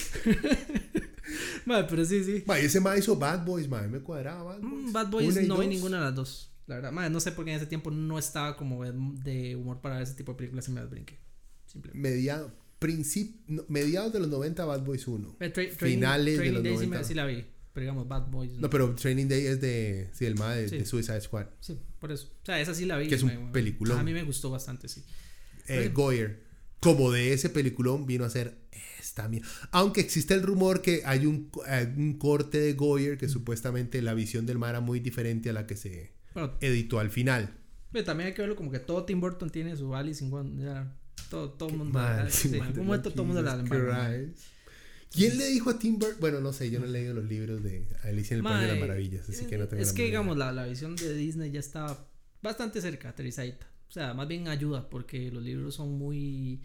pero sí, sí. Mae, ese mae hizo Bad Boys, mae. Me cuadraba Bad Boys. Mm, Bad Boys Una y no dos. ninguna de las dos. La verdad, madre, no sé por qué en ese tiempo no estaba como de, humor para ver ese tipo de películas y me las brinqué. Simplemente. Mediado, princip- no, mediados de los 90 Bad Boys 1. Eh, tra- Training- Finales de los Day sí, 90. me- sí la vi. Pero digamos, Bad Boys. No, pero Training Day es de. Sí, el más de, Sí. de Suicide Squad. Sí, por eso. O sea, esa sí la vi. Que es un peliculón. A mí me gustó bastante, sí. Eh, Goyer. Como de ese peliculón vino a ser esta mierda. Aunque existe el rumor que hay un, eh, un corte de Goyer que supuestamente la visión del mar era muy diferente a la que se Bueno, editó al final. pero también hay que verlo como que todo Tim Burton tiene su Alice in Wonder- ya, todo, todo el mundo. Madre, sí, en algún momento todo el mundo la. ¿Quién le dijo a Tim Burton? Bueno, no sé, yo no he leído los libros de Alicia en el País de las Maravillas, así que no tengo Es que, digamos, la, la visión de Disney ya está bastante cerca, aterrizadita. O sea, más bien ayuda, porque los libros son muy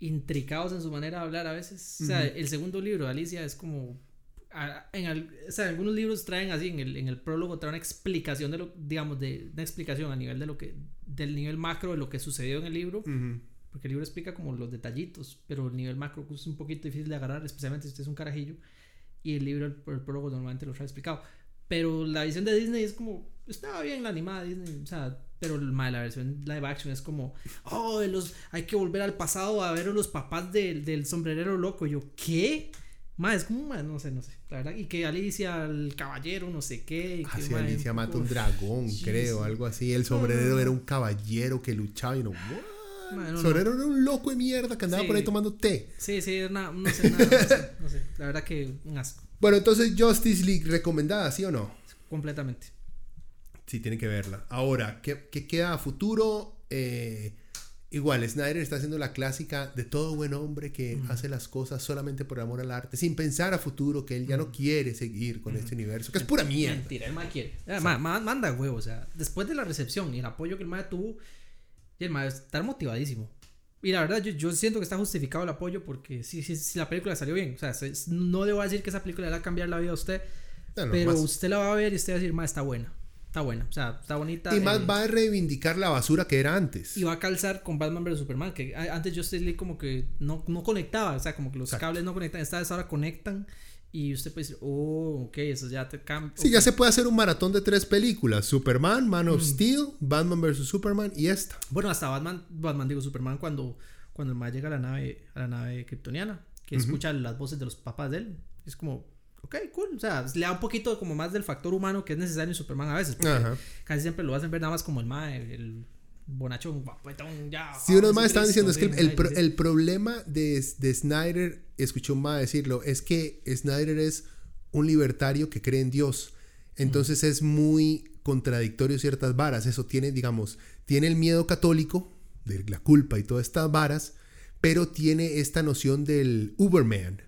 intricados en su manera de hablar a veces. O sea, el segundo libro, Alicia, es como. En, al- o sea, algunos libros traen así, en el, en el prólogo traen una explicación de lo, digamos, de una explicación a nivel de lo que, del nivel macro de lo que sucedió en el libro, Ujú. porque el libro explica como los detallitos, pero el nivel macro es un poquito difícil de agarrar, especialmente si usted es un carajillo, y el libro, el, el prólogo normalmente lo trae explicado. Pero la visión de Disney es como, estaba bien la animada Disney, o sea, pero el- la versión live action es como, oh, los, hay que volver al pasado a ver a los papás del, del sombrerero loco. Yo, ¿qué? Ma, es como, no sé, no sé, la verdad. Y que Alicia, el caballero, no sé qué. Ah, que, sí, Alicia mata un dragón, creo, algo así. El sombrerero era un caballero que luchaba y no. ¿what? Ma, no, el no. sombrerero era un loco de mierda que andaba Sí. por ahí tomando té. Sí, sí, na- no sé, nada, no sé, no sé. La verdad que un asco, Bueno, entonces Justice League recomendada, ¿sí o no? completamente. Sí, tienen que verla. Ahora, ¿qué, qué queda a futuro? Eh, igual, Snyder está haciendo la clásica de todo buen hombre que hace las cosas solamente por amor al arte, sin pensar a futuro que él ya no quiere seguir con este universo, que es pura mierda. Mentira, el mae quiere. Eh, ma- ma- manda huevo, o sea, después de la recepción y el apoyo que el mae tuvo, y el mae está motivadísimo. Y la verdad, yo, yo siento que está justificado el apoyo porque sí, sí, sí, la película salió bien. O sea, se- no debo decir que esa película le va a cambiar la vida a usted, pero más- usted la va a ver y usted va a decir, mae, está buena. Está buena, o sea, está bonita. y más eh, va a reivindicar la basura que era antes. y va a calzar con Batman vs Superman, que antes Justice League como que no, no conectaba, o sea, como que los Exacto. cables no conectan, esta vez ahora conectan y usted puede decir, oh, ok, eso ya te cambia. Sí, ya se puede hacer un maratón de tres películas: Superman, Man Mm. of Steel, Batman vs Superman y esta. Bueno, hasta Batman, Batman digo Superman cuando, cuando el mae llega a la nave, a la nave kryptoniana, que escucha las voces de los papás de él, es como, ok, cool, o sea, le da un poquito como más del factor humano que es necesario en Superman a veces, porque Ajá. casi siempre lo hacen ver nada más como el mae, el bonachón, guapetón, ya. Sí, unos más estaban diciendo, es que el, el, pro- el problema de, de Snyder, escuché un más decirlo, es que Snyder es un libertario que cree en Dios. Entonces es muy contradictorio ciertas varas. Eso tiene, digamos, tiene el miedo católico, de la culpa y todas estas varas, pero tiene esta noción del Uberman,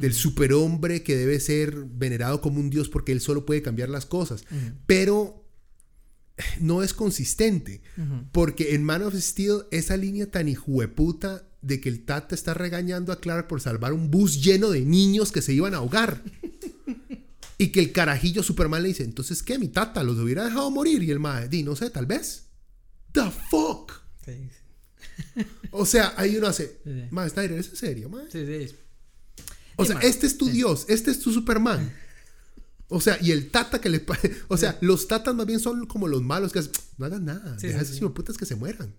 del superhombre que debe ser venerado como un dios porque él solo puede cambiar las cosas. Pero no es consistente. Porque en Man of Steel, esa línea tan hijueputa de que el Tata está regañando a Clark por salvar un bus lleno de niños que se iban a ahogar. y que el carajillo Superman le dice, entonces, ¿qué? Mi Tata los hubiera dejado morir. Y el mae, di, no sé, tal vez. The fuck. Sí, O sea, ahí uno hace, Sí, sí. mae, Snyder, ¿es en serio, mae? sí, sí. O sea, este es tu Dios, este es tu Superman. O sea, y el tata que le... O sea, los tatas más bien son como los malos que hacen, no hagan nada, Sí, deja sí, esos putas que se mueran.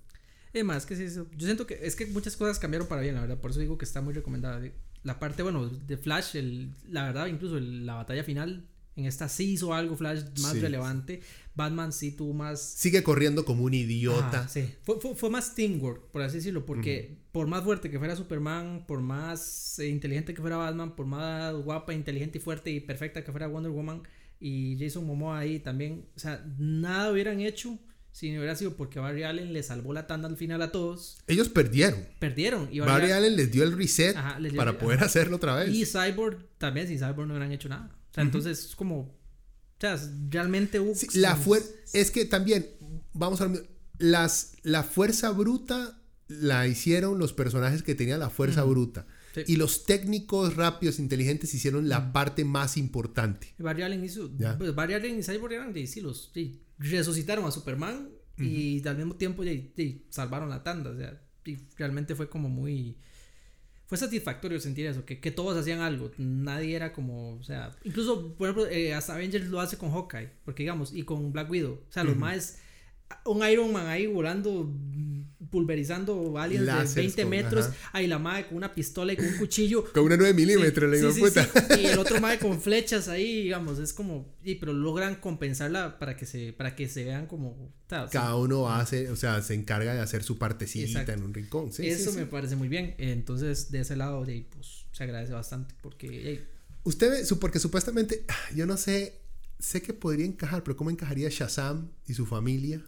Es más, que sí, eso- yo siento que es que muchas cosas cambiaron para bien, la verdad. Por eso digo que está muy recomendada. La parte, bueno, de Flash, el- la verdad, incluso el- la batalla final, en esta sí hizo algo Flash más Sí. relevante. Batman sí tuvo más. Sigue corriendo como un idiota. Ajá, sí. Fue, fue- fue más teamwork, por así decirlo, porque por más fuerte que fuera Superman, por más eh, inteligente que fuera Batman, por más guapa, inteligente y fuerte y perfecta que fuera Wonder Woman y Jason Momoa ahí también, o sea, nada hubieran hecho si no hubiera sido porque Barry Allen le salvó la tanda al final a todos. Ellos perdieron. Perdieron. Y Barry Allen les dio el reset Ajá, dio- para poder ajá. hacerlo otra vez. Y Cyborg también, sin Cyborg no hubieran hecho nada. O sea, entonces es como. O sea, realmente hubo. Sí, la fuer- es que también, vamos a las La fuerza bruta la hicieron los personajes que tenían la fuerza bruta. Sí. Y los técnicos rápidos, inteligentes hicieron la parte más importante. Barry Allen hizo. Pues Barry Allen y Cyborg eran de sí, los. sí, resucitaron a Superman y al mismo tiempo sí, sí, salvaron la tanda. O sea, y realmente fue como muy. Fue satisfactorio sentir eso, que, que todos hacían algo. Nadie era como. O sea, incluso, por ejemplo, eh, hasta Avengers lo hace con Hawkeye, porque digamos, y con Black Widow. O sea, los más. Un Iron Man ahí volando, pulverizando aliens Láseres de 20 con- metros. ajá. Ahí la madre con una pistola y con un cuchillo. Con una 9 milímetros, le Sí, digo, sí, puta. sí. Y el otro madre con flechas ahí, digamos, es como. Y, pero logran compensarla para que se, para que se vean como. o sea, Cada uno hace, o sea, se encarga de hacer su partecita Exacto. en un rincón. Eso me parece muy bien. Entonces, de ese lado, de ahí, pues se agradece bastante. Porque Usted ve, porque supuestamente, yo no sé, sé que podría encajar, pero ¿cómo encajaría Shazam y su familia?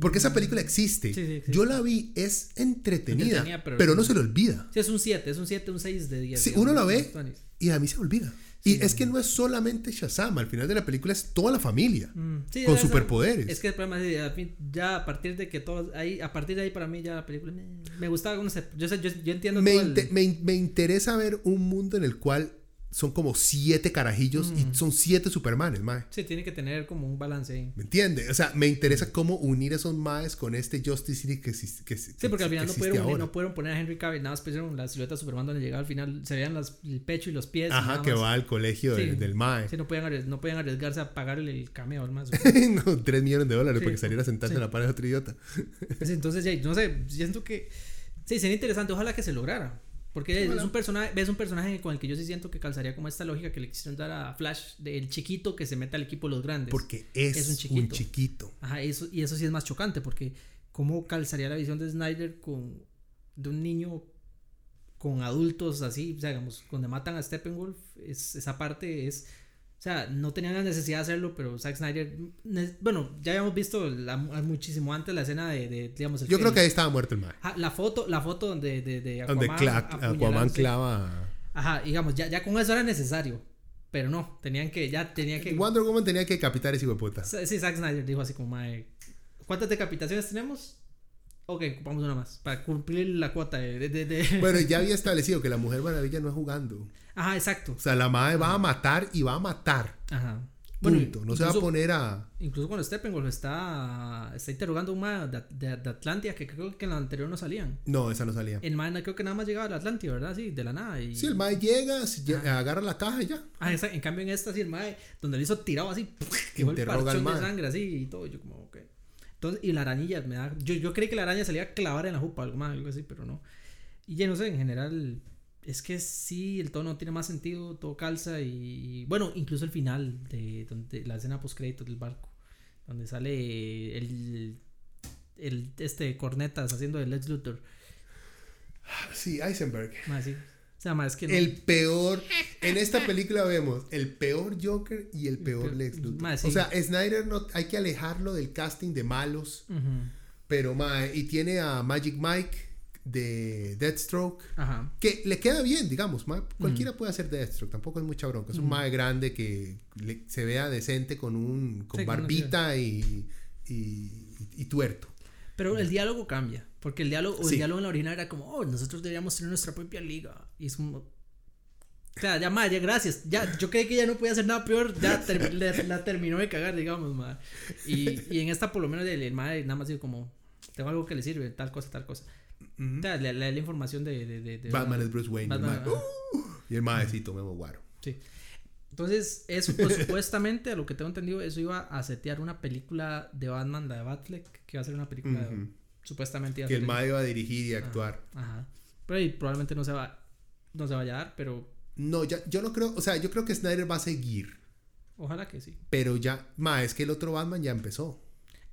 Porque esa película existe. Mm. Sí, sí, existe. Yo la vi, es entretenida, Entretenida, pero, pero- no se le olvida. sí, es un 7, es un 7, un 6 de 10. Sí, digamos, uno la ve y a mí se me olvida. Y es que no es solamente Shazam, al final de la película es toda la familia. Mm, Con superpoderes. Es que el problema es ya a partir de que todos ahí, a partir de ahí para mí ya la película me, me gustaba, no sé, yo, sé, yo, yo entiendo Me, todo el- inte- me me interesa ver un mundo en el cual son como siete carajillos y son siete supermanes, mae. Sí, tiene que tener como un balance ahí. ¿Me entiendes? O sea, me interesa cómo unir esos maes con este Justice League que, existe- que, Sí, porque al final no pudieron, no pudieron poner a Henry Cavill, nada más pusieron la silueta de Superman donde llegaba al final, se veían las, el pecho y los pies. Ajá, que va al colegio Sí. del mae. Sí, no podían, no podían arriesgarse a pagarle el cameo al más. no, 3 millones de dólares Sí, para que saliera sí. en la pared de otro idiota. Pues entonces, ya, no sé, siento que. Sí, sería interesante, ojalá que se lograra. Porque es un personaje, ves un personaje con el que yo sí siento que calzaría como esta lógica que le quisieron dar a Flash del chiquito que se mete al equipo de los grandes. Porque es, Es un un, chiquito. chiquito. Ajá, eso, y eso sí es más chocante, porque cómo calzaría la visión de Snyder con de un niño con adultos así, o sea, digamos, cuando matan a Steppenwolf, es, esa parte es, o sea, no tenían la necesidad de hacerlo, pero Zack Snyder, bueno, ya habíamos visto la- muchísimo antes la escena de, de, digamos, el Yo creo que ahí estaba muerto el. Ajá, la foto, la foto donde de, de Donde Aquaman, cla- Aquaman clava. Ajá, digamos, ya, ya con eso era necesario, pero no, tenían que, ya tenían que... Wonder Woman tenía que decapitar ese hijo de puta. Sí, Zack Snyder dijo así como, mae, ¿cuántas decapitaciones tenemos? Ok, ocupamos una más, para cumplir la cuota de- de- de- Bueno, ya había establecido que la Mujer Maravilla no es jugando. Ajá, exacto. O sea, la madre va a matar y va a matar. Ajá. Punto. no se va a poner a. Incluso cuando Steppenwolf está, está interrogando a un mae de, de, de Atlantia, que creo que en la anterior no salían. No, esa no salía. El mae creo que nada más llegaba a la Atlantia, ¿verdad? Sí, de la nada. Y... Sí, el mae llega, agarra la caja y ya. Ah, esa- en cambio en esta sí el mae, donde le hizo tirado así, que el Interroga de sangre así y todo, yo como, ok. Entonces, y la arañilla me da, yo, yo creí que la araña iba a clavar en la jupa, algo más, algo así, pero no. Y ya no sé, en general, es que sí, el tono tiene más sentido, todo calza y, bueno, incluso el final de, donde, la escena post créditos del barco, donde sale el, el, este, cornetas haciendo el Lex Luthor, Sí, Eisenberg. más. O sea, más que no- El peor. En esta película vemos el peor Joker y el peor peor- Lex Luthor. O sea, Snyder no, hay que alejarlo del casting de malos. Pero, y tiene a Magic Mike de Deathstroke. Ajá. Que le queda bien, digamos. mae. Cualquiera puede hacer Deathstroke, tampoco es mucha bronca. Es un Mm. mae grande que le- se vea decente con un con Sí, barbita y, y, y tuerto. Pero el diálogo cambia. Porque el diálogo, o el Sí. diálogo en la original era como, oh, nosotros deberíamos tener nuestra propia liga. Y es como. O sea, ya, ma, ya, gracias. Ya, yo creí que ya no podía hacer nada peor. Ya ter- le- la terminó de cagar, digamos, ma. Y, y en esta, por lo menos, el, el madre nada más digo como, tengo algo que le sirve, tal cosa, tal cosa. O sea, da la información de. de, de- de- Batman es Bruce Wayne. y el Batman, mae, ajá. "Uh", y el mae, sí, tomemos guaro. Sí. Entonces, eso pues, supuestamente, a lo que tengo entendido, eso iba a setear una película de Batman, la de Batfleck, que iba a ser una película. Ujú. Supuestamente iba a Que el mae iba a dirigir y actuar. Ajá. Pero ahí probablemente no se va no se vaya a dar, pero No, ya, yo no creo, o sea, yo creo que Snyder va a seguir. ojalá que sí. Pero ya, ma, es que el otro Batman ya empezó.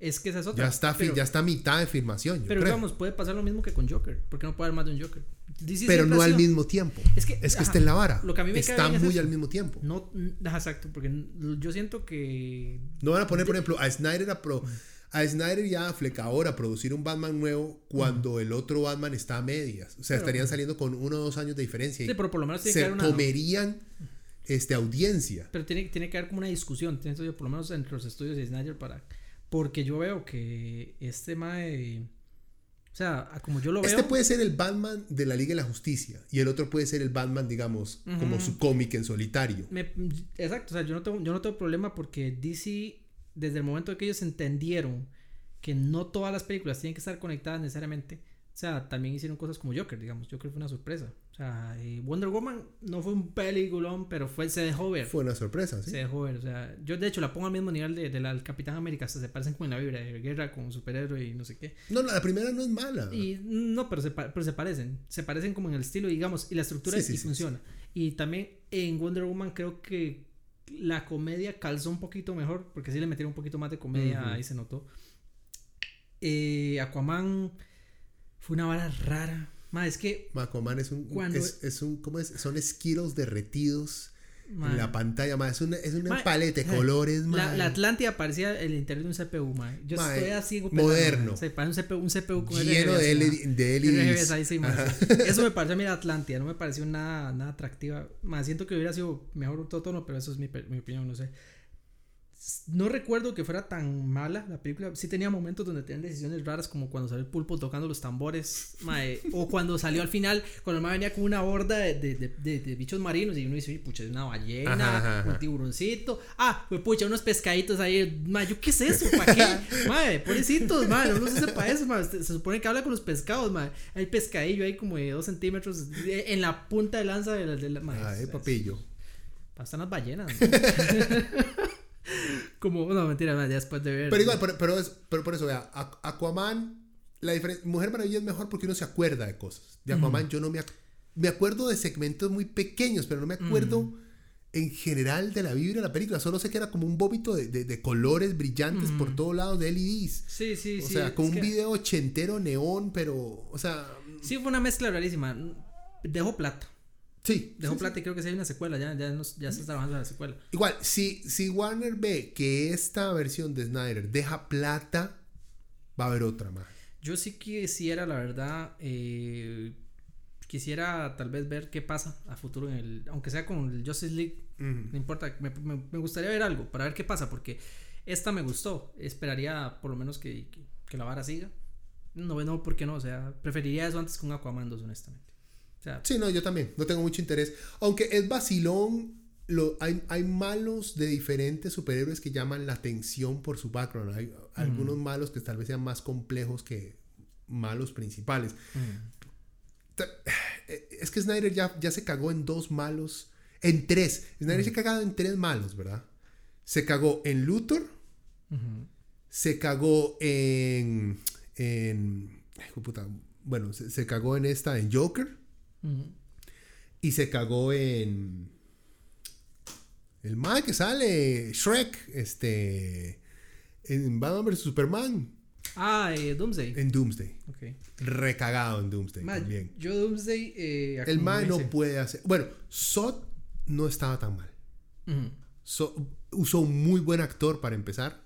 Es que esa es otra. Ya está, pero, ya está a mitad de filmación, yo pero creo. digamos, puede pasar lo mismo que con Joker, porque no puede haber más de un Joker. Pero no al mismo tiempo. Es que, Es que ajá, está en la vara. Lo que a mí me está es muy al mismo tiempo. No, ajá, exacto, porque yo siento que No van a poner, por ejemplo, a Snyder a, pro- a Snyder y a Affleck ahora a producir un Batman nuevo cuando el otro Batman está a medias. O sea, Pero- estarían saliendo con uno o dos años de diferencia. sí, pero por lo menos tiene que se haber una comerían este, audiencia. pero tiene, tiene que haber como una discusión, por lo menos entre los estudios de Snyder para porque yo veo que este mae o sea, como yo lo veo Este puede ser el Batman de la Liga de la Justicia y el otro puede ser el Batman, digamos, como su cómic en solitario. Me- exacto, o sea, yo no, tengo, yo no tengo problema porque DC, desde el momento que ellos entendieron que no todas las películas tienen que estar conectadas necesariamente, o sea, también hicieron cosas como Joker, digamos. Joker fue una sorpresa. O sea, Wonder Woman no fue un peliculón, pero fue, se dejó ver. Fue una sorpresa, ¿sí? Se dejó ver. O sea, yo de hecho la pongo al mismo nivel de, de la del Capitán América. se parecen como en la vibra de guerra con superhéroe y no sé qué. No, la primera no es mala. Y no, pero se, pero se parecen. Se parecen como en el estilo, digamos, y la estructura Sí, sí, y sí, funciona. Y también en Wonder Woman creo que la comedia calzó un poquito mejor, porque sí le metieron un poquito más de comedia, Ujú. ahí se notó. Eh, Aquaman fue una vara rara. Ma, es que Aquaman es un, Cuando- es, es un, ¿cómo es? Son Skittles derretidos en la pantalla, ma. Es una, es una paleta de eh, colores, ma. la, la Atlántida parecía el interior de un CPU, ma. Yo estoy así moderno. Se parece un CPU, un CPU con lleno RGBs, de. LED, de LEDs. ahí sí. Eso me pareció a mí la Atlántida, no me pareció nada, nada atractiva. Más siento que hubiera sido mejor otro tono, pero eso es mi, mi opinión, no sé. No recuerdo que fuera tan mala la película. Sí tenía momentos donde tenían decisiones raras, como cuando salió el pulpo tocando los tambores, mae, o cuando salió al final, cuando el mae venía con una horda de, de, de- bichos marinos y uno dice, "Oye, pucha, es una ballena, Ajá, ajá, ajá. un tiburoncito. Ah, pues pucha, unos pescaditos ahí. Mae, ¿yo qué es eso? ¿Para qué? Mae, pobrecitos, mae, no los hace para eso, mae. Se se supone que habla con los pescados, mae. Hay pescadillo ahí como de dos centímetros en la punta de lanza de la. De la mae, Ay, papillo. Pasan las ballenas. como, no, mentira, mae, ya después de ver. Pero igual, pero, pero, es- pero por eso, vea, Aqu- Aquaman, la diferencia, Mujer Maravilla es mejor porque uno se acuerda de cosas. De Aquaman yo no me, ac- me acuerdo de segmentos muy pequeños, pero no me acuerdo en general de la vibra de la película. Solo sé que era como un vómito de, de- de colores brillantes por todos lados de LEDs. Sí, sí, O sí. sea, como un que- video ochentero neón, pero, o sea, Sí, fue una mezcla rarísima. Dejó plata. Sí. Dejó sí, plata y creo que sí hay una secuela. Ya, ya, nos- ya se está trabajando en la secuela. Igual, si, si Warner ve que esta versión de Snyder deja plata, va a haber otra más. Yo sí quisiera, la verdad, eh, quisiera tal vez ver qué pasa a futuro en el, aunque sea con el Justice League, no importa, me, me- me gustaría ver algo para ver qué pasa, porque esta me gustó, esperaría por lo menos que, que, que la vara siga. No, no, ¿por qué no? O sea, preferiría eso antes un Aquaman 2, honestamente. O sea, Sí, no, yo también, no tengo mucho interés. Aunque es vacilón, lo, hay, hay malos de diferentes superhéroes que llaman la atención por su background. Hay algunos malos que tal vez sean más complejos que malos principales. Ta- eh, Es que Snyder ya, ya se cagó en dos malos, en tres. Snyder se ha cagado en tres malos, ¿verdad? Se cagó en Luthor, se cagó en... en ay, puta, bueno, se, se cagó en esta, en Joker. Y se cagó en. El mal que sale, Shrek, este. En Batman vs Superman, Ah, eh, Doomsday. en Doomsday. Ok. Recagado en Doomsday Ma, también. yo Doomsday... eh, El mal no puede hacer. Bueno, Sot no estaba tan mal. So- usó un muy buen actor para empezar.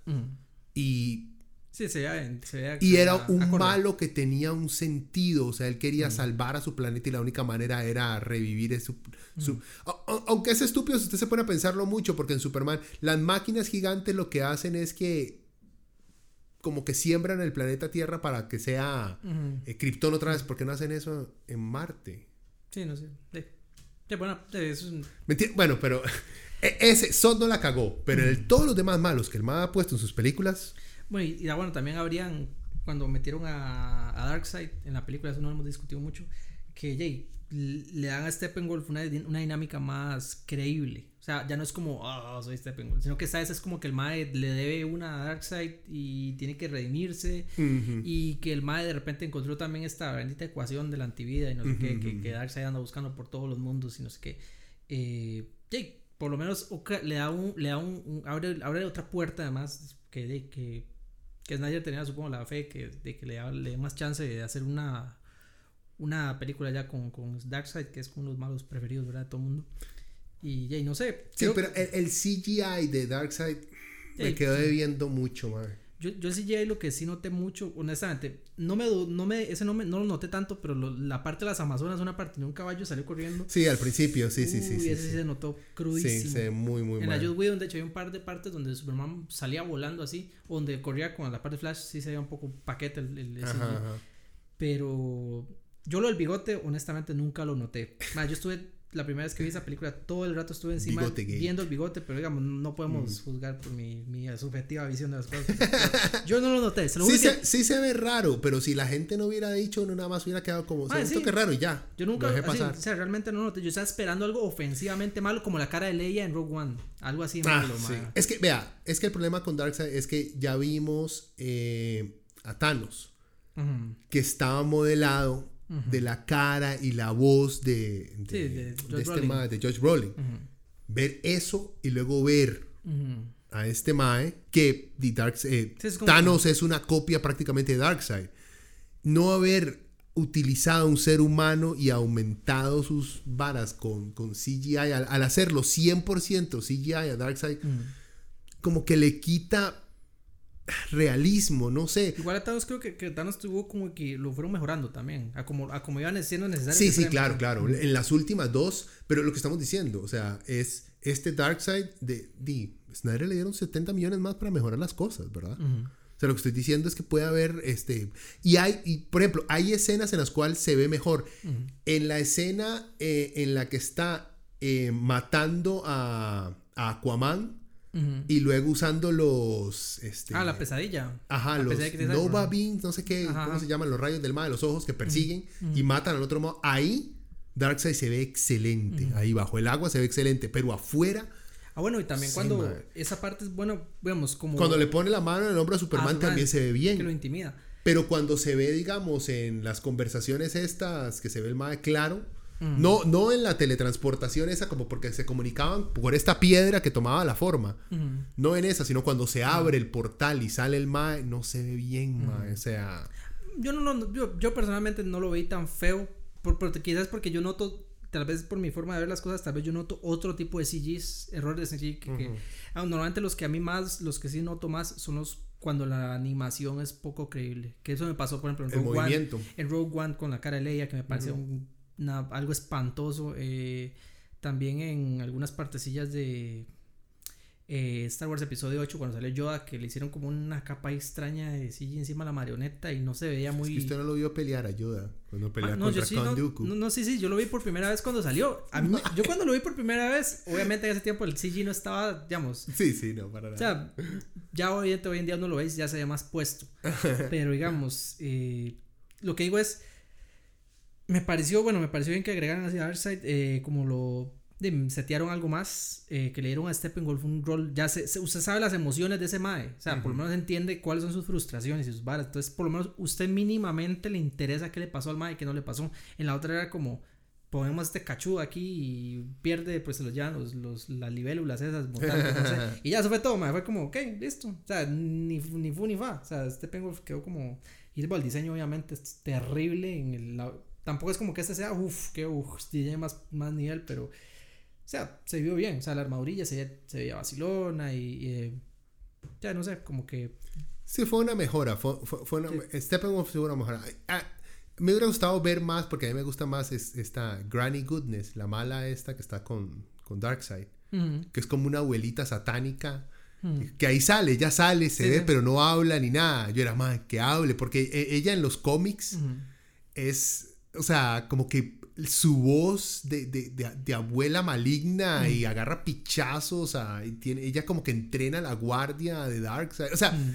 Y, Sí, se veía, se y era un malo que tenía un sentido. O sea, él quería salvar a su planeta y la única manera era revivir su. su- a- aunque es estúpido si usted se pone a pensarlo mucho, porque en Superman las máquinas gigantes lo que hacen es que. Como que siembran el planeta Tierra para que sea Ujú. eh, Krypton otra vez. ¿Por qué no hacen eso en Marte? Sí, no sé. Sí. Sí, bueno. Bueno, pero e- ese Sod no la cagó. Pero el- todos los demás malos que el MAD ha puesto en sus películas. Bueno, y, y, ah, bueno, también habrían, cuando metieron a, a Darkseid en la película, eso no lo hemos discutido mucho, que Jay, le dan a Steppenwolf una, una dinámica más creíble. O sea, ya no es como, ah, soy Steppenwolf, sino que esta vez es como que el Mae le debe una a Darkseid y tiene que redimirse. Y que el Mae de repente encontró también esta bendita ecuación de la antivida y no sé qué, que, que Darkseid anda buscando por todos los mundos y no sé qué. Eh, Jay, por lo menos Oka le da un, le da un, un- abre, abre otra puerta además que, de, que, que Snyder tenía supongo la fe que, de que le le dé más chance de hacer una una película ya con, con Darkseid que es con los malos preferidos ¿verdad? de todo el mundo y Jay, no sé Sí, pero el, el CGI de Darkseid me quedó debiendo mucho, man. Yo, yo el CGI lo que sí noté mucho, honestamente, no me, no me, ese no, me, no lo noté tanto, pero lo- la parte de las Amazonas, una parte de un caballo salió corriendo. Sí, al principio, sí, sí, sí. Uy, sí, ese sí, sí. se notó Sí, crudísimo. se ve muy, muy en la mal. Joss Whedon, de hecho, hay un par de partes donde Superman salía volando así, donde corría con la parte de Flash, sí se veía un poco paquete el, el- el Ajá, CGI. ajá. Pero yo lo del bigote, honestamente, nunca lo noté. Más, yo estuve la primera vez que vi esa película, todo el rato estuve encima viendo el bigote, pero digamos, no podemos Mm. juzgar por mi, mi subjetiva visión de las cosas. Yo no lo noté, se lo Sí que se, sí se ve raro, pero si la gente no hubiera dicho, no nada más hubiera quedado como, Ah, sí. toque raro y ya. yo nunca, Lo dejé así, pasar. o sea, realmente no lo noté. Yo estaba esperando algo ofensivamente malo, como la cara de Leia en Rogue One, algo así Ah, malo, sí. Es que, vea, es que el problema con Darkseid es que ya vimos eh, a Thanos, que estaba modelado de la cara y la voz de, de, Sí, de de Josh este mae, de Josh Brolin. Ver eso y luego ver a este Mae que the Darkseid- eh, Sí, es como- Thanos es una copia prácticamente de Darkseid. No haber utilizado un ser humano y aumentado sus varas con, con CGI, al, al hacerlo 100% CGI a Darkseid, como que le quita realismo, no sé. Igual a Thanos creo que, que Thanos tuvo como que lo fueron mejorando también, a como, a como iban siendo necesarios. Sí, sí, claro, claro. En las últimas dos, pero lo que estamos diciendo, o sea, es este Darkseid de, de Snyder le dieron 70 millones más para mejorar las cosas, ¿verdad? O sea, lo que estoy diciendo es que puede haber, este, y hay, y, por ejemplo, hay escenas en las cuales se ve mejor. En la escena eh, en la que está eh, matando a, a Aquaman Y luego usando los, este, Ah, la pesadilla. Ajá, La los pesadilla Nova. Beams, no sé qué, Ajá, ¿cómo ajá. se llaman? Los rayos del mal, los ojos que persiguen y matan al otro modo. Ahí Darkseid se ve excelente. Ahí bajo el agua se ve excelente, pero afuera, Ah, bueno, y también Sí, cuando madre. esa parte es bueno, digamos, como. cuando le pone la mano en el hombro a Superman también se ve Que lo bien. intimida. Pero cuando se ve, digamos, en las conversaciones estas, que se ve el más claro, no, no en la teletransportación esa, como porque se comunicaban por esta piedra que tomaba la forma. Ujú. No en esa, sino cuando se abre el portal y sale el mae, no se ve bien, mae. O sea, Yo, no, lo- yo, yo personalmente no lo veí tan feo. Por, por- quizás porque yo noto, tal vez por mi forma de ver las cosas, tal vez yo noto otro tipo de CGs, errores de CG. Que, que- ah, normalmente los que a mí más, los que sí noto más son los cuando la animación es poco creíble. Que eso me pasó, por ejemplo, en el Rogue One. movimiento. En Rogue One con la cara de Leia, que me pareció un- una- algo espantoso. eh, también en algunas partecillas de eh, Star Wars Episodio 8, cuando sale Yoda, que le hicieron como una capa extraña de CG encima de la marioneta y no se veía Es muy. que usted no lo vio pelear a Yoda cuando Ah, no, contra yo sí, Count no, Dooku. no, no, sí, sí, yo lo vi por primera vez cuando salió. A mí yo cuando lo vi por primera vez, obviamente en ese tiempo el CG no estaba, digamos, Sí, sí, no, para nada. o sea, ya hoy, hoy en día no lo veis, ya se ve más puesto. Pero digamos, eh, lo que digo es, me pareció, bueno, me pareció bien que agregaran así a Darkseid, eh, como lo de, setearon algo más, eh, que le dieron a Steppenwolf un rol, ya se, se- usted sabe las emociones de ese mae, o sea, por lo menos entiende cuáles son sus frustraciones y sus varas, entonces por lo menos usted mínimamente le interesa qué le pasó al mae y qué no le pasó. En la otra era como, ponemos este cachudo aquí y pierde, pues se los llevan los, los, las libélulas esas, mutantes, no sé. Y ya eso fue todo, mae. Fue como, ok, listo. O sea, ni, ni fu ni fa. O sea, Penguin quedó como. Y el diseño, obviamente, es terrible. En el, la- tampoco es como que este sea, uff, que uff, tiene más, más nivel, pero. O sea, se vio bien. O sea, la armadurilla se, veía- se veía vacilona y. y, eh, ya no sé, como que. Sí, fue una mejora. Fue, fue, fue una, Steppenwolf fue una mejora. Ah, me hubiera gustado ver más, porque a mí me gusta más es- esta Granny Goodness, la mala esta que está con, con Darkseid, que es como una abuelita satánica. Que ahí sale, ya sale, se Sí, ve, sí. pero no habla ni nada. Yo era más que hable, porque e- ella en los cómics es, o sea, como que su voz de, de, de- de abuela maligna y agarra pichazos, a- y tiene, ella como que entrena a la guardia de Darkseid. O sea, Ujú.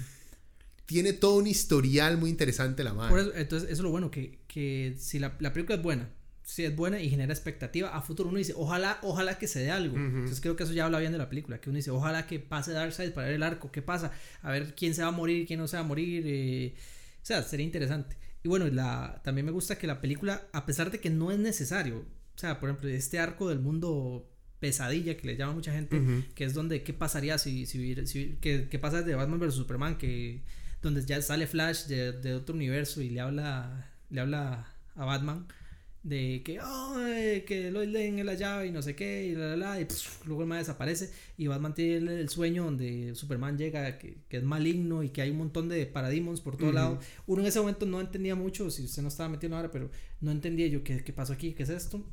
tiene todo un historial muy interesante la madre. Por eso, entonces, eso es lo bueno, que, que si la, la película es buena, si es buena y genera expectativa, a futuro uno dice, ojalá, ojalá que se dé algo. Entonces creo que eso ya habla bien de la película, que uno dice, ojalá que pase Darkseid para ver el arco, qué pasa, a ver quién se va a morir, quién no se va a morir. eh, o sea, sería interesante. Y bueno, la, también me gusta que la película, a pesar de que no es necesario, o sea, por ejemplo, este arco del mundo pesadilla que le llama mucha gente, que es donde qué pasaría si, si, hubiera- si- que, que pasa de Batman vs Superman, que donde ya sale Flash de, de otro universo y le habla le habla a Batman de que "Ay, que Lois Lane es la llave y no sé qué y la la la y pf, luego el man desaparece y Batman tiene el, el sueño donde Superman llega que, que es maligno y que hay un montón de parademons por todo lado. Uno en ese momento no entendía mucho si usted no estaba metiendo ahora pero no entendía yo qué, qué pasó aquí qué es esto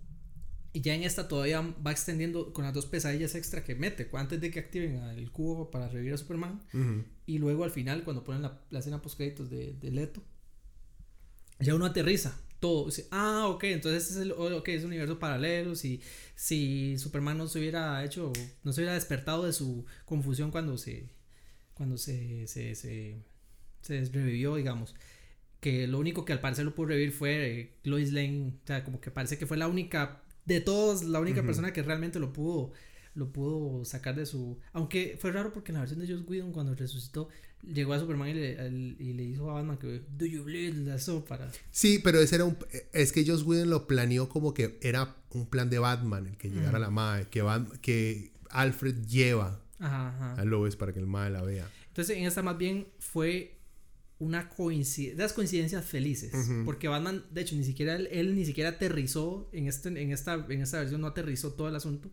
y ya en esta todavía va extendiendo con las dos pesadillas extra que mete antes de que activen el cubo para revivir a Superman. Y luego al final, cuando ponen la, la escena post créditos de, de Leto, ya uno aterriza todo. Ah, ok, entonces es, el, okay, es un universo paralelo. Si, si Superman no se hubiera hecho, no se hubiera despertado de su confusión cuando se, cuando se, se, se, se revivió, digamos. Que lo único que al parecer lo pudo revivir fue eh, Lois Lane. O sea, como que parece que fue la única, de todos, la única persona que realmente lo pudo lo pudo sacar de su... Aunque fue raro porque en la versión de Joss Whedon cuando resucitó llegó a Superman y le, y le hizo a Batman que Do you believe eso para... Sí, pero ese era un... Es que Joss Whedon lo planeó como que era un plan de Batman el que llegara a la madre, que, que Alfred lleva a Lois para que el madre la vea. Entonces en esta más bien fue una coincidencia, las coincidencias felices, porque Batman, de hecho, ni siquiera él, ni siquiera aterrizó en, este, en, esta, en esta versión, no aterrizó todo el asunto,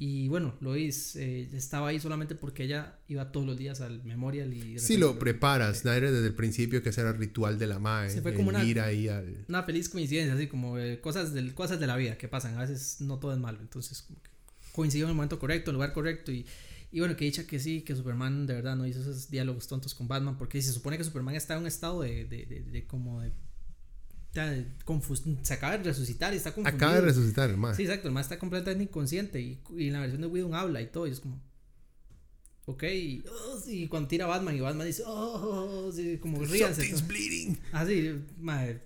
y bueno, Lois eh, estaba ahí solamente porque ella iba todos los días al Memorial y... Sí, lo preparas. Snyder desde el principio que ese era el ritual de la madre. Se fue como una, ir ahí al... una feliz coincidencia, así como eh, cosas, del, cosas de la vida que pasan. A veces no todo es malo. Entonces, como que coincidió en el momento correcto, en el lugar correcto. Y, y bueno, que dicha que sí, que Superman de verdad no hizo esos diálogos tontos con Batman. Porque se supone que Superman está en un estado de, de, de, de como de se acaba de resucitar y está confundido. Acaba de resucitar, el Sí, exacto, el más está completamente inconsciente y, y, en la versión de Whedon habla y todo y es como... Ok, y, oh, cuando tira Batman y Batman dice, oh, sí, como ríanse. Something's bleeding. Así, ah, madre.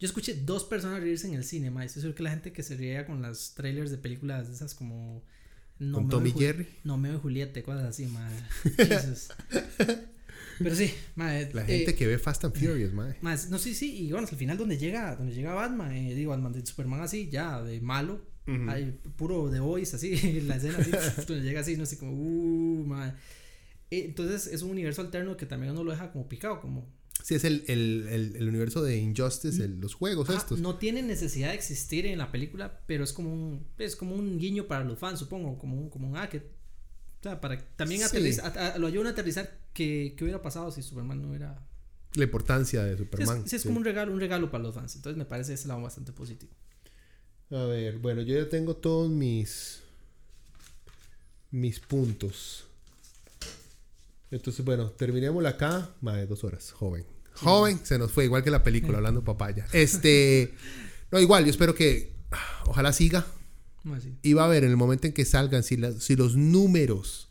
Yo escuché dos personas reírse en el cine, madre. Estoy seguro que la gente que se ría con las trailers de películas de esas como... No ¿Con Tommy Jerry? No, me Juliette, cosas así, madre. Pero sí, mae, La gente eh, que ve Fast and Furious, mae. no, sí, sí, y bueno, al final donde llega, donde llega Batman, eh, digo, Batman de Superman así, ya, de malo, hay puro de Voice, así, la escena así, donde llega así, no sé, como, uh, mae. Eh, entonces es un universo alterno que también uno lo deja como picado, como... Sí, es el, el, el, universo de Injustice, los juegos estos. No tiene necesidad de existir en la película, pero es como un, es como un guiño para los fans, supongo, como un, como un, ah, que para también lo ayudan a aterrizar que, hubiera pasado si Superman no hubiera... La importancia de Superman. Sí, es, como un regalo, un regalo para los fans. Entonces me parece ese lado bastante positivo. A ver, bueno, yo ya tengo todos mis mis puntos. Entonces, bueno, terminemos acá. Más de dos horas, joven. Joven, se nos fue, igual que la película, hablando papaya. Este, no, igual, yo espero que, ojalá siga. Y va a ver en el momento en que salgan, si, si los números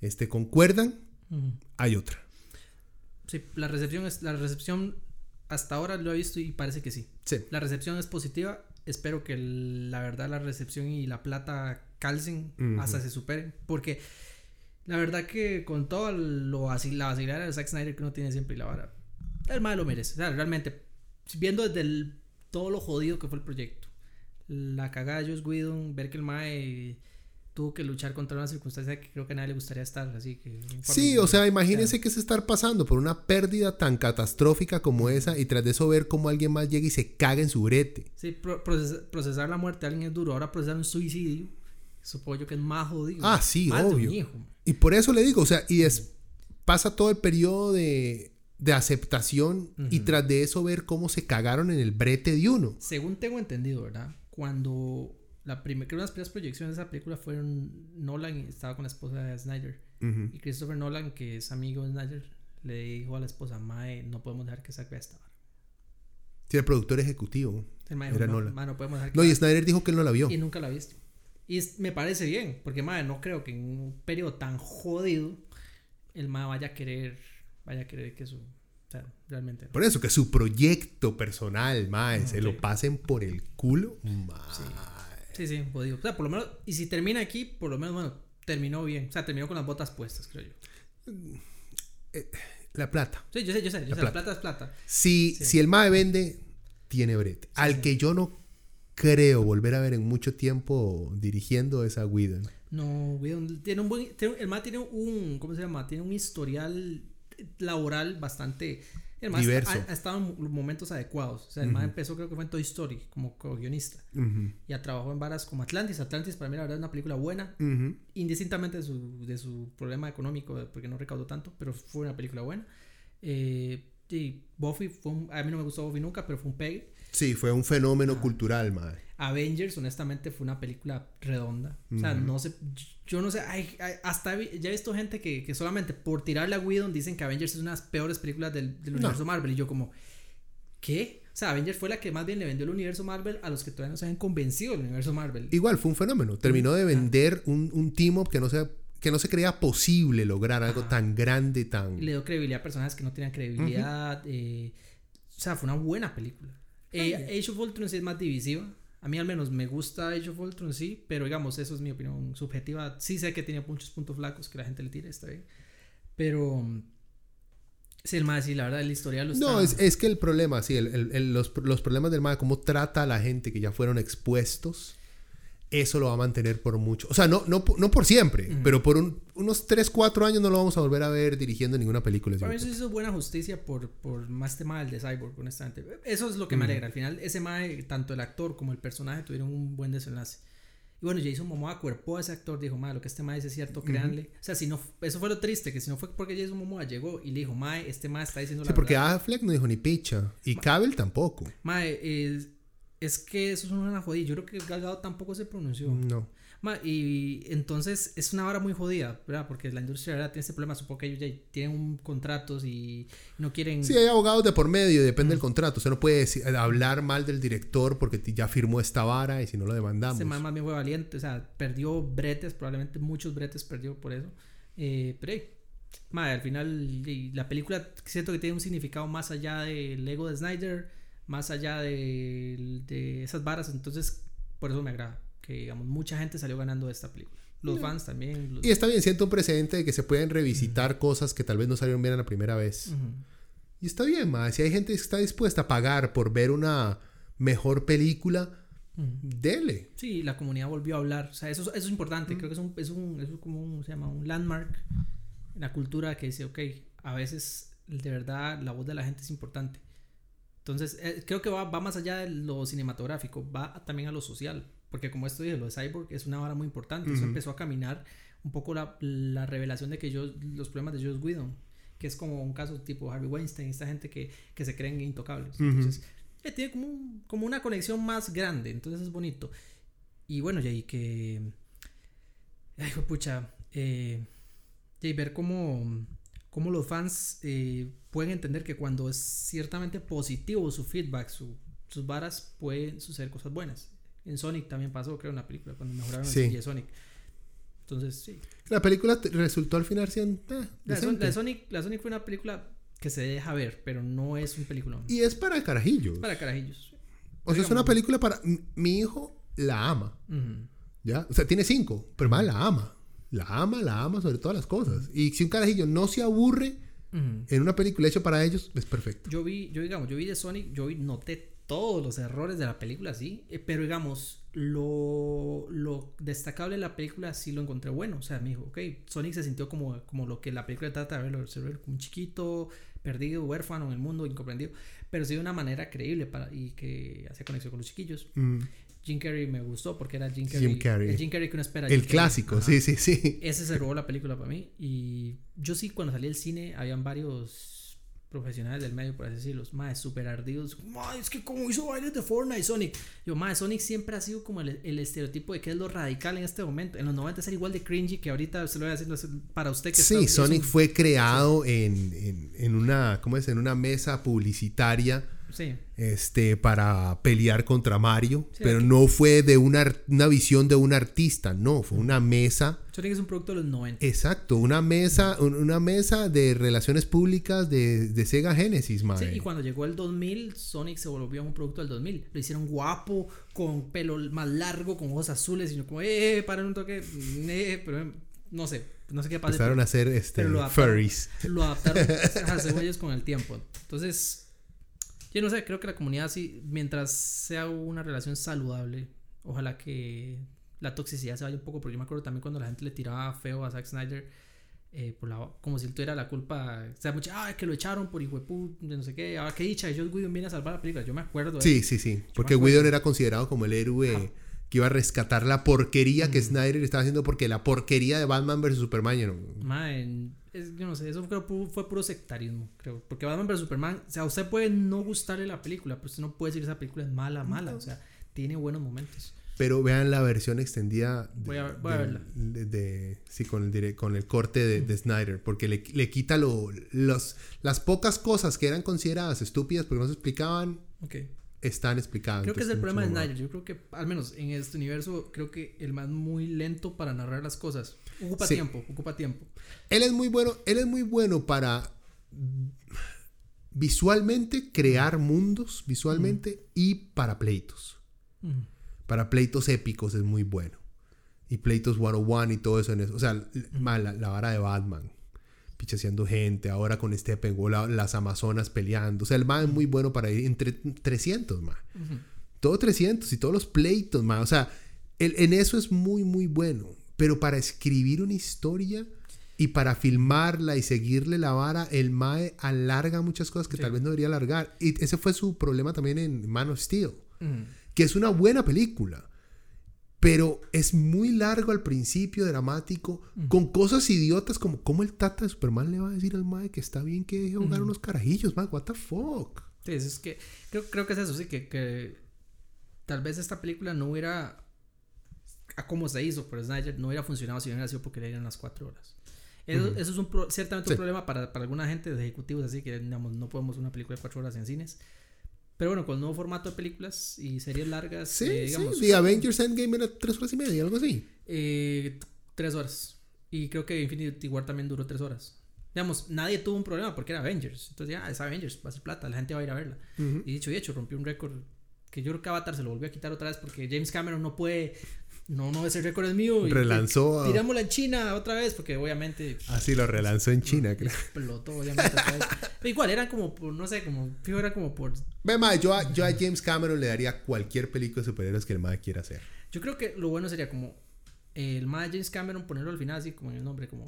este, concuerdan, hay otra. Sí, la recepción, es, la recepción hasta ahora lo he visto y parece que sí. Sí. La recepción es positiva. Espero que la verdad la recepción y la plata calcen hasta se superen. Porque la verdad que con todo lo así, la vacilada de Zack Snyder que uno tiene siempre y la vara, el mal lo merece. O sea, realmente, viendo desde todo lo jodido que fue el proyecto, la cagada de Joss Whedon, ver que el Mae tuvo que luchar contra una circunstancia que creo que a nadie le gustaría estar, así que... Sí, o sea, imagínense que es estar pasando por una pérdida tan catastrófica como esa y tras de eso ver cómo alguien más llega y se caga en su brete. Sí, procesar, la muerte de alguien es duro, ahora procesar un suicidio, supongo yo que es más jodido. Ah, sí, obvio. Y por eso le digo, o sea, y es, pasa todo el periodo de, de aceptación y tras de eso ver cómo se cagaron en el brete de uno. Según tengo entendido, ¿verdad? Cuando la primera, creo que las primeras proyecciones de esa película fueron Nolan estaba con la esposa de Snyder. Y Christopher Nolan, que es amigo de Snyder, le dijo a la esposa, Mae, no podemos dejar que saque esta. Sí, el productor ejecutivo. era no, Nolan. no, podemos dejar no, y Snyder dijo que él no la vio. Y nunca la ha visto. Y me parece bien, porque Mae, no creo que en un periodo tan jodido el Mae vaya a querer, vaya a querer que su realmente. Por eso, que su proyecto personal, mae, se lo pasen por el culo. Sí, sí, jodido. O sea, por lo menos, y si termina aquí, por lo menos, bueno, terminó bien. O sea, terminó con las botas puestas, creo yo. Eh, la plata. Sí, yo sé, yo sé. la, plata. es plata. Si, si el MAE vende, tiene brete. Al que yo no creo volver a ver en mucho tiempo dirigiendo es a Whedon. No, Whedon tiene un buen. el MAE tiene un. ¿Cómo se llama? Tiene un historial laboral bastante el Diverso. Ha, estado en momentos adecuados. O sea, el más empezó, creo que fue en Toy Story, como, guionista. Y ha trabajado en varas como Atlantis. Atlantis, para mí, la verdad, es una película buena. Indistintamente de su, de su problema económico, porque no recaudó tanto, pero fue una película buena. Eh, y Buffy, fue a mí no me gustó Buffy nunca, pero fue un pegue. Sí, fue un fenómeno cultural, madre. Avengers, honestamente, fue una película redonda. O sea, no sé, yo no sé, hasta ya he visto gente que, que, solamente por tirarle a Whedon dicen que Avengers es una de las peores películas del, universo Marvel. Y yo como, ¿qué? O sea, Avengers fue la que más bien le vendió el universo Marvel a los que todavía no se habían convencido del universo Marvel. Igual, fue un fenómeno. Terminó de vender un, un team up que no se que no se creía posible lograr algo Ajá. tan grande, tan... Le dio credibilidad a personajes que no tenían credibilidad. eh, o sea, fue una buena película. Eh, Age of Ultron sí es más divisiva. A mí al menos me gusta Age of Ultron, sí, pero digamos, eso es mi opinión subjetiva. Sí sé que tiene muchos puntos flacos que la gente le tira, está bien. Pero... mm, Sí, el más, sí, la verdad, la historia lo está... No, es, es que el problema, sí, el- el- el- los, los problemas del MAE, cómo trata a la gente que ya fueron expuestos, eso lo va a mantener por mucho. O sea, no, no, no por siempre, pero por un- unos 3, 4 años no lo vamos a volver a ver dirigiendo ninguna película. Para mí eso hizo buena justicia por, por más tema del de Cyborg, honestamente. Eso es lo que me alegra. Al final, ese mae, tanto el actor como el personaje tuvieron un buen desenlace. Y bueno, Jason Momoa cuerpó a ese actor, dijo, mae, lo que este mae dice es cierto, créanle. O sea, si no, eso fue lo triste, que si no fue porque Jason Momoa llegó y le dijo, mae, este mae está diciendo Sí, la porque verdad. Affleck no dijo ni picha. Y Cavill tampoco. Mae, es, es que eso es una jodida. Yo creo que Gal Gadot tampoco se pronunció. No. Ma, y entonces es una vara muy jodida, ¿verdad? Porque la industria ¿verdad? tiene ese problema. Supongo que ellos ya tienen un contratos y no quieren. Sí, hay abogados de por medio, depende del contrato. Usted no puede decir- hablar mal del director porque ya firmó esta vara y si no lo demandamos. Ese más bien fue valiente, o sea, perdió bretes, probablemente muchos bretes perdió por eso. Eh, pero, hey, ma, al final la película siento que tiene un significado más allá del ego de Snyder, más allá de, de esas varas, entonces por eso me agrada, que digamos, mucha gente salió ganando de esta película. Los fans también. los- Y está bien, siento un precedente de que se pueden revisitar cosas que tal vez no salieron bien a la primera vez. Y está bien, más. Si hay gente que está dispuesta a pagar por ver una mejor película, dele. Sí, la comunidad volvió a hablar. O sea, eso, eso es importante. Creo que es un, es un, es como un, se llama un landmark en la cultura que dice, ok, a veces de verdad la voz de la gente es importante. Entonces, eh, creo que va, va más allá de lo cinematográfico, va también a lo social. Porque como esto dije, lo de Cyborg es una vara muy importante. Eso empezó a caminar un poco la, la revelación de que yo, los problemas de Joss Whedon, que es como un caso tipo Harvey Weinstein, esta gente que, que se creen intocables. Entonces, eh, tiene como, un- como una conexión más grande, entonces es bonito. Y bueno, y que. Ay, pucha. Eh, y ver cómo, cómo los fans eh, pueden entender que cuando es ciertamente positivo su feedback, su- sus varas, pueden suceder cosas buenas. En Sonic también pasó, creo, en la película, cuando mejoraron Sí. el de Sonic. Entonces, sí. La película resultó al final siendo eh, La, Son- la Sonic, la Sonic fue una película que se deja ver, pero no es un película. Y es para carajillos. Para carajillos. o sea, es una película para... Mi hijo la ama. Ujú. ¿Ya? O sea, tiene cinco, pero más la ama. La ama, la ama sobre todas las cosas. Y si un carajillo no se aburre En una película hecha para ellos, es perfecto. Yo vi, yo digamos, yo vi de Sonic, yo vi, noté todos los errores de la película, sí, eh, pero digamos, lo, lo destacable de la película sí lo encontré bueno, o sea, me dijo, ok, Sonic se sintió como, como lo que la película trata de verlo, como un chiquito, perdido, huérfano en el mundo, incomprendido, pero sí de una manera creíble para, y que hacía conexión con los chiquillos. Mm. Jim Carrey me gustó porque era Jim Carrey. Jim Carrey. El Jim Carrey que uno espera. El Jim clásico, sí, sí, sí. Ese se robó la película para mí. Y yo sí, cuando salí del cine, habían varios profesionales del medio, por así decirlo, más súper ardidos. "Mae, es que como hizo bailes de Fortnite Sonic. Yo, más Sonic siempre ha sido como el, el estereotipo de que es lo radical en este momento. En los 90 era igual de cringy que ahorita se lo voy a decir para usted que Sí, está- Sonic un- fue creado en, en, en una, ¿cómo es? En una mesa publicitaria Sí, este, para pelear contra Mario, Sí, pero aquí- no fue de una, una visión de un artista, no, fue una mesa, Sonic es un producto de los 90. exacto, una mesa, un- una mesa de relaciones públicas de, de Sega Genesis, Sí, mae. y cuando llegó el 2000, Sonic se volvió un producto del 2000. Lo hicieron guapo, con pelo más largo, con ojos azules, y yo como, eh, para un toque, eh, pero eh, no sé, no sé qué pasa. Empezaron a hacer este, lo adaptaron. furries. Lo adaptaron a cebollas con el tiempo. Entonces, yo no sé, creo que la comunidad sí, mientras sea una relación saludable, ojalá que la toxicidad se vaya un poco, porque yo me acuerdo también cuando la gente le tiraba feo a Zack Snyder, eh, por la, como si él tuviera la culpa, o sea, mucha, ah, que lo echaron por hijo de no sé qué, ahora qué dicha, Joss Whedon viene a salvar la película, yo me acuerdo. Sí, sí, sí, porque. Whedon era considerado como el héroe que iba a rescatar la porquería que Snyder estaba haciendo porque la porquería de Batman vs Superman, know, Man, es- yo no sé, eso fue, pu- fue puro sectarismo, creo. Porque Batman vs Superman, o sea, usted puede no gustarle la película, pero usted no puede decir esa película es mala, mala. O sea, tiene buenos momentos. Pero vean la versión extendida de, Voy a- voy a de- verla. de- de- sí, con el, con el corte de, de Snyder, porque le, le quita lo, los, las pocas cosas que eran consideradas estúpidas porque no se explicaban, Ok. están explicadas. Creo que es el problema de Snyder. Yo creo que, al menos en este universo, creo que el man es muy lento para narrar las cosas. Ocupa Sí. tiempo, ocupa tiempo. Él es muy bueno, él es muy bueno para visualmente crear mundos, visualmente, y para pleitos. Para pleitos épicos es muy bueno. Y pleitos 101 y todo eso en eso. O sea, la, la vara de Batman. Pichaseando gente. Ahora con Steppenwolf, la- las Amazonas peleando. O sea, el man es muy bueno para ir entre 300, man. Ujú. Todo 300 y todos los pleitos, man. O sea, en eso es muy, muy bueno. Pero para escribir una historia y para filmarla y seguirle la vara, el Mae alarga muchas cosas que Sí. tal vez no debería alargar. Y ese fue su problema también en Man of Steel Ujú. que es una buena película, pero es muy largo al principio, dramático, con cosas idiotas como cómo el tata de Superman le va a decir al Mae que está bien que deje jugar unos carajillos, man, what the fuck. Sí, es que creo, creo que es eso, sí, que, que tal vez esta película no hubiera, a como se hizo por Snyder, no hubiera funcionado si no hubiera sido porque le dieron las cuatro horas. Eso, eso es un pro- ciertamente un Sí. problema para, para alguna gente de ejecutivos, así que digamos, no podemos una película de cuatro horas en cines. Pero bueno, con el nuevo formato de películas y series largas, Sí, eh, digamos, sí, The Avengers Endgame era tres horas y media, algo así. eh, tres horas. Y creo que Infinity War también duró tres horas. Digamos, nadie tuvo un problema porque era Avengers. Entonces, ya, es Avengers, va a ser plata, la gente va a ir a verla. Ujú. Y dicho y hecho, rompió un récord que yo creo que Avatar se lo volvió a quitar otra vez porque James Cameron no puede. No, no, ese récord es mío. y- Relanzó Tirámosla en China otra vez porque obviamente Así lo relanzó en China, creo. explotó, obviamente. otra vez. Pero igual, eran como por, no sé, como, fijo, era como por. Ve, Mae, yo a, yo a James Cameron le daría cualquier película de superhéroes que el Mae quiera hacer. Yo creo que lo bueno sería como el más James Cameron ponerlo al final así como en el nombre, como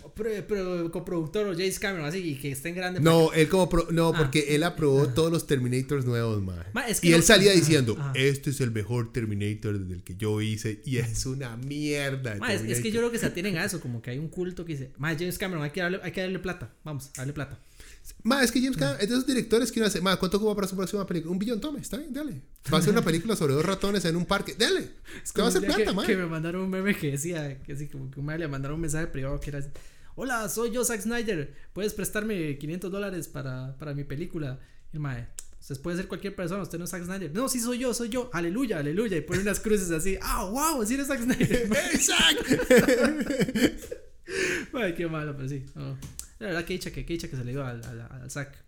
coproductor o James Cameron, así y que esté en grande. No, él como pro- no, Ah. porque él aprobó todos los Terminators nuevos, es que y él no- salía Ajá, diciendo, ajá. este es el mejor Terminator desde el que yo hice y es una mierda. Ma, es, es que Terminator". yo creo que se atienen a eso, como que hay un culto que dice, más James Cameron, hay que darle, hay que darle plata, vamos, darle plata. Ma, es que James Cameron es de esos directores que uno hace, ma, ¿cuánto ocupa para su próxima película? Un billón, tome, está bien, dale. Va a hacer una película sobre dos ratones en un parque, dale. Es que va a hacer plata, que, ma. que me mandaron un meme que decía, que así como que un le mandaron un mensaje privado que era, hola, soy yo Zack Snyder, puedes prestarme 500 dólares para, para mi película. Y el madre, Usted puede ser cualquier persona, usted no es Zack Snyder. No, sí soy yo, soy yo. Aleluya, aleluya. Y pone unas cruces así. ¡Ah, wow! Sí eres Zack Snyder. ¡Ey, Zack! Qué malo, pero sí. no. La verdad, que dicha que, que dicha que se le dio al, al, al Zack.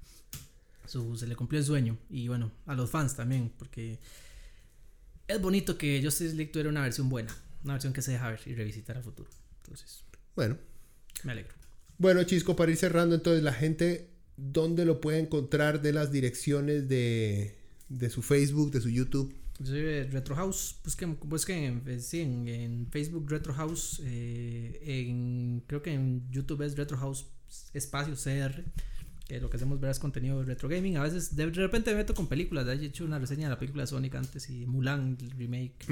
Su, se le cumplió el sueño. Y bueno, a los fans también, porque es bonito que Justice League tuviera una versión buena. Una versión que se deja ver y revisitar a futuro. Entonces, Bueno, me alegro. bueno, Chisco, para ir cerrando, entonces, la gente, ¿dónde lo puede encontrar de las direcciones de, de su Facebook, de su YouTube? Retro House. Busquen, busquen en, sí, en, en Facebook Retro House. eh, en, creo que en YouTube es Retro House espacio CR. Que lo que hacemos ver es contenido de retro gaming. A veces de repente me meto con películas. He hecho una reseña de la película de Sonic antes y Mulan, el remake.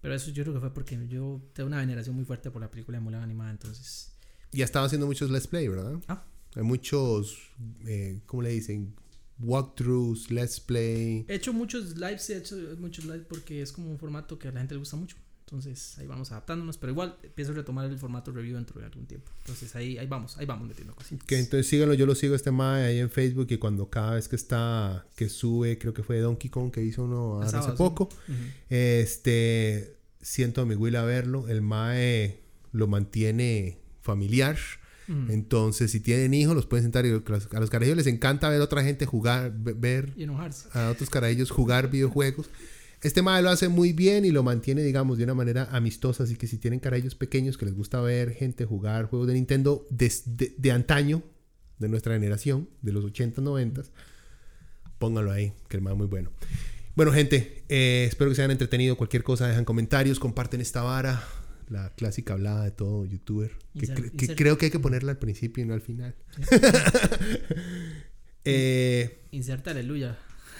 Pero eso yo creo que fue porque yo tengo una veneración muy fuerte por la película de Mulan animada. Entonces, Y ha estado haciendo muchos Let's Play, ¿verdad? Ah. Hay muchos, eh, ¿cómo le dicen? Walkthroughs, Let's Play. he hecho muchos lives. He hecho muchos lives porque es como un formato que a la gente le gusta mucho. Entonces ahí vamos adaptándonos. Pero igual pienso retomar el formato review dentro de algún tiempo. Entonces ahí, ahí vamos, ahí vamos metiendo cositas. Que entonces síganlo, yo lo sigo este mae ahí en Facebook y cuando cada vez que está, que sube, creo que fue Donkey Kong que hizo uno ahora hace sábado, sí. poco, este, siento a mi Will a verlo, el mae lo mantiene familiar, entonces si tienen hijos los pueden sentar y a los, carajillos les encanta ver a otra gente jugar, ve- ver Y enojarse. a otros carajillos jugar videojuegos. Este mae lo hace muy bien y lo mantiene, digamos, de una manera amistosa. Así que si tienen carajillos pequeños que les gusta ver gente jugar juegos de Nintendo desde de, antaño, de nuestra generación, de los 80, 90, pónganlo ahí, que el es muy bueno. Bueno, gente, eh, espero que se hayan entretenido. Cualquier cosa, dejan comentarios, comparten esta vara. La clásica hablada de todo youtuber. Que, cre- creo que hay que ponerla al principio y no al final. eh, Inserta aleluya.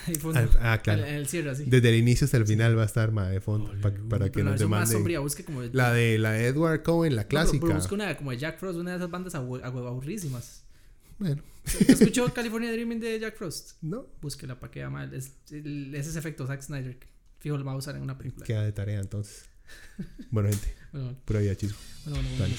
Ahí fondo. ah, ah, claro. En el cierre así. Desde el inicio hasta el final va a estar ma, de fondo pa- para que nos más demanden. sombría, busque como. La de la de Edward Cohen, la No, pero- clásica. pero busque una como de Jack Frost, una de esas bandas aburrísimas. Bueno, ¿Usted ¿Escuchó California Dreaming de Jack Frost? no. Búsquela para que vea mal. Es, el- es ese efecto Zack Snyder. Fijo, lo va a usar en una película. Queda de tarea entonces. bueno, gente. Bueno, Pura vida, chismo. bueno, bueno, bueno.